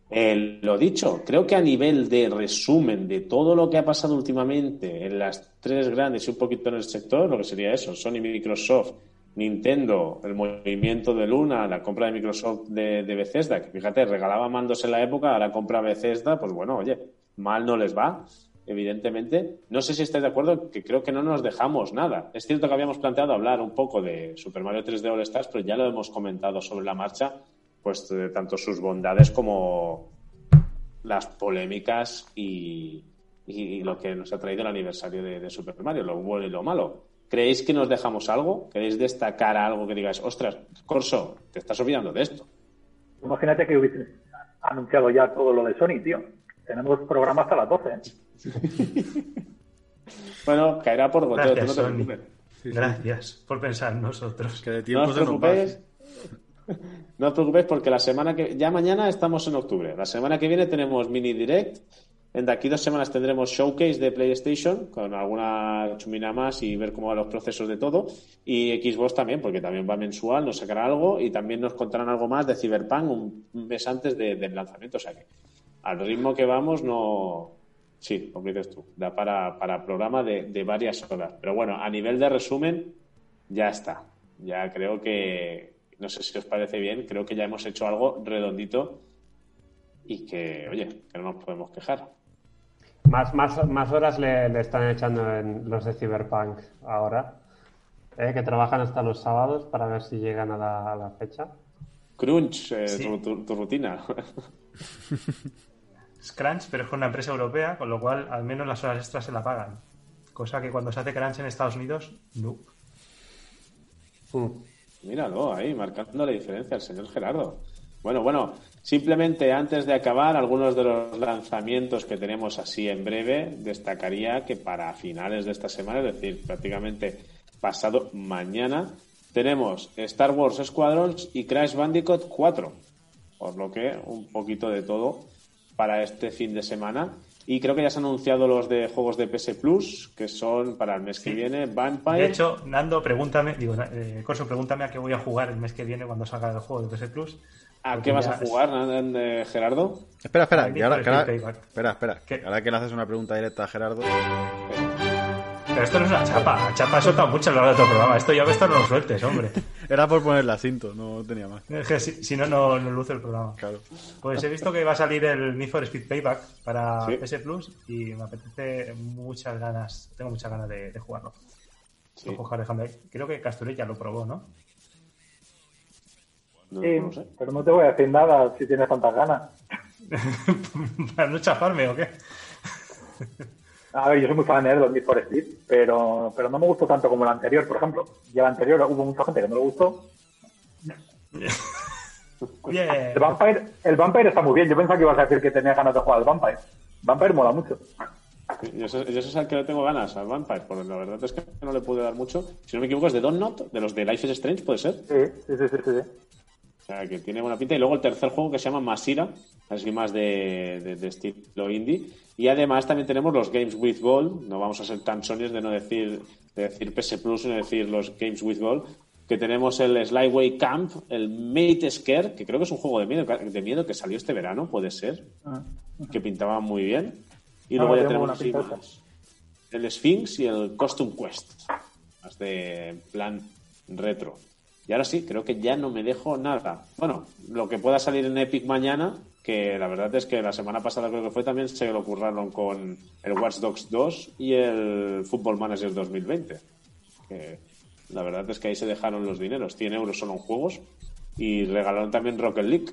Eh, lo dicho, creo que a nivel de resumen de todo lo que ha pasado últimamente en las tres grandes y un poquito en el sector, lo que sería eso, Sony, Microsoft, Nintendo, el movimiento de Luna, la compra de Microsoft de, de Bethesda, que fíjate, regalaba mandos en la época, ahora compra Bethesda, pues bueno, oye, mal no les va, evidentemente. No sé si estáis de acuerdo, que creo que no nos dejamos nada. Es cierto que habíamos planteado hablar un poco de Super Mario 3D All Stars, pero ya lo hemos comentado sobre la marcha, pues de tanto sus bondades como las polémicas y, lo que nos ha traído el aniversario de, de Super Mario, lo bueno y lo malo. ¿Creéis que nos dejamos algo? ¿Queréis destacar algo que digáis, ostras, Corso, te estás olvidando de esto? Imagínate que hubiesen anunciado ya todo lo de Sony, tío. Tenemos programa hasta las 12. Bueno, caerá por goteo, tú Gracias, no te Sony. preocupes. Gracias por pensar en nosotros. Que de No tiempo os nos va. preocupéis. No os preocupéis porque la semana que ya mañana estamos en octubre. La semana que viene tenemos mini direct. De aquí dos semanas tendremos showcase de PlayStation con alguna chumina más y ver cómo van los procesos de todo. Y Xbox también, porque también va mensual, nos sacará algo y también nos contarán algo más de Cyberpunk un mes antes de- del lanzamiento. O sea que al ritmo que vamos no. Sí, como dices tú, da para, para programa de, de varias horas. Pero bueno, a nivel de resumen, ya está. Ya creo que, no sé si os parece bien, creo que ya hemos hecho algo redondito y que, oye, que no nos podemos quejar. Más, más, más horas le, le están echando en los de Cyberpunk ahora. ¿eh? Que trabajan hasta los sábados para ver si llegan a la, a la fecha. Crunch, eh, Sí. tu, tu- tu rutina. Es Crunch, pero es con una empresa europea, con lo cual al menos las horas extras se la pagan. Cosa que cuando se hace Crunch en Estados Unidos, no. Mm. Míralo ahí, marcando la diferencia el señor Gerardo. Bueno, bueno, simplemente antes de acabar, algunos de los lanzamientos que tenemos así en breve, destacaría que para finales de esta semana, es decir, prácticamente pasado mañana, tenemos Star Wars Squadrons y Crash Bandicoot 4. Por lo que un poquito de todo para este fin de semana. Y creo que ya se han anunciado los de juegos de PS Plus, que son para el mes que viene Vampire. De hecho, Nando, pregúntame, digo, eh, Corso, pregúntame a qué voy a jugar el mes que viene cuando salga el juego de PS Plus. ¿A qué vas a jugar, Gerardo? Espera, espera, que ahora, que espera, espera. ¿Qué? Ahora que le haces una pregunta directa a Gerardo, Pero esto no es una chapa. La chapa ha soltado mucho a lo largo de todo programa. Esto ya esto no lo sueltes, hombre. Era por poner la cinto, no tenía más. Es que si, si no, no, no luce el programa. Claro. Pues he visto que va a salir el Need for Speed Payback para Sí. PS Plus y me apetece muchas ganas, tengo muchas ganas de, de jugarlo. Sí. Lo cojo Alejandro ahí. Creo que Casturet ya lo probó, ¿no? No, Sí, no lo sé. pero no te voy a decir nada si tienes tantas ganas. ¿Para no chafarme o qué? A ver, yo soy muy fan ¿eh? de los Need for Speed, pero, pero no me gustó tanto como el anterior, por ejemplo. Y el anterior hubo mucha gente que no le gustó. Bien. El Vampire, el Vampire está muy bien. Yo pensaba que ibas a decir que tenía ganas de jugar al Vampire. Vampire mola mucho. Yo ese, es al que le tengo ganas, al Vampire, porque la verdad es que no le pude dar mucho. Si no me equivoco, es de Donut, de los de Life is Strange, ¿puede ser? Sí, sí, sí. sí, sí. O sea, que tiene buena pinta. Y luego el tercer juego que se llama Masira, así más de, de- de estilo indie. Y además también tenemos los Games with Gold. No vamos a ser tan sonios de no decir, de decir PS Plus, sino decir los Games with Gold. Que tenemos el Slyway Camp, el Mate Scare, que creo que es un juego de miedo, de miedo que salió este verano, puede ser. Ah. Que pintaba muy bien. Y Ah, luego ya tenemos más el Sphinx y el Costume Quest. Más de plan retro. Y ahora sí, creo que ya no me dejo nada. Bueno, lo que pueda salir en Epic mañana, que la verdad es que la semana pasada creo que fue también se lo curraron con el Watch Dogs 2 y el Football Manager 2020. Que la verdad es que ahí se dejaron los dineros. 100 euros solo en juegos. Y regalaron también Rocket League,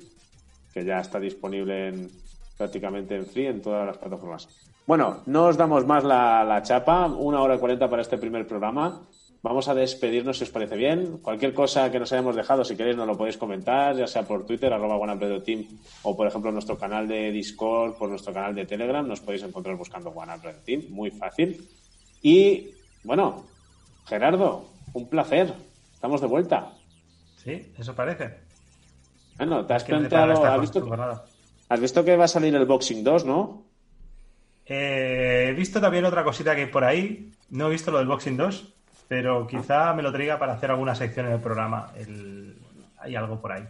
que ya está disponible en, prácticamente en free en todas las plataformas. Bueno, no os damos más la, la chapa, una hora y cuarenta para este primer programa. Vamos a despedirnos si os parece bien. Cualquier cosa que nos hayamos dejado, si queréis, nos lo podéis comentar, ya sea por Twitter, arroba Team, o por ejemplo nuestro canal de Discord, por nuestro canal de Telegram, nos podéis encontrar buscando Team, muy fácil. Y bueno, Gerardo, un placer. Estamos de vuelta. Sí, eso parece. Bueno, te has planteado, visto, has visto que va a salir el Boxing 2, ¿no? Eh, he visto también otra cosita que hay por ahí. No he visto lo del Boxing 2, pero quizá me lo traiga para hacer alguna sección en el programa. El- Hay algo por ahí.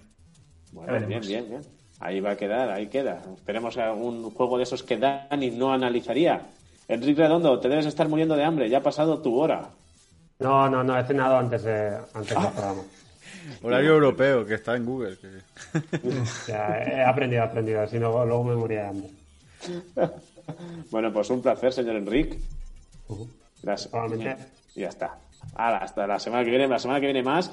Bueno, bien, bien, bien. Ahí va a quedar, ahí queda. Esperemos algún juego de esos que Dani no analizaría. Enrique Redondo, te debes estar muriendo de hambre, ya ha pasado tu hora. No, no, no, he cenado antes, de, antes del programa. Horario europeo, que está en Google. que- Ya, he aprendido, he aprendido, si no, luego me moría de hambre. Bueno, pues un placer, señor Enrique. Gracias. Y ya está. Hasta la semana que viene, la semana que viene más.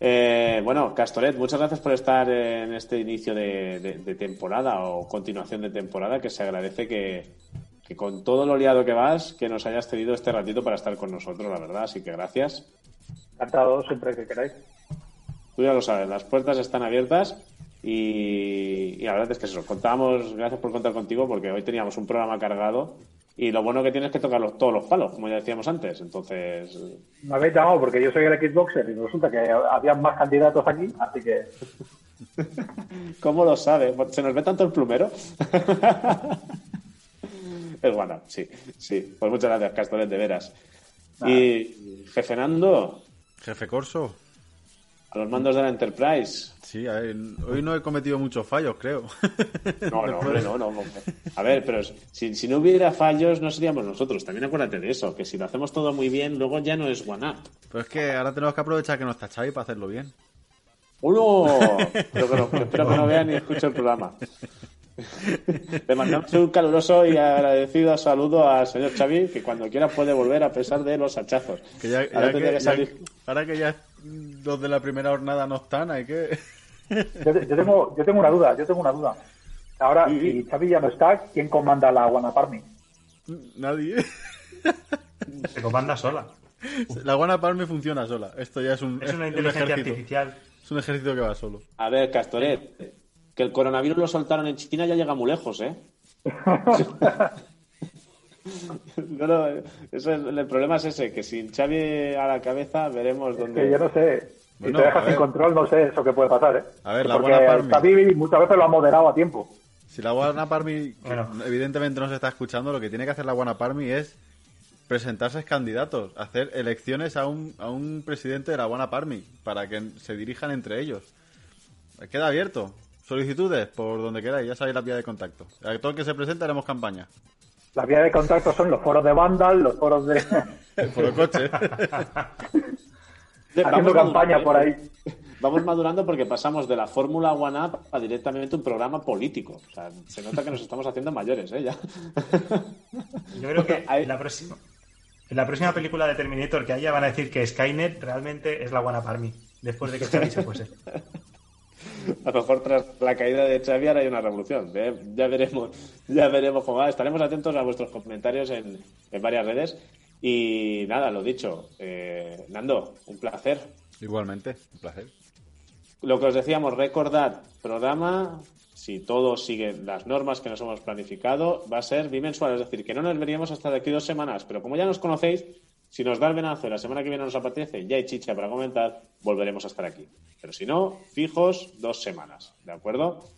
Eh, bueno, Castoret, muchas gracias por estar en este inicio de, de- de temporada o continuación de temporada, que se agradece que, que con todo lo liado que vas, que nos hayas tenido este ratito para estar con nosotros, la verdad. Así que gracias. Encantado siempre que queráis. Tú ya lo sabes, las puertas están abiertas y, y la verdad es que eso, contábamos, gracias por contar contigo porque hoy teníamos un programa cargado y lo bueno que tienes es que tocar los- todos los palos, como ya decíamos antes. Entonces, Me habéis llamado porque yo soy el Xboxer y resulta que había más candidatos aquí, así que ¿cómo lo sabe? ¿Se nos ve tanto el plumero? es bueno, sí, sí. Pues muchas gracias, Castoret, de veras. Y jefe Nando, Jefe Corso. A los mandos de la Enterprise. Sí, a ver, hoy no he cometido muchos fallos, creo. No, no, hombre, no, no. hombre. A ver, pero si, si no hubiera fallos, no seríamos nosotros. También acuérdate de eso, que si lo hacemos todo muy bien, luego ya no es one up. Pero es que ahora tenemos que aprovechar que no está Xavi para hacerlo bien. ¡Uno! Espero que no, espero que no vea ni escuche el programa. Le mandamos un caluroso y agradecido saludo al señor Xavi, que cuando quiera puede volver a pesar de los hachazos. Que ya, Ahora ya que, que salir- ya- ahora que ya los de la primera jornada no están, hay que... yo, yo tengo, yo tengo una duda, yo tengo una duda. Ahora, Sí. si Xavi ya no está, ¿quién comanda la Guanaparmi? Nadie. Se comanda sola. La Guana Palme funciona sola. Esto ya es un, Es una un inteligencia artificial. Es un ejército que va solo. A ver, Castoret, que el coronavirus lo soltaron en China ya llega muy lejos, ¿eh? No, no, eso es- el problema es ese, que sin Xavi a la cabeza veremos dónde... Que yo no sé. Si Bueno, te dejas sin control, no sé eso que puede pasar, ¿eh? A ver, la Porque Guanaparmi. Xavi muchas veces lo ha moderado a tiempo. Si la Guana Parmi, que Bueno. evidentemente no se está escuchando, lo que tiene que hacer la Guana Parmi es presentarse candidatos, hacer elecciones a un, a un presidente de la Guana Parmi para que se dirijan entre ellos. Queda abierto. Solicitudes por donde queráis, ya sabéis la vía de contacto. A todo el que se presente haremos campaña. Las vías de contacto son los foros de Vandal, los foros de, el coche. Haciendo campaña por ahí. Vamos madurando porque pasamos de la Fórmula One Up a directamente un programa político. O sea, se nota que nos estamos haciendo mayores, ¿eh? Ya. Yo creo que Ahí- la próxima, en la próxima película de Terminator que haya van a decir que Skynet realmente es la One Up Army, después de que Xavi se fuese. A lo mejor tras la caída de Xavi ahora hay una revolución. ¿eh? Ya veremos, ya veremos cómo va. Estaremos atentos a vuestros comentarios en, en varias redes. Y nada, lo dicho. eh, Nando, un placer. Igualmente, un placer. Lo que os decíamos, recordad, programa, si todo sigue las normas que nos hemos planificado, va a ser bimensual, es decir, que no nos veríamos hasta de aquí dos semanas, pero como ya nos conocéis, si nos da el venazo y la semana que viene nos apetece, ya hay chicha para comentar, volveremos a estar aquí. Pero si no, fijos dos semanas, ¿de acuerdo?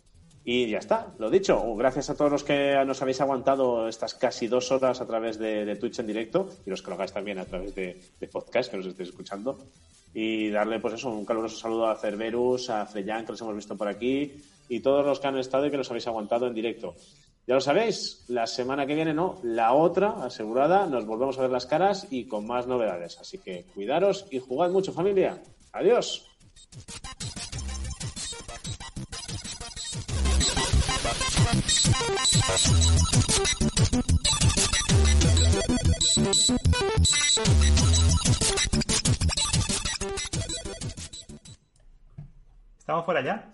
Y ya está, lo dicho. Oh, Gracias a todos los que nos habéis aguantado estas casi dos horas a través de, Twitch en directo y los que lo hagáis también a través de, de podcast que nos estéis escuchando. Y darle, pues eso, un caluroso saludo a Cerberus, a Freyan, que los hemos visto por aquí, y todos los que han estado y que nos habéis aguantado en directo. Ya lo sabéis, la semana que viene no, la otra, asegurada, nos volvemos a ver las caras y con más novedades. Así que cuidaros y jugad mucho, familia. Adiós. ¿Estamos fuera ya?